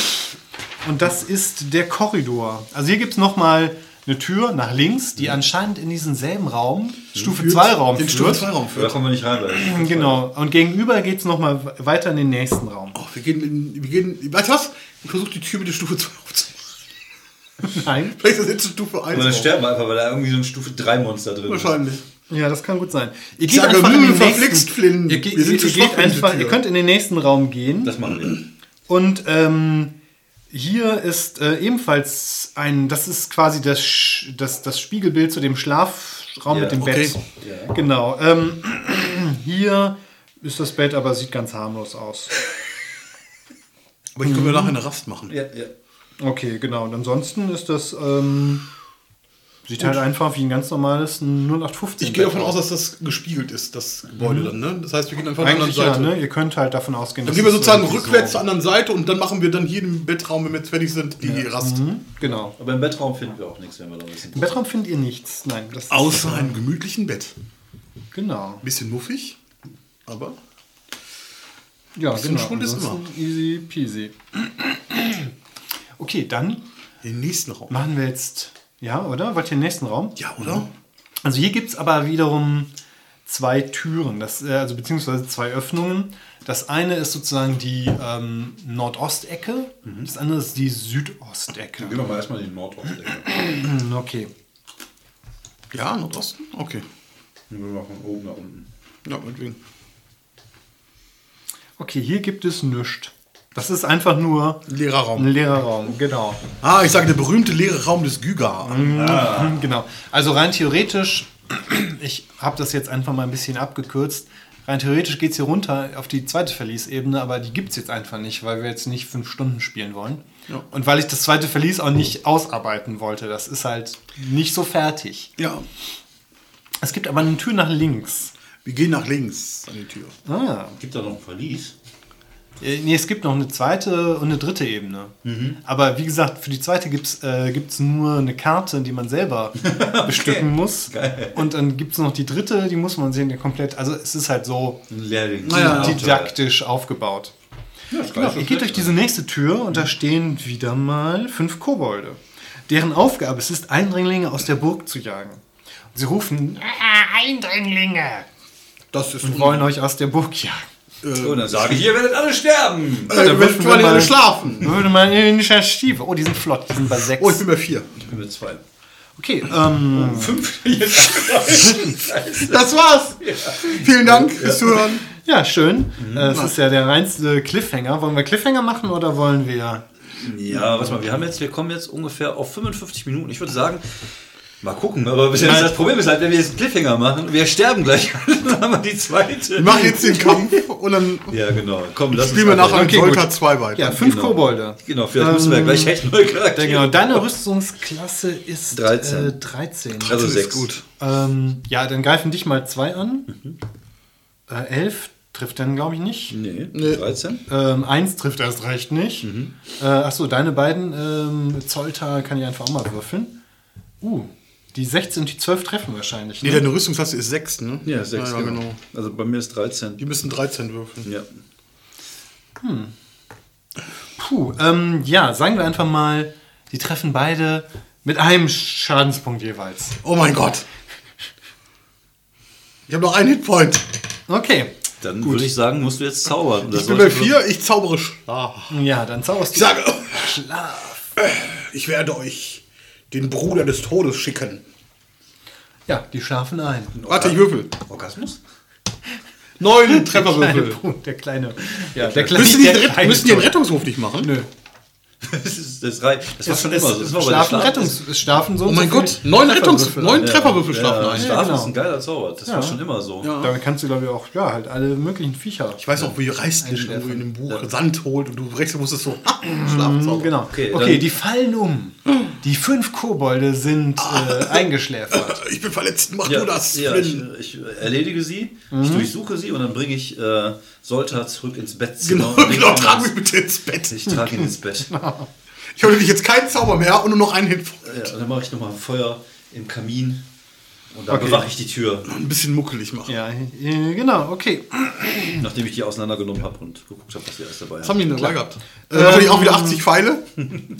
Und das ist der Korridor. Also hier gibt es nochmal eine Tür nach links, die anscheinend in diesen selben Raum, Stufe 2 Raum Den Stufe führt. 2 Raum Da führt. kommen wir nicht rein. Genau. Und gegenüber geht es nochmal weiter in den nächsten Raum. Oh, wir gehen, in, wir gehen, weißt du was? Ich versuche die Tür mit der Stufe 2 aufzumachen. Nein. Vielleicht ist das jetzt Stufe 1. Und dann sterben wir einfach, weil da irgendwie so ein Stufe 3 Monster drin ist. Wahrscheinlich. Ja, das kann gut sein. Ihr Ich sage, hm, verflixt, Flynn. Ihr, ge- Wir sind ihr, zu ihr, schwach geht für diese einfach, Tür. ihr könnt in den nächsten Raum gehen. Das machen wir. Und ähm, hier ist äh, ebenfalls ein, das ist quasi das, Sch- das, das Spiegelbild zu dem Schlafraum Ja, mit dem okay. Bett. Ja. Genau. Ähm, hier ist das Bett, aber sieht ganz harmlos aus. Aber ich können wir nachher eine Rast machen. Ja, ja. Okay, genau. Und ansonsten ist das, ähm, sieht halt einfach wie ein ganz normales 0815. Ich gehe davon Bett aus, dass das gespiegelt ist, das Gebäude dann, ne? Das heißt, wir gehen einfach Eigentlich anderen ja, Seite. ne? Ihr könnt halt davon ausgehen, Dann dass gehen wir es sozusagen rückwärts so- zur anderen Seite und dann machen wir dann hier im Bettraum, wenn wir jetzt fertig sind, die Rast. Mhm, Genau. Aber im Bettraum finden wir auch nichts, wenn wir da wissen. Im Bettraum findet ihr nichts. Nein, das ist Außer einem gemütlichen Bett. Genau. Bisschen muffig, aber Ja, Bisschen genau. Schwund ist Ansonsten Easy peasy. Okay, dann den nächsten Raum. machen wir jetzt. Ja, oder? Wollt ihr den nächsten Raum? Ja, oder? Also hier gibt es aber wiederum zwei Türen, das, äh, also beziehungsweise zwei Öffnungen. Das eine ist sozusagen die ähm, Nordostecke, das andere ist die Südostecke. Gehen wir mal erstmal in die Nordostecke. Okay. Ja, Nordosten? Okay. Wir machen von oben nach unten. Ja, meinetwegen. Okay, hier gibt es nichts. Das ist einfach nur Leerer ein Raum. leerer Raum, genau. Ah, ich sage der berühmte leere Raum des Gyga. Mhm, Genau. Also rein theoretisch, ich habe das jetzt einfach mal ein bisschen abgekürzt. Rein theoretisch geht es hier runter auf die zweite Verlies-Ebene, aber die gibt es jetzt einfach nicht, weil wir jetzt nicht fünf Stunden spielen wollen. Ja. Und weil ich das zweite Verlies auch nicht ausarbeiten wollte. Das ist halt nicht so fertig. Ja. Es gibt aber eine Tür nach links. Wir gehen nach links an die Tür. Ah. Gibt da noch ein Verlies? Äh, Nee, es gibt noch eine zweite und eine dritte Ebene. Aber wie gesagt, für die zweite gibt es äh, gibt's nur eine Karte, die man selber bestücken muss. Geil. Und dann gibt es noch die dritte, die muss man sehen, komplett. Also es ist halt so Lehrling. Naja, didaktisch aufgebaut. Ja, ist gar Genau, ihr geht durch diese nächste Tür und da stehen wieder mal fünf Kobolde. Deren Aufgabe es ist, Eindringlinge aus der Burg zu jagen. Und sie rufen Ah, Eindringlinge. Das ist und wollen euch aus der Burg jagen. Und dann sage ich, ihr werdet alle sterben. Äh, da wir würfeln wollen wir ja mal. schlafen. Würde man Initiative. Oh, die sind flott, die sind bei sechs. Oh, ich bin bei vier. Ich bin mit zwei. Okay, ähm, Fünf. Das war's. Vielen Dank fürs Zuhören. ja, schön. Äh, Es ist ja der reinste Cliffhanger. Wollen wir Cliffhanger machen oder wollen wir. Ja, warte mal, wir haben jetzt, wir kommen jetzt ungefähr auf 55 Minuten. Ich würde sagen, mal gucken, aber bis jetzt das Problem ist halt, wenn wir jetzt einen Cliffhanger machen, wir sterben gleich, dann haben wir die zweite. Wir machen jetzt den Kampf und dann Ja, genau. Komm, lass spielen wir uns nachher Okay, gut. Solta 2 weiter. Ja, fünf Genau. Kobolde. Genau, vielleicht müssen wir ja gleich echt neue Charaktere. Genau, deine Rüstungsklasse ist 13. Äh, 13. Also Das ist sechs. gut. Ähm, ja, dann greifen dich mal zwei an. Äh, elf trifft dann, glaube ich, nicht. Nee, Nee. 13. Ähm, eins trifft erst recht nicht. Äh, achso, deine beiden ähm, Zoltar kann ich einfach auch mal würfeln. Uh, die 16 und die 12 treffen wahrscheinlich. Nee, Ne? deine Rüstungsklasse ist 6, ne? Ja, 6, ja, genau. genau. Also bei mir ist 13. Die müssen 13 würfeln. Ja. Puh, ähm, ja, sagen wir einfach mal, die treffen beide mit einem Schadenspunkt jeweils. Oh mein Gott. Ich habe noch einen Hitpoint. Okay. Dann würde ich sagen, musst du jetzt zaubern. Das Ich bin bei 4, ich zaubere Schlaf. Ja, dann zauberst Ich du. sage, Schlaf. ich werde euch den Bruder des Todes schicken. Ja, die schlafen ein. Warte, ich würfel. Orgasmus? Neun Trefferwürfel. Der kleine. Ja, der kleine. Müssen die, der den Rett- kleine müssen die einen Tod. Rettungswurf nicht machen? Nö. Das, ist, das, rei- das war Es, schon es, immer so. Das war schlafen Schlaf- Rettungs, es schlafen so. Oh mein so Gott, neun, Rettungs Trefferwürfel neun. Trefferwürfel Ja, schlafen ein. Schlaf genau. ist ein geiler Zauber. Das war schon immer so. Ja. Damit kannst du, glaube ich, auch ja, halt alle möglichen Viecher. Ich weiß auch, wie Einschläfern. irgendwo in dem Buch Sand holt und du rechts musstest so Schlafzauber. Genau. Okay, Okay, dann- die fallen um. Die fünf Kobolde sind äh, eingeschläfert. Ich bin verletzt, mach Ja, du das, ja ich, ich erledige sie, Mhm. ich durchsuche sie und dann bringe ich äh, Solta zurück ins Bettzimmer. Genau, genau, ihn trag mich bitte ins Bett. Ich trage ihn ins Bett. Ich habe nämlich jetzt keinen Zauber mehr und nur noch einen Hitpoint. Ja, und dann mache ich nochmal Feuer im Kamin und dann Okay. bewache ich die Tür, Ein bisschen muckelig machen. Ja, äh, genau, okay. nachdem ich die auseinandergenommen habe und geguckt habe, was sie alles dabei Was haben. haben die denn dabei gehabt? Äh, wahrscheinlich auch wieder 80 Pfeile.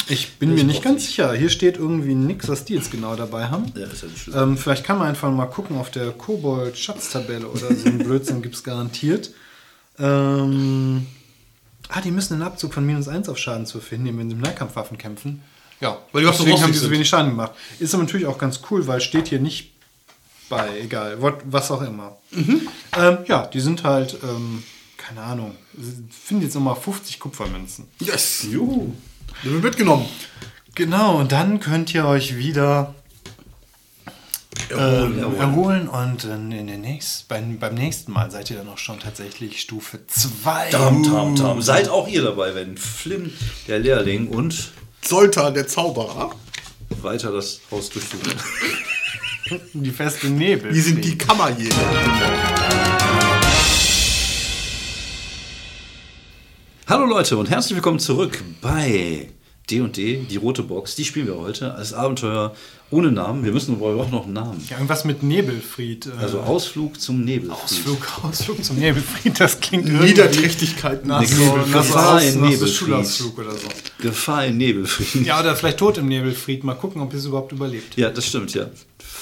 Ich bin mir nicht ganz sicher. Hier steht irgendwie nichts, was die jetzt genau dabei haben. Ja, ist ja nicht schlimm. Ähm, vielleicht kann man einfach mal gucken auf der Kobold-Schatztabelle oder so ein Blödsinn gibt es garantiert. Ähm, ah, die müssen einen Abzug von minus 1 auf Schaden zu finden, wenn sie mit Nahkampfwaffen kämpfen. Ja, Weil die auch so deswegen haben die so wenig Schaden gemacht. Ist aber natürlich auch ganz cool, weil steht hier nicht bei, egal, what, was auch immer. Ähm, ja, die sind halt, ähm, keine Ahnung, finden jetzt nochmal 50 Kupfermünzen. Yes. Juhu. Den wird mitgenommen. Genau, und dann könnt ihr euch wieder ähm, erholen und dann in der nächsten, beim, beim nächsten Mal seid ihr dann auch schon tatsächlich Stufe 2. Tam, tam, tam. Seid auch ihr dabei, wenn Flim, der Lehrling und Solter, der Zauberer. Weiter das Haus durchsuchen. Die feste Nebel. Wir sind die Kammerjäger. Hallo Leute und herzlich willkommen zurück bei D&D, die rote Box. Die spielen wir heute als Abenteuer ohne Namen. Wir müssen aber auch noch einen Namen. Ja, irgendwas mit Nebelfried. äh, Also Ausflug zum Nebelfried. Ausflug, Ausflug zum Nebelfried, das klingt irgendwie Niederträchtigkeit nach so, nach Gefahr in Nebelfried. Oder so. Gefahr in Nebelfried. Ja, oder vielleicht tot im Nebelfried. Mal gucken, ob es überhaupt überlebt. Ja, das stimmt, ja.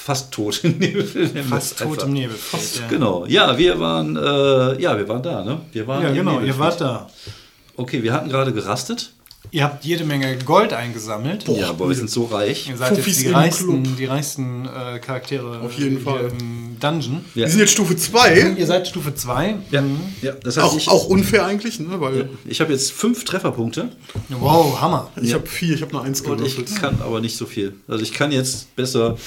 Fast tot im Nebelfried. Fast tot im Nebelfried. Ja. Genau. Ja, wir waren, äh, ja, wir waren da, ne? Wir waren Ja, genau, ihr wart da. Okay, wir hatten gerade gerastet. Ihr habt jede Menge Gold eingesammelt. ja, aber wir sind so reich. Ihr seid jetzt Fuffis die reichsten, die reichsten äh, Charaktere Auf jeden hier Fall. im Dungeon. Ja. Wir sind jetzt Stufe 2. Ihr seid Stufe 2. Ja, ja das heißt, Auch, ich, auch unfair eigentlich, ne? Weil ich habe jetzt fünf Trefferpunkte Wow, Hammer. ich habe vier, ich habe nur eins und ich gewürfelt. kann aber nicht so viel. Also ich kann jetzt besser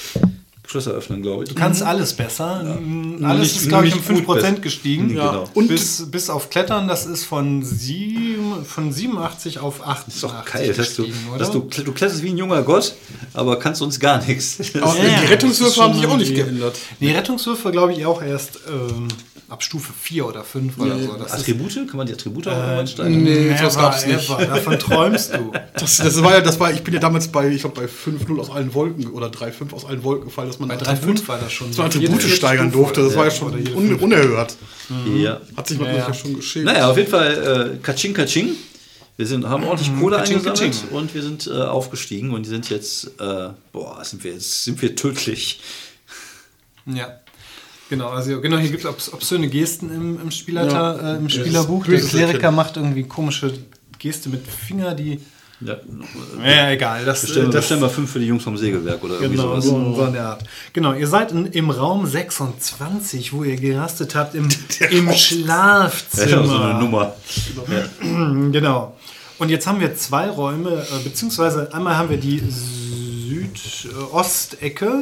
Schlösser öffnen, glaube ich. Du kannst alles besser. Nur Alles nicht- ist, glaube ich, um nur nicht gut 5% besser. gestiegen. Ja. Genau. Und bis, bis auf Klettern, das ist von, sieben, von 87 auf 88 ist doch geil, dass du, gestiegen, oder? dass du, du kletterst wie ein junger Gott, aber kannst uns gar nichts. Aber Ja, die Rettungswürfe haben sich auch nicht geändert. Die Rettungswürfe, glaube ich, auch erst ähm, ab Stufe 4 oder 5 oder so. Das ist, Attribute? Kann man die Attribute auch irgendwann steigern? Nee, never, sowas gab's nicht. ever. Davon träumst du. Das, das war ja, das war, ich bin ja damals bei, ich glaube, bei 5-0 aus allen Wolken oder 3-5 aus allen Wolken gefallen, dass man Bei Attribut- 3,5 war das schon. so Attribute steigern Stufe durfte. Das oder- war ja schon un unerhört. Ja. Hat sich man Ja, ja, ja. schon geschehen. Naja, auf jeden Fall äh, Kaching Kaching. Wir sind, haben ordentlich Kohle Kaching, eingesammelt Kaching. und wir sind äh, aufgestiegen und sind jetzt, äh, boah, sind wir jetzt, sind wir tödlich. Ja. Genau, also genau, hier gibt es obs obszöne Gesten im, im, Spielerta, äh, im Spielerbuch. Der Kleriker macht irgendwie komische Geste mit Finger, die. Ja, Ja, egal. Das, bestellen, das bestellen wir fünf für die Jungs vom Segelwerk oder irgendwie Genau, sowas. so, so in der Art. Genau, ihr seid in, im Raum 26, wo ihr gerastet habt, im, im Ja, Schlafzimmer. so eine Nummer. Genau. Und jetzt haben wir zwei Räume, äh, beziehungsweise einmal haben wir die Südostecke,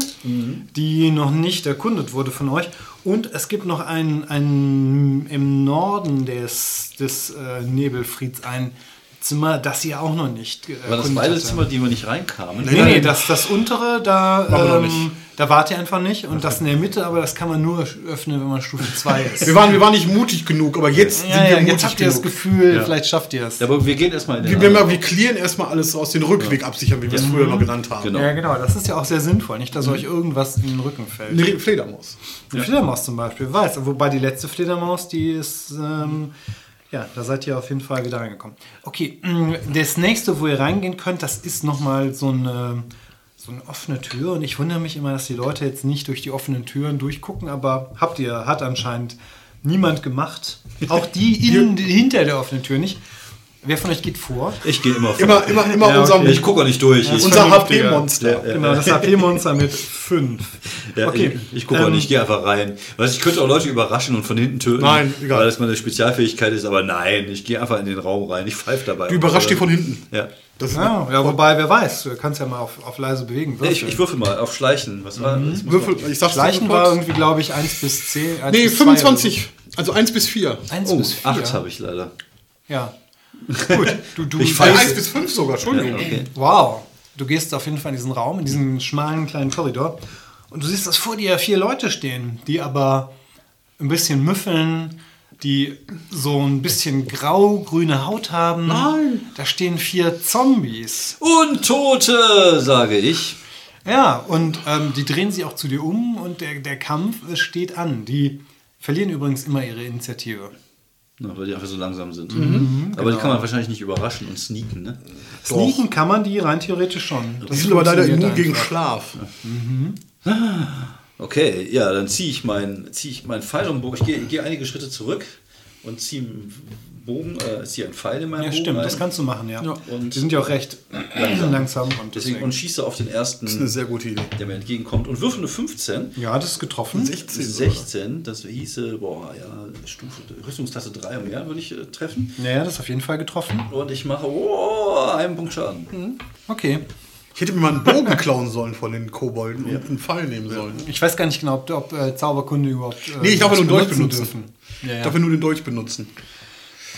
die noch nicht erkundet wurde von euch. Und es gibt noch einen, einen im Norden des, des äh, Nebelfrieds ein Zimmer, das ihr auch noch nicht äh, War das beide. Zimmer, die wir nicht reinkamen? Nee, nee, das, das untere, da, ähm, da wart ihr einfach nicht. Und das in der Mitte, aber das kann man nur öffnen, wenn man Stufe 2 ist. Wir waren, wir waren nicht mutig genug, aber jetzt ja, sind wir ja, mutig jetzt habt ihr das genug. Gefühl, vielleicht schafft ihr es. Ja, aber wir gehen erstmal in den Wir, wir, wir clearen erstmal alles aus den Rückweg absichern, wie wir es früher mal genannt haben. Genau. Ja, genau, das ist ja auch sehr sinnvoll, nicht, dass euch irgendwas in den Rücken fällt. Eine Fledermaus. Die Fledermaus zum Beispiel, weiß. Wobei die letzte Fledermaus, die ist, ähm, ja, da seid ihr auf jeden Fall wieder reingekommen. Okay, mh, das nächste, wo ihr reingehen könnt, das ist nochmal so eine, so eine offene Tür. Und ich wundere mich immer, dass die Leute jetzt nicht durch die offenen Türen durchgucken, aber habt ihr, hat anscheinend niemand gemacht. Auch die in, hinter der offenen Tür nicht. Wer von euch geht vor? Ich gehe immer vor. Immer, immer, immer Ja, unserem, Ich gucke auch nicht durch. Ich, unser. HP-Monster. Genau, das HP-Monster mit 5. ja, okay. ich, ich gucke auch Ähm, nicht, ich gehe einfach rein. Weißt, ich könnte auch Leute überraschen und von hinten töten. Nein, egal. Weil das meine Spezialfähigkeit ist, aber nein, ich gehe einfach in den Raum rein. Ich pfeife dabei. Du überrascht die von hinten. Ja. Das ist Ja, ja, wobei, wer weiß, du kannst ja mal auf, auf leise bewegen. Nee, Ich, ich würfel mal auf Schleichen. Was war das? Würfel, ich sag's Schleichen war irgendwie, glaube ich, 1 bis 10. 1 Nee, bis 2 25. Also 1 bis 4. Oder so. 1 Oh, bis 4. acht habe ich leider. Ja. Gut, du, du Ich weiß- 1 bis 5 sogar, Entschuldigung. Okay. Wow. Du gehst auf jeden Fall in diesen Raum, in diesen schmalen kleinen Korridor. Und du siehst, dass vor dir vier Leute stehen, die aber ein bisschen müffeln, die so ein bisschen grau-grüne Haut haben. Nein. Da stehen vier Zombies. Untote, sage ich. Ja, und ähm, die drehen sich auch zu dir um und der, der Kampf steht an. Die verlieren übrigens immer ihre Initiative. Na, weil die einfach so langsam sind. Mhm, Aber die kann man wahrscheinlich nicht überraschen und sneaken, ne? Sneaken kann man die rein theoretisch schon. Die Das sind aber leider immun gegen. Schlaf. Okay, ja, dann ziehe ich meinen zieh ich meinen Pfeil und Bogen. Ich gehe gehe einige Schritte zurück und ziehe Bogen, äh, ziehe einen Pfeil in meinen Ja, Bogen stimmt, rein. das kannst du machen, ja. und- die sind ja auch recht langsam, und Deswegen, deswegen. und schieße auf den ersten, Das ist eine sehr gute Idee. der mir entgegenkommt und würfel eine 15. ja, das ist getroffen. 16. sogar. 16, das hieße, boah, ja, Stufe, Rüstungsklasse 3 und mehr würde ich äh, treffen. Ja, das ist auf jeden Fall getroffen. Und ich mache, oh, einen Punkt Schaden. Mhm. Okay. Ich hätte mir mal einen Bogen klauen sollen von den Kobolden und einen Pfeil nehmen sollen. Ich weiß gar nicht genau, ob, ob äh, Zauberkunde überhaupt. Äh, Nee, ich darf ja nur Dolch benutzen benutzen. Ja, Ich ja. darf ja nur den Dolch benutzen.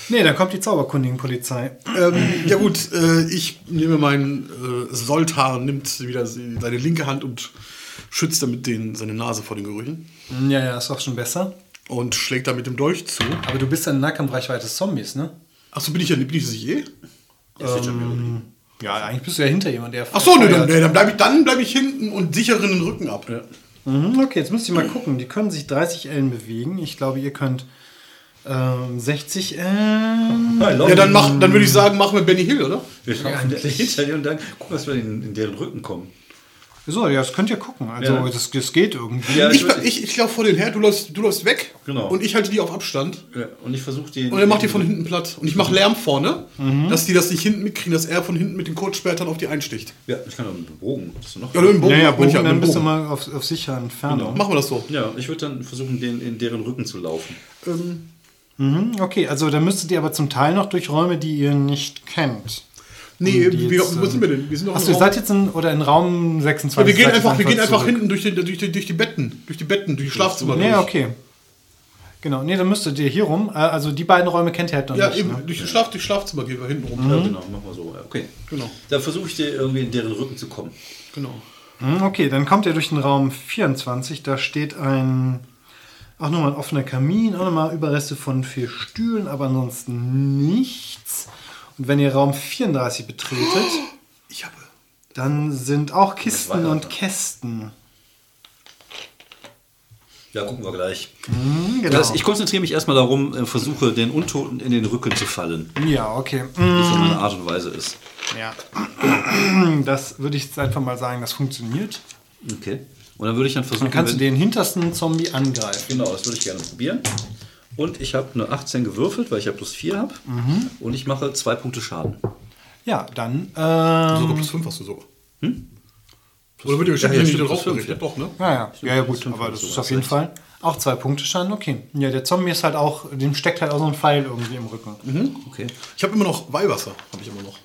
Nee, dann kommt die Zauberkundigen-Polizei. Ähm, ja gut, äh, ich nehme meinen äh, Soltar, nimmt wieder seine linke Hand und schützt damit den, seine Nase vor den Gerüchen Ja, ja, ist doch schon besser. und schlägt da mit dem Dolch zu. Aber du bist ja in Nahkampfreichweite des Zombies, ne? Achso, bin ich ja bin ich das eh? Ja, eigentlich bist du ja hinter jemand, der. Achso, ne, dann, nee, dann bleibe ich, dann bleib ich hinten und sichere den Rücken ab. Mhm, okay, jetzt müsst ihr mal gucken. Die können sich 30 Ellen bewegen. Ich glaube, ihr könnt ähm, 60 Ellen. Ja, dann, mach, dann würde ich sagen, machen wir Benny Hill, oder? Wir laufen hinter dir und dann gucken, dass wir in, in deren Rücken kommen. So, ja, das könnt ihr gucken. Also, Ja. das, das geht irgendwie. Ja, Ich, ich, ich laufe vor den her, du läufst, du läufst weg. Genau. Und ich halte die auf Abstand. Ja, und ich versuche den. Und er macht die von hinten platt. Und ich mache Lärm vorne, dass die das nicht hinten mitkriegen, dass er von hinten mit den Kurzschwertern auf die einsticht. Ja, ich kann auch einen Bogen. Hast du noch? Ja, mit dem Bogen. ja, ja, Bogen, ich ja, dann mit dem bist du Bogen. mal auf, auf sicherer Entfernung. Machen wir das so. Ja, ich würde dann versuchen, den, in deren Rücken zu laufen. Mhm, okay, also dann müsstet ihr aber zum Teil noch durch Räume, die ihr nicht kennt. Nee, die wie, jetzt, wo sind wir ähm, denn? Wir sind doch Achso, ihr seid jetzt in, oder in Raum 26. ja, wir gehen einfach, wir gehen einfach zurück. hinten durch die, durch, die, durch die Betten, durch die Betten, durch die Schlafzimmer. Nee, durch. okay. Genau, nee, dann müsstet ihr hier rum. Äh, Also die beiden Räume kennt ihr halt noch Ja, nicht. eben, Ne? durch das Schlaf, durch Schlafzimmer gehen wir hinten rum. Ja, genau, machen wir so. Okay. Genau, Dann versuche ich dir irgendwie in deren Rücken zu kommen. genau. Mhm, Okay, dann kommt ihr durch den Raum 24. Da steht ein, auch nochmal ein offener Kamin, auch nochmal Überreste von vier Stühlen, aber ansonsten nichts. Und wenn ihr Raum 34 betretet, Ich habe. dann sind auch Kisten und Kästen. Ja, gucken wir gleich. Mhm, genau. Ich konzentriere mich erstmal darum, äh, versuche den Untoten in den Rücken zu fallen. ja, okay. Wie so meine Art und Weise ist. Ja. Das würde ich jetzt einfach mal sagen, das funktioniert. Okay. Und dann würde ich dann versuchen. Dann kannst du den hintersten Zombie angreifen. Genau, das würde ich gerne probieren. Und ich habe eine 18 gewürfelt, weil ich ja plus 4 habe. Mhm. Und ich mache zwei Punkte Schaden. Ja, dann. Ähm, Sogar plus 5 hast du sogar. Oder wird bestimmt Ja, ja, nicht drauf ja. Doch, ne? ja, ja, ja, ja, gut, aber das so ist auf jeden. Fall auch zwei Punkte Schaden. Okay. Ja, der Zombie ist halt auch, dem steckt halt auch so ein Pfeil irgendwie im Rücken. Okay. Ich habe immer noch Weihwasser, habe ich immer noch.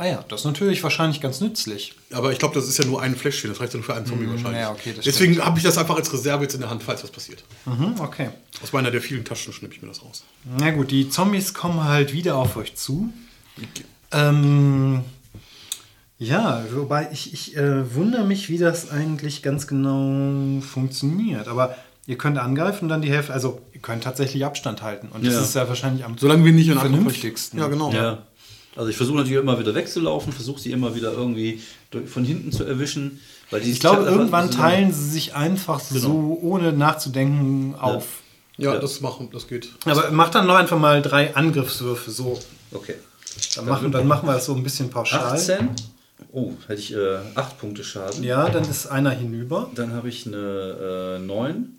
Ah ja, das ist natürlich wahrscheinlich ganz nützlich. Aber ich glaube, das ist ja nur ein Fläschchen, das reicht ja nur für einen Zombie wahrscheinlich. ja, okay, das Deswegen habe ich das einfach als Reserve jetzt in der Hand, falls was passiert. Mhm, okay. Aus meiner der vielen Taschen schnippe ich mir das raus. Na gut, die Zombies kommen halt wieder auf euch zu. Ähm, ja, wobei ich, ich äh, wundere mich, wie das eigentlich ganz genau funktioniert. Aber ihr könnt angreifen und dann die Hälfte, also ihr könnt tatsächlich Abstand halten. Und Ja. das ist ja wahrscheinlich am Solange wir nicht in vernünftigsten. Ja, genau. Ja. Also ich versuche natürlich immer wieder wegzulaufen, versuche sie immer wieder irgendwie von hinten zu erwischen. Weil die Ich glaube, irgendwann teilen sie sich einfach so, ohne nachzudenken, auf. Ja, Ja. das machen, das geht. Aber macht dann noch einfach mal drei Angriffswürfe so. Okay. Dann machen, dann machen wir das so ein bisschen pauschal. 18. Oh, hätte ich äh, 8 Punkte Schaden. Ja, dann ist einer hinüber. Dann habe ich eine äh, 9.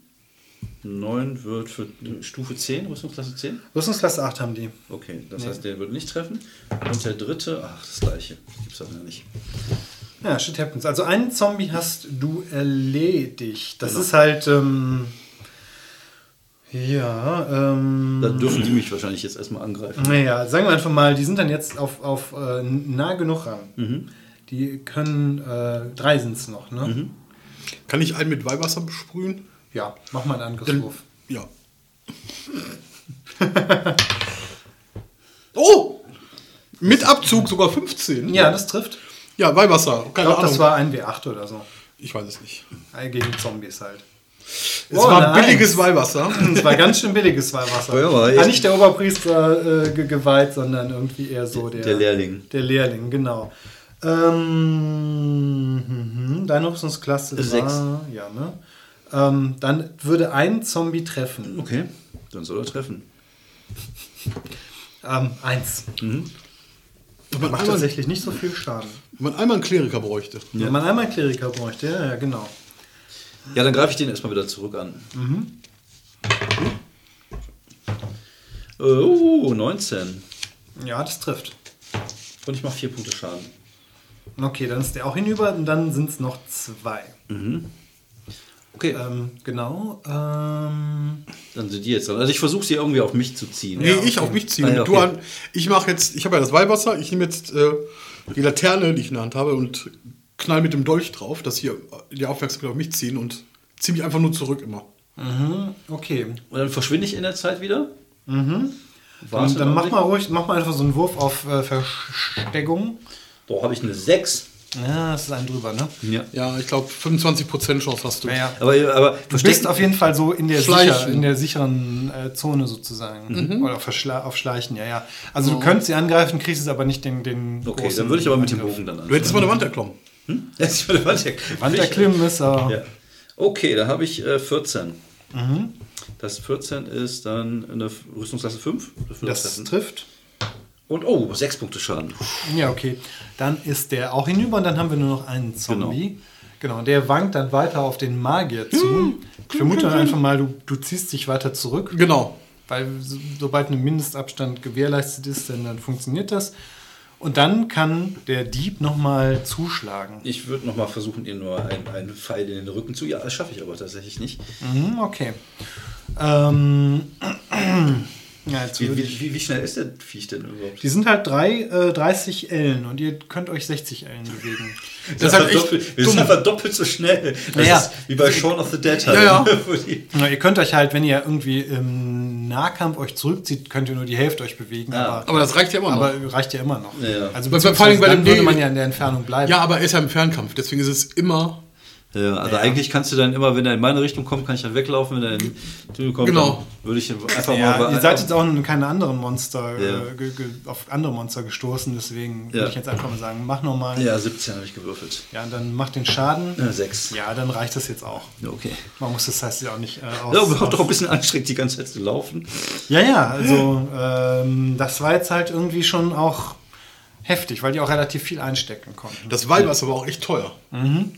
9 wird für Stufe 10, Rüstungsklasse 10. Rüstungsklasse 8 haben die. Okay, das heißt, der würde nicht treffen. Und der dritte, ach, das gleiche. Gibt's aber nicht. Ja, shit happens. Also einen Zombie hast du erledigt. Das Genau. ist halt, ähm, ja, ähm, Dann dürfen die mich wahrscheinlich jetzt erstmal angreifen. naja, sagen wir einfach mal, die sind dann jetzt auf, auf äh, nah genug ran. Die können, äh, drei sind es noch, ne? Kann ich einen mit Weihwasser besprühen? Ja, mach mal einen Angriffswurf. Ja. oh! Mit Abzug sogar 15. Ja, das trifft. Ja, Weihwasser. Ich Keine glaube, Ahnung. das war ein W8 oder so. ich weiß es nicht. Äh, Gegen Zombies halt. Es Oh, war eine billiges. Weihwasser. Das war ganz schön billiges Weihwasser. Ja, aber War nicht der Oberpriester äh, ge geweiht, sondern irgendwie eher so der, Der Lehrling. Der Lehrling, genau. Ähm, mhm, deine Rüstungsklasse war, Sechs. ja, ne? Ähm, dann würde ein Zombie treffen. Okay, dann soll er treffen. Ähm, eins. Wenn man, Macht einmal, tatsächlich nicht so viel Schaden. wenn man einmal einen Kleriker bräuchte. Wenn man einmal Kleriker bräuchte, ja, ja, genau. Ja, dann greife ich den erstmal wieder zurück an. Oh, 19. Ja, das trifft. Und ich mache 4 Punkte Schaden. Okay, dann ist der auch hinüber und dann sind es noch zwei. Okay, Ähm, genau. Ähm, dann sind die jetzt dran. Also ich versuche sie irgendwie auf mich zu ziehen. Nee, ich auf mich ziehen. Ah, ja, du okay. an, ich mache jetzt, ich habe ja das Weihwasser, ich nehme jetzt äh, die Laterne, die ich in der Hand habe, und knall mit dem Dolch drauf, dass hier die Aufmerksamkeit auf mich ziehen und ziehe mich einfach nur zurück immer. okay. Und dann verschwinde ich in der Zeit wieder. War's Dann, dann mach mal ruhig, mach mal einfach so einen Wurf auf äh, Versteckung. Boah, habe ich eine 6. Ja, das ist ein drüber, ne? Ja. Ja, ich glaube 25% Chance hast du. Naja. Aber, aber Du bist auf jeden Fall so in der, sicher, in der sicheren äh, Zone sozusagen. Mhm. Oder auf, auf Schleichen, ja, ja. Also du könntest sie angreifen, kriegst es aber nicht den, den Okay, großen dann würde ich aber mit dem. Bogen dann Du hättest mal eine Wand erklommen. Das ist meine Wand. Wand erklimmen ist er. Ja. Okay, da habe ich äh, 14. Das 14 ist dann eine Rüstungsklasse 5. Das Das trifft. Und oh, 6 Punkte Schaden. Ja, okay. Dann ist der auch hinüber und dann haben wir nur noch einen Zombie. Genau, der wankt dann weiter auf den Magier zu. Ich vermute einfach mal, du, du ziehst dich weiter zurück, Genau. weil so, sobald ein Mindestabstand gewährleistet ist, dann, dann funktioniert das. Und dann kann der Dieb nochmal zuschlagen. Ich würde nochmal versuchen, ihr nur einen, einen Pfeil in den Rücken zu. Ja, das schaffe ich aber tatsächlich nicht. Mhm, okay. Ähm, ja, jetzt Wie, wie, wie, wie schnell ist der Viech denn überhaupt? die sind halt drei, äh, 30 Ellen und ihr könnt euch 60 Ellen bewegen. Das ist halt echt doppelt, wir sind einfach doppelt so schnell. Das Naja. ist wie bei Shaun of the Dead halt. Ja, ja. Ihr könnt euch halt, wenn ihr irgendwie im Nahkampf euch zurückzieht, könnt ihr nur die Hälfte euch bewegen. Ah. Aber, Aber das reicht ja immer noch. aber reicht ja immer noch. Ja, ja. Also vor allem bei dem würde man ja in der Entfernung bleiben. ja, aber er ist ja im Fernkampf, deswegen ist es immer. Ja, also eigentlich kannst du dann immer, wenn er in meine Richtung kommt, kann ich dann weglaufen. Wenn er in die kommt, Genau. würde ich einfach Ja, mal. ihr seid jetzt auch in keine anderen Monster, Ja. äh, ge, auf andere Monster gestoßen, deswegen Ja. würde ich jetzt einfach mal sagen, mach nochmal. ja, 17 habe ich gewürfelt. Ja, und dann mach den Schaden. Ja, 6. Ja, dann reicht das jetzt auch. Okay. Man muss das heißt ja auch nicht äh, aus, Ja, aber auch doch ein bisschen anstrengend, die ganze Zeit zu laufen. Ja, ja, also ähm, das war jetzt halt irgendwie schon auch heftig, weil die auch relativ viel einstecken konnten. Das Weib ist aber auch echt teuer.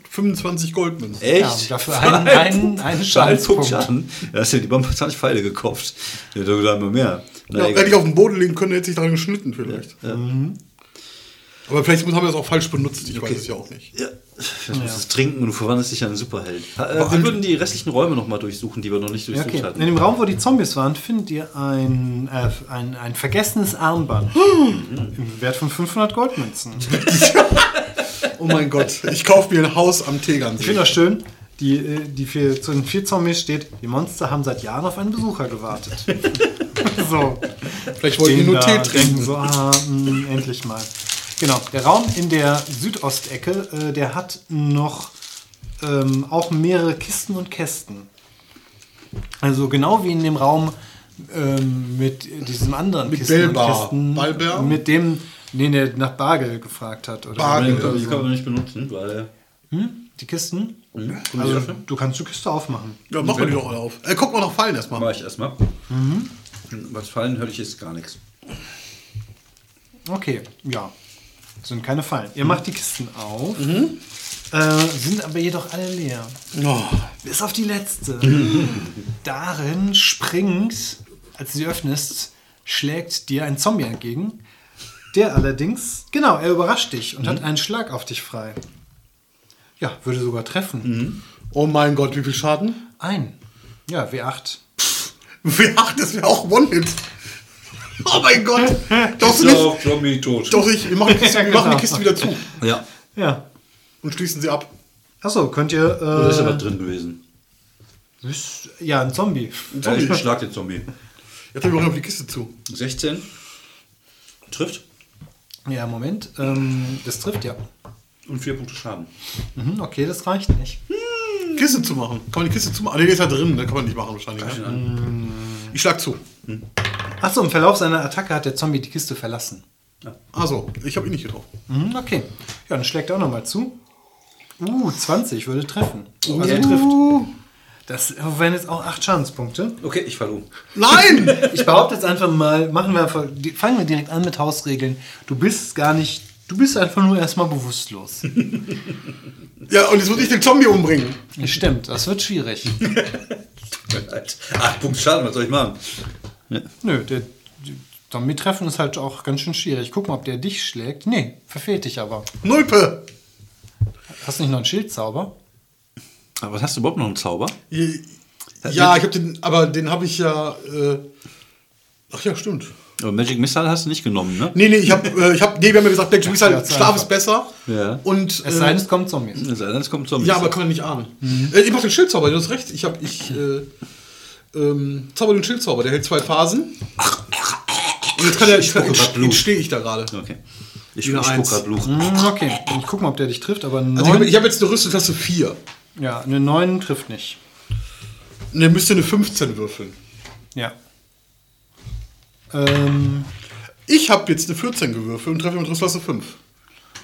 25 Goldmünzen. Echt? Ja, dafür einen- einen- einen Schadenspunkt. Schaden. Da hast du ja die Bombe 20 Pfeile gekauft. Ja, da da immer mehr. Na, Ja, hätte ich auf den Boden legen können, hätte sich daran geschnitten vielleicht. Aber vielleicht haben wir das auch falsch benutzt, ich weiß es ja auch nicht. Ja, vielleicht musst du es trinken und du verwandelst dich in einen Superheld. Äh, wir würden die restlichen Räume nochmal durchsuchen, die wir noch nicht Ja, durchsucht okay. hatten. In dem Raum, wo die Zombies waren, findet ihr ein, äh, ein, ein vergessenes Armband im Wert von 500 Goldmünzen. Oh mein Gott, ich kaufe mir ein Haus am Ich finde Tegernsee. das schön. Die, äh, die vier, zu den vier Zombies steht, die Monster haben seit Jahren auf einen Besucher gewartet. so. Vielleicht wollten die nur Tee trinken. So, ah, mh, endlich mal. Genau, der Raum in der Südostecke, äh, der hat noch ähm, auch mehrere Kisten und Kästen. Also genau wie in dem Raum ähm, mit diesem anderen Mit Kisten Bellbar. und Kisten. Ballbär? Mit dem, den er nach Bargel gefragt hat. Oder Bargel. Die kann, die kann man nicht benutzen, weil. Die Kisten? Hm? Also, du kannst die Kiste aufmachen. Ja, machen wir die doch alle auf. Äh, guck mal noch Fallen erstmal. Mach ich erstmal. Was fallen höre ich jetzt gar nichts. Okay, ja. Sind keine Fallen. Mhm. Ihr macht die Kisten auf. Äh, sind aber jedoch alle leer. Oh, Bis auf die letzte. Darin springt, als du sie öffnest, schlägt dir ein Zombie entgegen. Der allerdings, genau, er überrascht dich und hat einen Schlag auf dich frei. Ja, würde sogar treffen. oh mein Gott, wie viel Schaden? Ein. Ja, W8. Ach, das wäre auch One-Hit. Oh mein Gott. Doch So, nicht. Zombie tot. Doch nicht. Wir machen die Kiste, wir machen die Kiste wieder zu Ja. Ja. und schließen sie ab. Achso, könnt ihr. Oder ist da Äh, was drin gewesen? ja, ein Zombie. Ja, ich schlag den Zombie. Jetzt haben wir noch die Kiste zu. 16. Trifft. Ja, Moment. Ähm, das trifft ja. Und 4 Punkte Schaden. Mhm, okay, das reicht nicht. Kiste zu machen. Kann man die Kiste zu machen? Ah, die ist ja drin. Da kann man nicht machen wahrscheinlich. Ne? Ich schlag zu. Achso, im Verlauf seiner Attacke hat der Zombie die Kiste verlassen. Also, ich habe ihn nicht getroffen. Mhm, okay. Ja, dann schlägt er auch nochmal zu. Uh, 20 würde treffen. Also er trifft. Das wären jetzt auch 8 Schadenspunkte. Okay, ich falle um. Nein! Ich behaupte jetzt einfach mal, machen wir fangen wir direkt an mit Hausregeln. Du bist gar nicht, du bist einfach nur erstmal bewusstlos. ja, und jetzt muss ich den Zombie umbringen. Stimmt, das wird schwierig. Halt. 8 Punkte Schaden, was soll ich machen? Nö, der die Zombie treffen ist halt auch ganz schön schwierig. Guck mal, ob der dich schlägt. Nee, verfehlt dich aber. Nulpe! Hast du nicht noch einen Schildzauber? Aber was hast du überhaupt noch einen Zauber? Ja, ich habe den, aber den habe ich ja. Äh, ach ja, stimmt. Aber Magic Missile hast du nicht genommen, ne? Nee, nee, ich habe, äh, ich hab, nee, wir haben ja gesagt, halt, zu Schlaf ist besser. Ja. Und, Es sei denn, äh, es kommt Zombies. Es sei denn, es kommt Zombies. ja, aber kann man nicht ahnen. Äh, ich mach den Schildzauber, du hast recht. Ich habe, ich, äh, ähm, zauber den Schildzauber, der hält zwei Phasen. Und jetzt, kann der, Ich jetzt, jetzt stehe ich da gerade. Okay. Ich, ich spuck grad Blut. Hm, Okay, ich guck mal, ob der dich trifft, aber Also ich neun, habe ich hab jetzt eine Rüstetaste 4. ja, eine 9 trifft nicht. Und dann müsst ihr eine 15 würfeln. Ja. Ähm, Ich habe jetzt eine 14 gewürfelt und treffe mit Rüstetaste 5.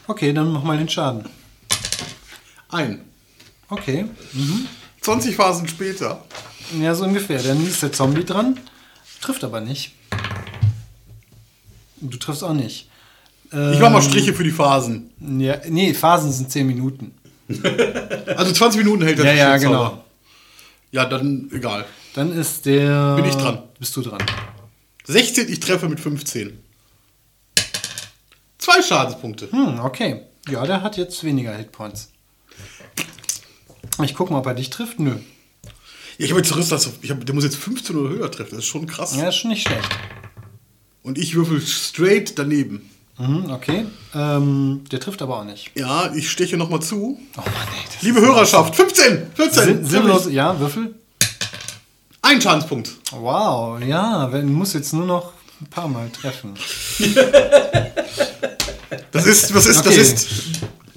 okay, dann mach mal den Schaden. Ein. Okay. 20 Phasen später. Ja, so ungefähr. Dann ist der Zombie dran. Trifft aber nicht. Du triffst auch nicht. Ich mache mal Striche für die Phasen. Ja, nee, Phasen sind 10 Minuten. Also 20 Minuten hält der Ja, ja, genau. Ja, dann egal. Dann ist der. Bin ich dran. Bist du dran. 16, ich treffe mit 15. Zwei Schadenspunkte. Hm, okay. Ja, der hat jetzt weniger Hitpoints. Ich guck mal, ob er dich trifft. Nö. Ja, ich habe jetzt Rüstetaste. Ich hab, der muss jetzt 15 oder höher treffen. Das ist schon krass. Ja, ist schon nicht schlecht. Und ich würfel straight daneben. Mhm, okay. Ähm, der trifft aber auch nicht. Ja, ich steche nochmal zu. Oh Mann, ey. Liebe Hörerschaft, 15! 14! Sinn, sinnlos. Ja, Würfel. Ein Schadenspunkt. Wow, ja. Wenn, muss jetzt nur noch ein paar Mal treffen. Das ist, was ist, das Okay. ist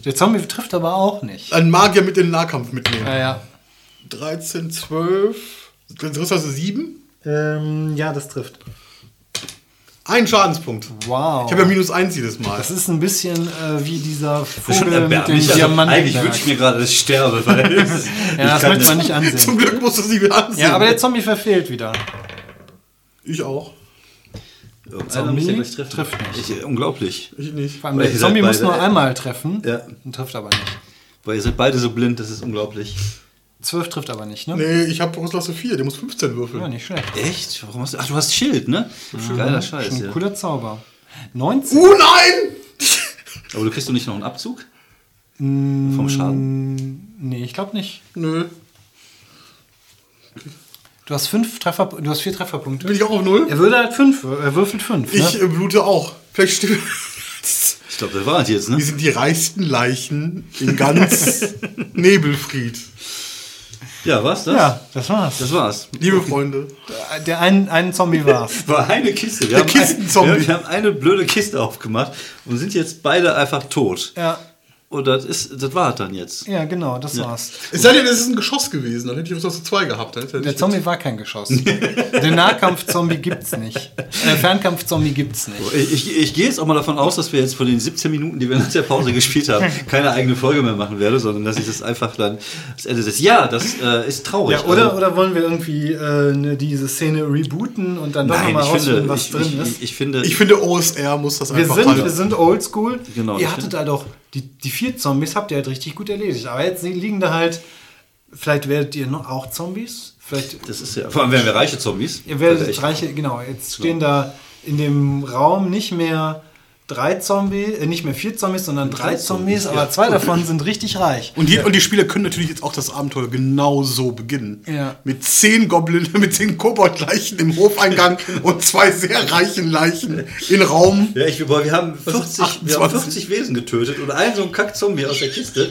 Der Zombie trifft aber auch nicht. ein Magier mit in den Nahkampf mitnehmen. Ja, ja. 13, 12. Rüstetaste 7. Ähm, ja, das trifft. Ein Schadenspunkt. Wow. Ich habe ja minus 1 jedes Mal. das ist ein bisschen äh, wie dieser Vogel mit dem. Also, Diamanten. eigentlich wünsche ich mir gerade, dass ich sterbe. Weil ja, das möchte man nicht ansehen. Zum Glück musst du sie wieder ansehen. Ja, aber der Zombie verfehlt wieder. ich auch. Treffen. trifft nicht. Ich, unglaublich. Ich nicht. Vor allem der Zombie muss nur einmal treffen Ja. und trifft aber nicht. Weil ihr seid beide so blind, das ist unglaublich. 12 trifft aber nicht, ne? Nee, ich habe Rüstetaste 4. Der muss 15 würfeln. Ja, nicht schlecht. Echt? Warum hast du. Ach, du hast Schild, ne? Geiler Scheiß, Schon ein ja. cooler Zauber. 19. Oh nein! Aber du kriegst doch nicht noch einen Abzug? Vom Schaden? Nee, ich glaube nicht. Nö. Du hast fünf Treffer, du hast vier Trefferpunkte. Bin ich auch auf 0? Er würde halt fünf, er würfelt fünf. Ich ne? blute auch. Vielleicht stimmt. Ich glaube, das war es jetzt, ne? Wir sind die reichsten Leichen in ganz Nebelfried. Ja, was das? Ja, das war's. Das war's. Liebe Freunde. Der ein, ein Zombie war's. War eine Kiste. Wir Der haben ein- Kistenzombie. Wir, wir haben eine blöde Kiste aufgemacht und sind jetzt beide einfach tot. ja, Und das ist, das war es dann jetzt. ja, genau, das war's. Es sei denn, es ist ein Geschoss gewesen. Dann hätte ich Rüstetaste 2 gehabt. Dann hätte er Der Zombie war kein Geschoss. Den Nahkampf-Zombie gibt's nicht. Der Fernkampf-Zombie gibt's nicht. Ich, ich, ich gehe jetzt auch mal davon aus, dass wir jetzt von den 17 Minuten, die wir nach der Pause gespielt haben, keine eigene Folge mehr machen werde, sondern dass ich das einfach dann das Ende des. Ja, das äh, ist traurig. Ja, oder, Also- oder wollen wir irgendwie äh, ne, diese Szene rebooten und dann doch nochmal rausfinden, finde, was ich, drin ich, ist? ich, ich finde, Ich finde, OSR muss das wir einfach sind, halten. wir sind oldschool. Genau, Ihr hattet halt auch, die, die vier Zombies habt ihr halt richtig gut erledigt. Aber jetzt liegen da halt, vielleicht werdet ihr noch auch Zombies. Vielleicht, das ist ja, vor allem wären wir reiche Zombies. ihr werdet reiche, genau, jetzt stehen da in dem Raum nicht mehr drei Zombies, äh, nicht mehr vier Zombies, sondern drei Drei Zombies, Zombies, aber ja. zwei davon sind richtig reich. Und die, und die Spieler können natürlich jetzt auch das Abenteuer genau so beginnen. Ja. Mit zehn Goblin, mit zehn Kobold-Leichen im Hofeingang und zwei sehr reichen Leichen in Raum. Ja, ich, boah, wir haben Was ist 40, wir haben 28? 50 Wesen getötet und einen so einen Kack-Zombie aus der Kiste.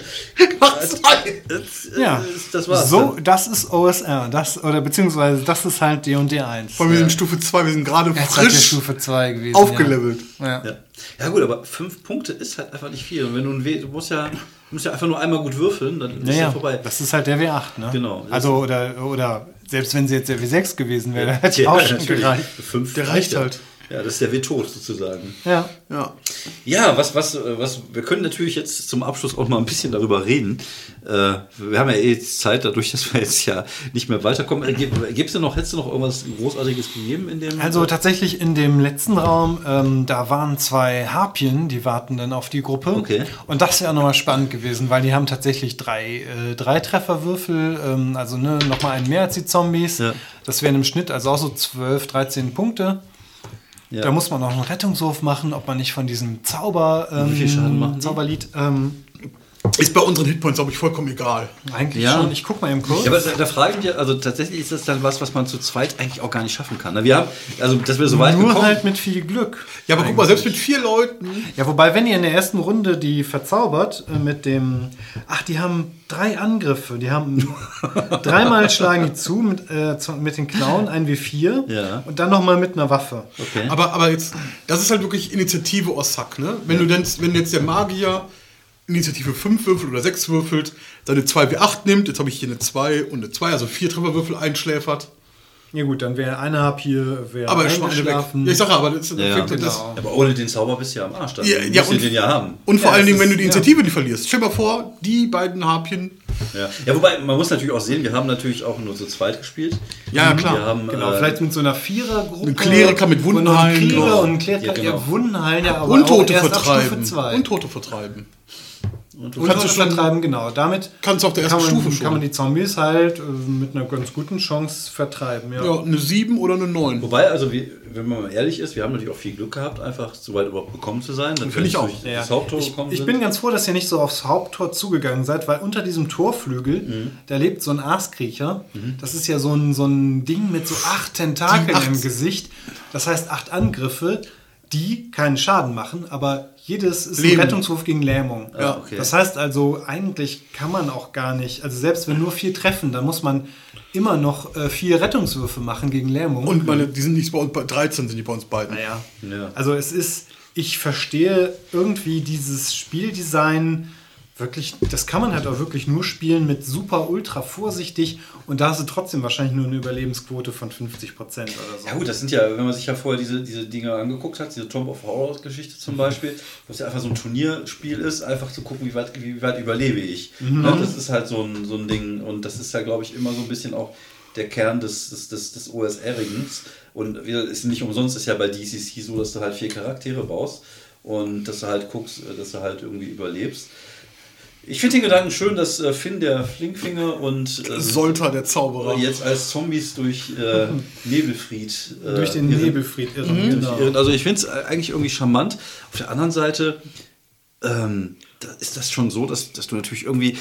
Macht zwei. Das, äh, Ja, das war's. so, dann. das ist OSR, das, oder beziehungsweise das ist halt D&D 1. Vor allem wir sind Stufe 2, wir sind gerade frisch Stufe 2 gewesen. aufgelevelt. Ja. Ja. Ja. gut, aber fünf Punkte ist halt einfach nicht viel. Und wenn du ein W, du musst ja, du musst ja einfach nur einmal gut würfeln, dann ist Ja, ja, vorbei. das ist halt der W8, ne? Genau. Also, oder, oder selbst wenn sie jetzt der W6 gewesen wäre, hätte ich Ja, auch schon gereicht. Fünf Der reicht halt. Ja, das ist der W-Tod sozusagen. Ja. Ja. Ja, was, was, was, wir können natürlich jetzt zum Abschluss auch mal ein bisschen darüber reden. Äh, wir haben ja eh jetzt Zeit, dadurch, dass wir jetzt ja nicht mehr weiterkommen. Äh, Gibt es denn noch, hättest du noch irgendwas Großartiges gegeben in dem? Also tatsächlich in dem letzten Raum, ähm, da waren zwei Harpien, die warten dann auf die Gruppe. Okay. Und das wäre nochmal spannend gewesen, weil die haben tatsächlich drei, äh, drei Trefferwürfel, ähm, also ne, nochmal einen mehr als die Zombies. Ja. Das wären im Schnitt also auch so 12, 13 Punkte. Ja. Da muss man noch einen Rettungswurf machen, ob man nicht von diesem Zauber, ähm? Zauberlied, ähm, Ist bei unseren Hitpoints, glaube ich, vollkommen egal. Eigentlich Ja. schon. Ich guck mal eben kurz. Ja, aber da, da frage ich mich, also tatsächlich ist das dann was, was man zu zweit eigentlich auch gar nicht schaffen kann. Wir haben, also dass wir so weit Nur gekommen. halt mit viel Glück. Ja, aber guck mal, selbst mit vier Leuten. Ja, wobei, wenn ihr in der ersten Runde die verzaubert äh, mit dem. Ach, die haben drei Angriffe. Die haben dreimal schlagen die zu mit, äh, zu- mit den Klauen, ein W4 Ja. und dann nochmal mit einer Waffe. okay. Aber, aber jetzt, das ist halt wirklich Initiative Ossack, ne? Wenn du denn, wenn jetzt der Magier Initiative 5 würfelt oder 6 würfelt, seine 2W8 nimmt, jetzt habe ich hier eine 2 und eine 2, also vier Trefferwürfel einschläfert. Ja gut, dann wäre eine Hab hier wäre Aber eingeschlafen. Ja, ich sage aber, das ist ja, ja. Effekt, Genau. aber ohne den Zauber bist du ja am Arsch. Dann Ja, musst ja, du und- den ja haben. Und vor Ja, allen Dingen, wenn du die Initiative nicht verlierst. Stell dir mal vor, die beiden Harpien. Ja. ja, wobei, man muss natürlich auch sehen, wir haben natürlich auch nur zu zweit gespielt. Ja, ja, klar. Wir haben, Genau, äh, vielleicht mit so einer Vierergruppe. Ein Kleriker mit Und noch ein Wundenheilen. Krieger und ein Kleriker. Ja, genau. Ja, Wundenheilen, ja, aber Untote auch erst ab vertreiben. Stufe 2. Untote vertreiben. Und kannst du schon- vertreiben, genau. Damit Kannst du auf der ersten kann man, Stufe schon. kann man die Zombies halt äh, mit einer ganz guten Chance vertreiben. Ja. Ja, eine 7 oder eine 9. Wobei, also wie, wenn man mal ehrlich ist, wir haben natürlich auch viel Glück gehabt, einfach so weit überhaupt gekommen zu sein. dass Finde ich auch. Ja. Das Haupttor ich, ich bin ganz froh, dass ihr nicht so aufs Haupttor zugegangen seid, weil unter diesem Torflügel, Mhm. da lebt so ein Aaskriecher. Das ist ja so ein, so ein Ding mit so acht Tentakeln acht- im Gesicht. Das heißt acht Angriffe, die keinen Schaden machen, aber jedes ist Leben. ein Rettungswurf gegen Lähmung. Ja, okay. Das heißt also, eigentlich kann man auch gar nicht, also selbst wenn nur vier treffen, dann muss man immer noch äh, vier Rettungswürfe machen gegen Lähmung. Und meine, die sind nicht bei uns, bei 13 sind die bei uns beiden. Naja. Ja. Also es ist, ich verstehe irgendwie dieses Spieldesign wirklich, das kann man halt auch wirklich nur spielen mit super ultra vorsichtig und da hast du trotzdem wahrscheinlich nur eine Überlebensquote von 50 Prozent oder so. Ja gut, das sind ja, wenn man sich ja vorher diese, diese Dinge angeguckt hat, diese Tomb of Horror Geschichte zum Beispiel, was ja einfach so ein Turnierspiel ist, einfach zu gucken, wie weit, wie weit überlebe ich. Ne, das ist halt so ein, so ein Ding und das ist ja, glaube ich, immer so ein bisschen auch der Kern des, des, des, des OSR-Ings. Und ist nicht umsonst ist ja bei DCC so, dass du halt vier Charaktere baust und dass du halt guckst, dass du halt irgendwie überlebst. Ich finde den Gedanken schön, dass äh, Finn, der Flinkfinger und ähm, Solter, der Zauberer. jetzt als Zombies durch äh, Nebelfried. Äh, Durch den irren. Nebelfried irren. Genau. Irren. Also ich finde es eigentlich irgendwie charmant. Auf der anderen Seite ähm, da ist das schon so, dass, dass du natürlich irgendwie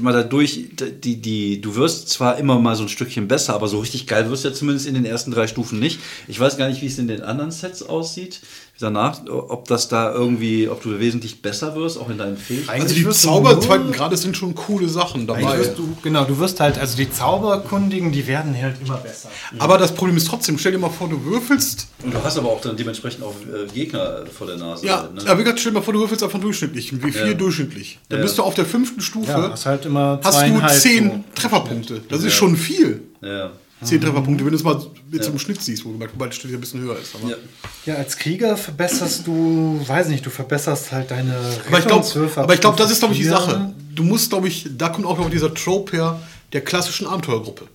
mal dadurch, die, die, du wirst zwar immer mal so ein Stückchen besser, aber so richtig geil wirst du ja zumindest in den ersten drei Stufen nicht. Ich weiß gar nicht, wie es in den anderen Sets aussieht. Danach, ob das da irgendwie, ob du wesentlich besser wirst, auch in deinen Fähigkeiten. Also die wirst du Zauber nur- zweiten Grades sind schon coole Sachen dabei. wirst du, genau, du wirst halt, also die Zauberkundigen, die werden halt immer besser. Aber das Problem ist trotzdem, stell dir mal vor, du würfelst. Und du hast aber auch dann dementsprechend auch äh, Gegner vor der Nase. Ja, halt, ne? aber wie gesagt, stell dir mal vor, du würfelst einfach durchschnittlich. Wie viel Ja. durchschnittlich? Dann Ja. bist du auf der fünften Stufe. Ja, hast halt immer hast du zehn so. Trefferpunkte. Das ist schon viel. ja. Zehn Trefferpunkte, wenn du es mal jetzt im Schnitt siehst, wo gemerkt, wobei das Schnitt ja ein bisschen höher ist. Aber, Ja. Ja, als Krieger verbesserst du, weiß nicht, du verbesserst halt deine aber ich glaube, Rettungswürfe aber ich glaube, das ist glaube ich die Sache. Du musst glaube ich, da kommt auch noch dieser Trope her der klassischen Abenteuergruppe.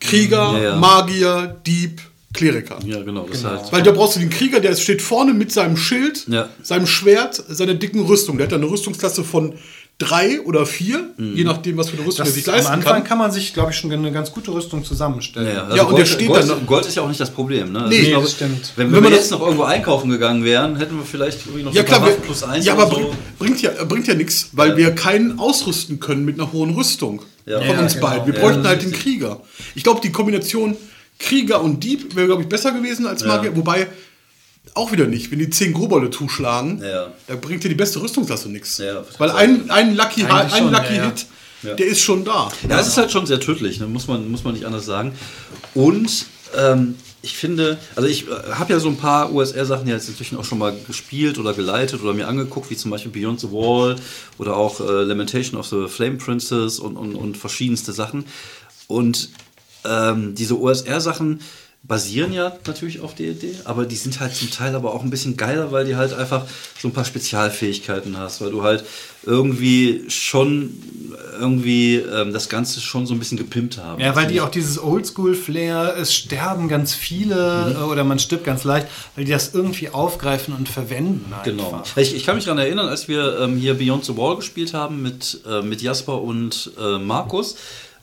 Krieger, Ja, ja. Magier, Dieb, Kleriker. ja, genau. Das heißt, Weil da brauchst du den Krieger, der steht vorne mit seinem Schild, Ja. seinem Schwert, seiner dicken Rüstung. Der hat dann eine Rüstungsklasse von drei oder vier, je nachdem, was für eine Rüstung Das er sich am leisten Anfang kann. kann man sich, glaube ich, schon eine ganz gute Rüstung zusammenstellen. Ja, also Ja, und Gold, der steht Gold, dann noch- Gold ist ja auch nicht das Problem. Ne? Also Nee, ich das stimmt. Wenn, wenn, Wenn wir man jetzt noch irgendwo einkaufen gegangen wären, hätten wir vielleicht irgendwie noch Ja klar, paar wir, Waffen plus eins ja, aber so. bringt, ja, bringt ja nichts, weil Ja. wir keinen ausrüsten können mit einer hohen Rüstung Ja. von Ja, uns genau. beiden. Wir Ja, bräuchten halt den Krieger. Ich glaube, die Kombination Krieger und Dieb wäre, glaube ich, besser gewesen als Magier. Wobei, auch wieder nicht. Wenn die 10 Kobolde zuschlagen, Ja. da bringt dir die beste Rüstungsklasse nichts. Ja, Weil ein, ein Lucky, ein schon, Lucky ja, ja. Hit, Ja. der ist schon da. Ja, es ist halt schon sehr tödlich, ne? muss, man, muss man nicht anders sagen. Und ähm, ich finde, also ich äh, habe ja so ein paar USR-Sachen ja jetzt inzwischen auch schon mal gespielt oder geleitet oder mir angeguckt, wie zum Beispiel Beyond the Wall oder auch äh, Lamentation of the Flame Princess und, und, und verschiedenste Sachen. Und ähm, diese OSR-Sachen basieren ja natürlich auf D&D, aber die sind halt zum Teil aber auch ein bisschen geiler, weil die halt einfach so ein paar Spezialfähigkeiten hast, weil du halt irgendwie schon irgendwie ähm, das Ganze schon so ein bisschen gepimpt haben. Ja, weil die auch dieses Oldschool-Flair, es sterben ganz viele äh, oder man stirbt ganz leicht, weil die das irgendwie aufgreifen und verwenden. Einfach. Genau. Ich, ich kann mich daran erinnern, als wir ähm, hier Beyond the Wall gespielt haben mit, äh, mit Jasper und äh, Markus,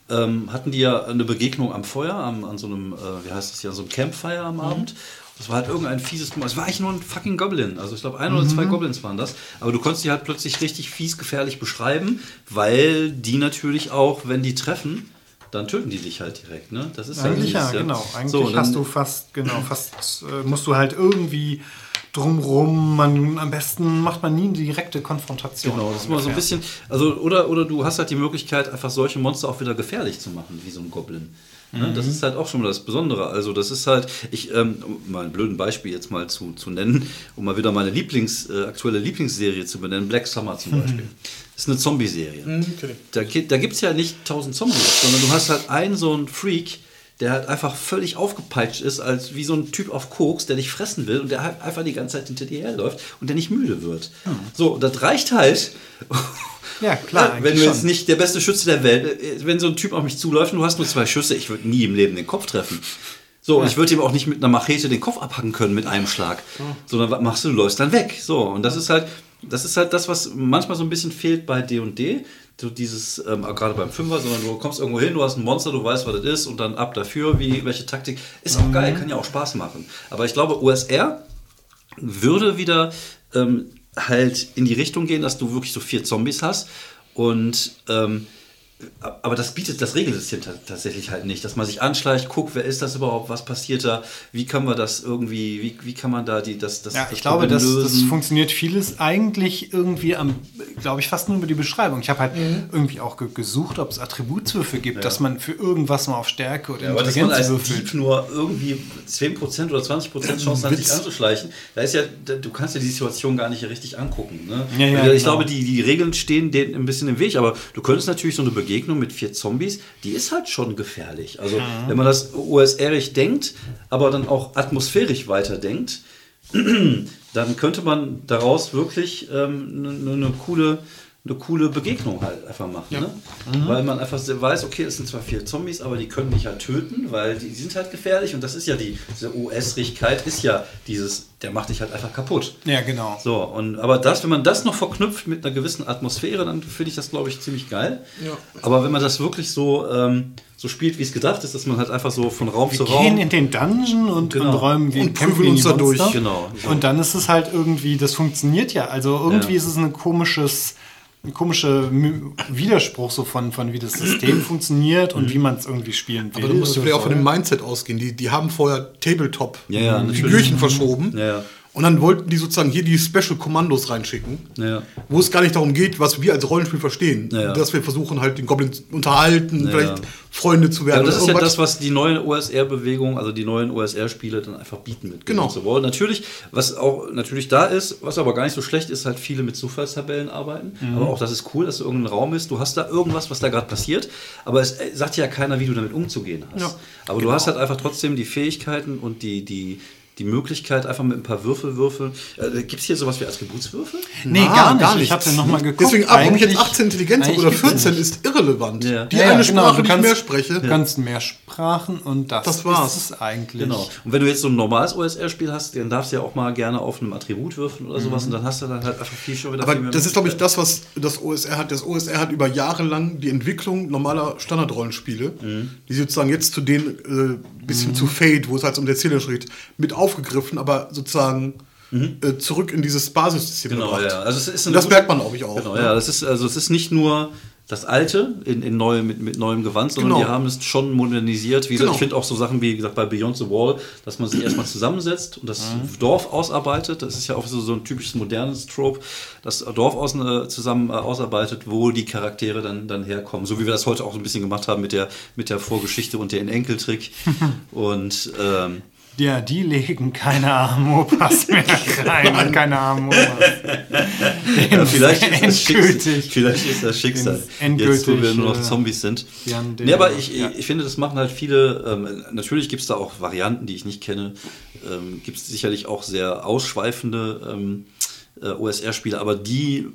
ähm, hatten die ja eine Begegnung am Feuer, am, an so einem, äh, wie heißt das hier, an so einem Campfire am Abend. Das war halt irgendein fieses Monster. Es war eigentlich nur ein fucking Goblin. Also ich glaube, ein oder zwei Goblins waren das. Aber du konntest die halt plötzlich richtig fies gefährlich beschreiben, weil die natürlich auch, wenn die treffen, dann töten die dich halt direkt. Ne? Das ist Eigentlich ja, dieses, genau. Eigentlich So, hast du fast, genau, fast äh, musst du halt irgendwie drumrum, man, am besten macht man nie eine direkte Konfrontation. Genau, das ist mal so ein bisschen, also oder, oder du hast halt die Möglichkeit, einfach solche Monster auch wieder gefährlich zu machen, wie so ein Goblin. Ne? Das ist halt auch schon mal das Besondere. Also das ist halt, ich, ähm, um mal ein blöden Beispiel jetzt mal zu, zu nennen, um mal wieder meine Lieblings, äh, aktuelle Lieblingsserie zu benennen, Black Summer zum Beispiel. Das ist eine Zombie-Serie. okay. Da, da gibt es ja nicht tausend Zombies, sondern du hast halt einen so einen Freak, der halt einfach völlig aufgepeitscht ist, als wie so ein Typ auf Koks, der dich fressen will und der halt einfach die ganze Zeit hinter dir herläuft und der nicht müde wird. So, das reicht halt. Ja, klar, wenn eigentlich du jetzt schon. nicht der beste Schütze der Welt, äh, wenn so ein Typ auf mich zuläuft und du hast nur zwei Schüsse, ich würde nie im Leben den Kopf treffen. So, und ich würde ihm auch nicht mit einer Machete den Kopf abhacken können mit einem Schlag. Sondern was machst du? Du läufst dann weg. So, und das ist halt, das ist halt das, was manchmal so ein bisschen fehlt bei D&D. So dieses, ähm, gerade beim Fünfer, sondern du kommst irgendwo hin, du hast ein Monster, du weißt, was das ist und dann ab dafür, wie, welche Taktik. Ist auch geil, kann ja auch Spaß machen. Aber ich glaube, OSR würde wieder ähm, halt in die Richtung gehen, dass du wirklich so vier Zombies hast und ähm, aber das bietet das Regelsystem ta- tatsächlich halt nicht, dass man sich anschleicht, guckt, wer ist das überhaupt, was passiert da, wie kann man das irgendwie, wie, wie kann man da die, das, das, Ja, das ich glaube, das, das funktioniert vieles eigentlich irgendwie am, glaube ich, fast nur über die Beschreibung. Ich habe halt irgendwie auch ge gesucht, ob es Attributswürfe gibt, dass man für irgendwas mal auf Stärke oder Ja, aber dass man Intelligenz als würfelt. Dieb nur irgendwie 10% oder 20% Chance hat, sich anzuschleichen, da ist ja, da- du kannst ja die Situation gar nicht richtig angucken. Ne? Ja, ja, Und ich genau. glaube, die, die Regeln stehen denen ein bisschen im Weg, aber du könntest natürlich so eine Begegnung mit vier Zombies, die ist halt schon gefährlich. Also, wenn man das OSR-ig denkt, aber dann auch atmosphärisch weiterdenkt, dann könnte man daraus wirklich ähm, eine, eine coole eine coole Begegnung halt einfach machen. Ne? Weil man einfach weiß, okay, es sind zwar vier Zombies, aber die können mich halt töten, weil die, die sind halt gefährlich und das ist ja die, diese US-Rigkeit ist ja dieses, der macht dich halt einfach kaputt. Ja, genau. So, und aber das, wenn man das noch verknüpft mit einer gewissen Atmosphäre, dann finde ich das, glaube ich, ziemlich geil. Ja. Aber wenn man das wirklich so, ähm, so spielt, wie es gedacht ist, dass man halt einfach so von Raum Wir zu Raum. gehen in den Dungeon und, Genau. und räumen gegen Und kämpfen uns da durch. Genau. Und dann ist es halt irgendwie, das funktioniert ja. Also irgendwie Ja. ist es ein komisches, ein komischer Widerspruch so von, von wie das System funktioniert und wie man es irgendwie spielen will. Aber du musst vielleicht auch von dem Mindset ausgehen. Die, die haben vorher Tabletop Ja, ja. Figürchen verschoben. Ja, ja. Und dann wollten die sozusagen hier die Special Kommandos reinschicken, Ja. wo es gar nicht darum geht, was wir als Rollenspiel verstehen. Ja, ja. Dass wir versuchen, halt den Goblin zu unterhalten, vielleicht ja. Freunde zu Ja, werden. aber das ist ja irgendwas. das, was die neue OSR-Bewegung, also die neuen OSR-Spiele dann einfach bieten mit Genau. Of War. Natürlich, was auch natürlich da ist, was aber gar nicht so schlecht ist, halt viele mit Zufallstabellen arbeiten. Mhm. Aber auch das ist cool, dass du irgendein Raum bist. Du hast da irgendwas, was da gerade passiert, aber es äh, sagt ja keiner, wie du damit umzugehen hast. Ja, aber du hast halt einfach trotzdem die Fähigkeiten und die, die, die Möglichkeit, einfach mit ein paar Würfel würfeln. Äh, Gibt es hier sowas wie Attributswürfel? Nee, Ah, gar nicht. Ich habe nochmal geguckt. Deswegen, ab, ob ich jetzt Eigentlich- 18 Intelligenz habe oder gibt's 14, nicht. ist irrelevant. Ja. Die Ja, eine ja, genau, Sprache, du die ich mehr spreche, Du kannst mehr Sprachen und das, Das war's. ist es eigentlich. Genau. Und wenn du jetzt so ein normales OSR-Spiel hast, dann darfst du ja auch mal gerne auf einem Attribut würfeln oder sowas und dann hast du dann halt einfach viel schon wieder Aber viel mehr das ist, glaube ich, das, was das OSR hat. Das OSR hat über Jahre lang die Entwicklung normaler Standardrollenspiele, Mhm. die sozusagen jetzt zu denen äh, bisschen zu Fade, wo es halt um der Erzählung geht, mit aufgegriffen, aber sozusagen äh, zurück in dieses Basissystem Mhm. Genau, gebracht. ja. Also es ist das gute- merkt man, glaube ich, auch. Genau, ne? ja. Das ist, also es ist nicht nur das Alte in, in neu, mit, mit neuem Gewand, sondern Genau. die haben es schon modernisiert. Wie gesagt, Genau. ich finde auch so Sachen wie gesagt bei Beyond the Wall, dass man sich erstmal zusammensetzt und das Mhm. Dorf ausarbeitet. Das ist ja auch so, so ein typisches modernes Trope, das Dorf aus, äh, zusammen äh, ausarbeitet, wo die Charaktere dann, dann herkommen. So wie wir das heute auch so ein bisschen gemacht haben mit der, mit der Vorgeschichte und den Enkeltrick. und ähm, Ja, die legen keine Amopas mehr rein und keine Amopas. Ja, vielleicht, ist das Schicksal, endgültig. vielleicht ist das Schicksal. Endgültig, jetzt, wo wir nur noch äh, Zombies sind. Nee, aber ich, ja. ich finde, das machen halt viele. Ähm, natürlich gibt es da auch Varianten, die ich nicht kenne. Ähm, gibt es sicherlich auch sehr ausschweifende ähm, äh, OSR-Spiele, aber die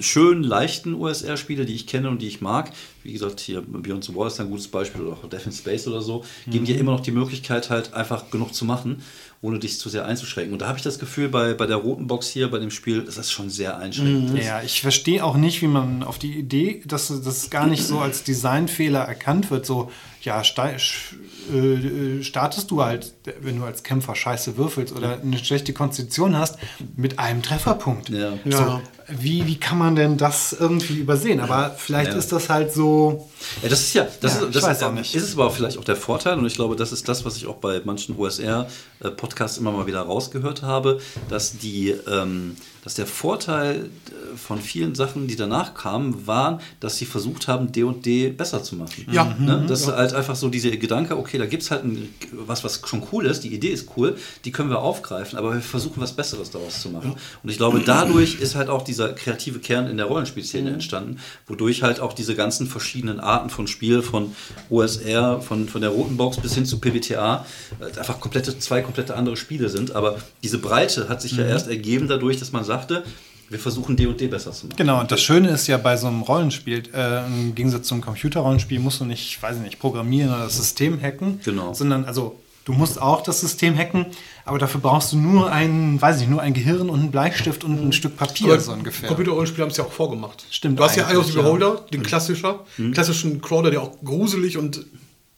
schön leichten OSR-Spiele, die ich kenne und die ich mag, wie gesagt, hier Beyond the Wall ist ein gutes Beispiel oder auch Death in Space oder so, geben dir immer noch die Möglichkeit, halt einfach genug zu machen, ohne dich zu sehr einzuschränken. Und da habe ich das Gefühl, bei, bei der roten Box hier, bei dem Spiel, ist das schon sehr einschränkend. Ja, ich verstehe auch nicht, wie man auf die Idee, dass das gar nicht so als Designfehler erkannt wird. So, ja, sta sch- äh, startest du halt, wenn du als Kämpfer scheiße würfelst oder eine schlechte Konstitution hast, mit einem Trefferpunkt. Ja. So, wie, wie kann man denn das irgendwie übersehen? Aber vielleicht Ja. ist das halt so. Ja, das ist ja, das, Ja, ist, ich das äh, nicht. ist es aber vielleicht auch der Vorteil und ich glaube, das ist das, was ich auch bei manchen OSR-Podcasts immer mal wieder rausgehört habe, dass die, ähm, dass der Vorteil äh, von vielen Sachen, die danach kamen, waren, dass sie versucht haben, D und D besser zu machen. Ja. Ne? Das ist halt einfach so diese Gedanke, okay, da gibt es halt ein, was, was schon cool ist, die Idee ist cool, die können wir aufgreifen, aber wir versuchen was Besseres daraus zu machen. Und ich glaube, dadurch ist halt auch dieser kreative Kern in der Rollenspielszene entstanden, wodurch halt auch diese ganzen verschiedenen Arten von Spiel, von OSR, von, von der roten Box bis hin zu PBTA, äh, einfach komplette, zwei komplette andere Spiele sind. Aber diese Breite hat sich ja erst ergeben dadurch, dass man sagte, wir versuchen D und D besser zu machen. Genau, und das Schöne ist ja bei so einem Rollenspiel, äh, im Gegensatz zum Computerrollenspiel, musst du nicht, weiß ich nicht, programmieren oder das System hacken, Genau. sondern also du musst auch das System hacken, aber dafür brauchst du nur ein, weiß ich nicht, nur ein Gehirn und einen Bleistift und ein Stück Papier Aber so ungefähr. Computerrollenspiele haben es ja auch vorgemacht. Stimmt Du hast ja Eye of the. Beholder, den klassischer, klassischen Crawler, der auch gruselig und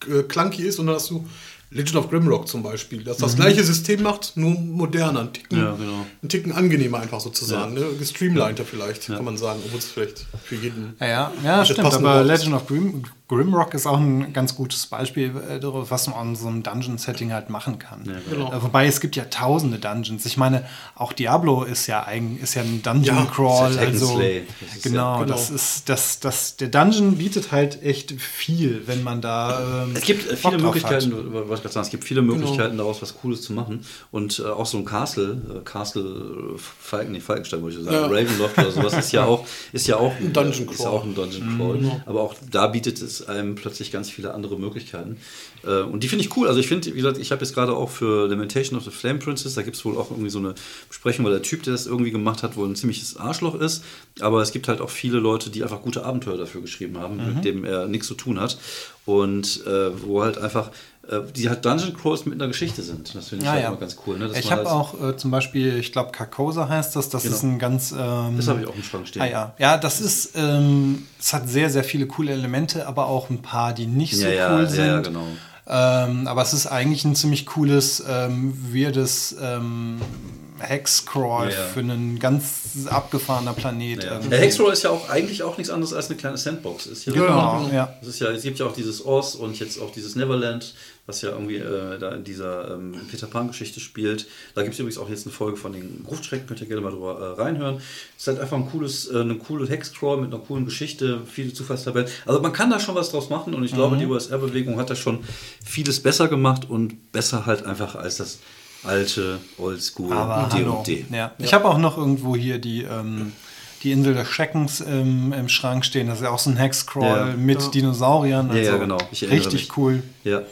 äh, clunky ist. Und dann hast du Legend of Grimrock zum Beispiel, das das gleiche System macht, nur moderner, einen Ticken, Ja, genau. einen Ticken angenehmer einfach sozusagen. Ne? Gestreamliner vielleicht, kann man sagen, obwohl es vielleicht für jeden... Ja, ja, ja das stimmt. Aber. Legend of Grim, Grimrock ist auch ein ganz gutes Beispiel, äh, darauf, was man an so einem Dungeon-Setting halt machen kann. genau. Äh, Wobei es gibt ja tausende Dungeons. Ich meine, auch Diablo ist ja eigen, ist ja ein Ja, Dungeon-Crawl. ja also. Das genau, ja- das genau. ist das, das, der Dungeon bietet halt echt viel, wenn man da. Ähm, Es gibt äh, Bock viele Möglichkeiten, was ich gerade sagen, es gibt viele Möglichkeiten daraus was Cooles zu machen und äh, auch so ein Castle, äh, Castle äh, Falken, nee, Falkenstein würde ich sagen, Ja. Ravenloft oder sowas ist ja auch ist ja auch ein Dungeon ist Crawl. auch ein Dungeon Crawl, aber auch da bietet es einem plötzlich ganz viele andere Möglichkeiten äh, und die finde ich cool. Also ich finde, wie gesagt, ich habe jetzt gerade auch für Lamentation of the Flame Princess, da gibt es wohl auch irgendwie so eine Besprechung, weil der Typ, der das irgendwie gemacht hat, wohl ein ziemliches Arschloch ist, aber es gibt halt auch viele Leute, die einfach gute Abenteuer dafür geschrieben haben, Mhm. mit dem er nichts zu tun hat und äh, wo halt einfach die halt Dungeon Crawls mit einer Geschichte sind. Das finde ich Ja, halt ja. immer ganz cool. Ne? Ich habe halt- auch äh, zum Beispiel, ich glaube, Carcosa heißt das. Das Genau. ist ein ganz. Ähm, Das habe ich auch im Schrank stehen. Ah, ja. ja, das ist, ähm, es hat sehr, sehr viele coole Elemente, aber auch ein paar, die nicht so Ja, ja, cool ja, sind. ja, genau. Ähm, aber es ist eigentlich ein ziemlich cooles, ähm, weirdes ähm, Hexcrawl ja. für einen ganz abgefahrener Planet. Ja. Der Hexroll ist ja auch eigentlich auch nichts anderes als eine kleine Sandbox. Ist ja Genau, ja. Es, ist ja, es gibt ja auch dieses Oz und jetzt auch dieses Neverland, was ja irgendwie äh, da in dieser ähm, Peter Pan-Geschichte spielt. Da gibt es übrigens auch jetzt eine Folge von den Gruftschrecken, könnt ihr gerne mal drüber äh, reinhören. Es ist halt einfach ein cooles, äh, eine coole Hexcrawl mit einer coolen Geschichte, viele Zufallstabellen. Also man kann da schon was draus machen und ich Mhm. glaube, die OSR-Bewegung hat da schon vieles besser gemacht und besser halt einfach als das alte Oldschool Aber D hallo. D. Ja. Ich habe auch noch irgendwo hier die, ähm, die Insel des Schreckens im, im Schrank stehen. Das ist ja auch so ein Hexcrawl mit Dinosauriern. Ja, ja, also genau. Ich richtig mich. cool. Ja.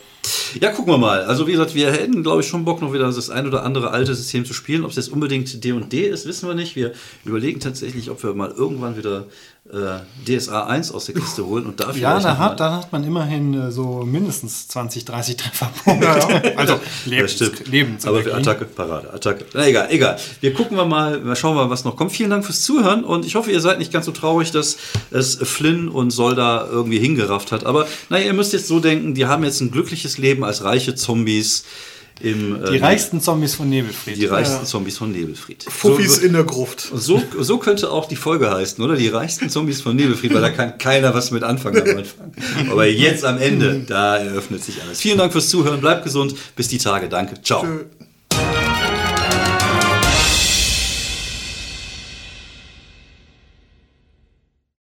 Ja, gucken wir mal. Also wie gesagt, wir hätten, glaube ich, schon Bock, noch wieder das ein oder andere alte System zu spielen. Ob es jetzt unbedingt D&D ist, wissen wir nicht. Wir überlegen tatsächlich, ob wir mal irgendwann wieder DSA 1 aus der Kiste holen und dafür Ja, da hat, da hat man immerhin äh, so mindestens 20, 30 Trefferpunkte. Also Das Lebens, stimmt. Lebensenergie. Aber für Attacke, Parade, Attacke. Na egal, egal. Wir gucken wir mal, mal schauen wir mal, was noch kommt. Vielen Dank fürs Zuhören und ich hoffe, ihr seid nicht ganz so traurig, dass es Flynn und Solda irgendwie hingerafft hat. Aber naja, ihr müsst jetzt so denken, die haben jetzt ein glückliches Leben als reiche Zombies im... Die äh, reichsten Zombies von Nebelfried. Die reichsten Zombies von Nebelfried. Fuffis so, so, in der Gruft. so, so könnte auch die Folge heißen, oder? Die reichsten Zombies von Nebelfried, weil da kann keiner was mit anfangen am Anfang. Aber jetzt am Ende, da eröffnet sich alles. Vielen Dank fürs Zuhören, bleibt gesund, bis die Tage. Danke, ciao. Tschö.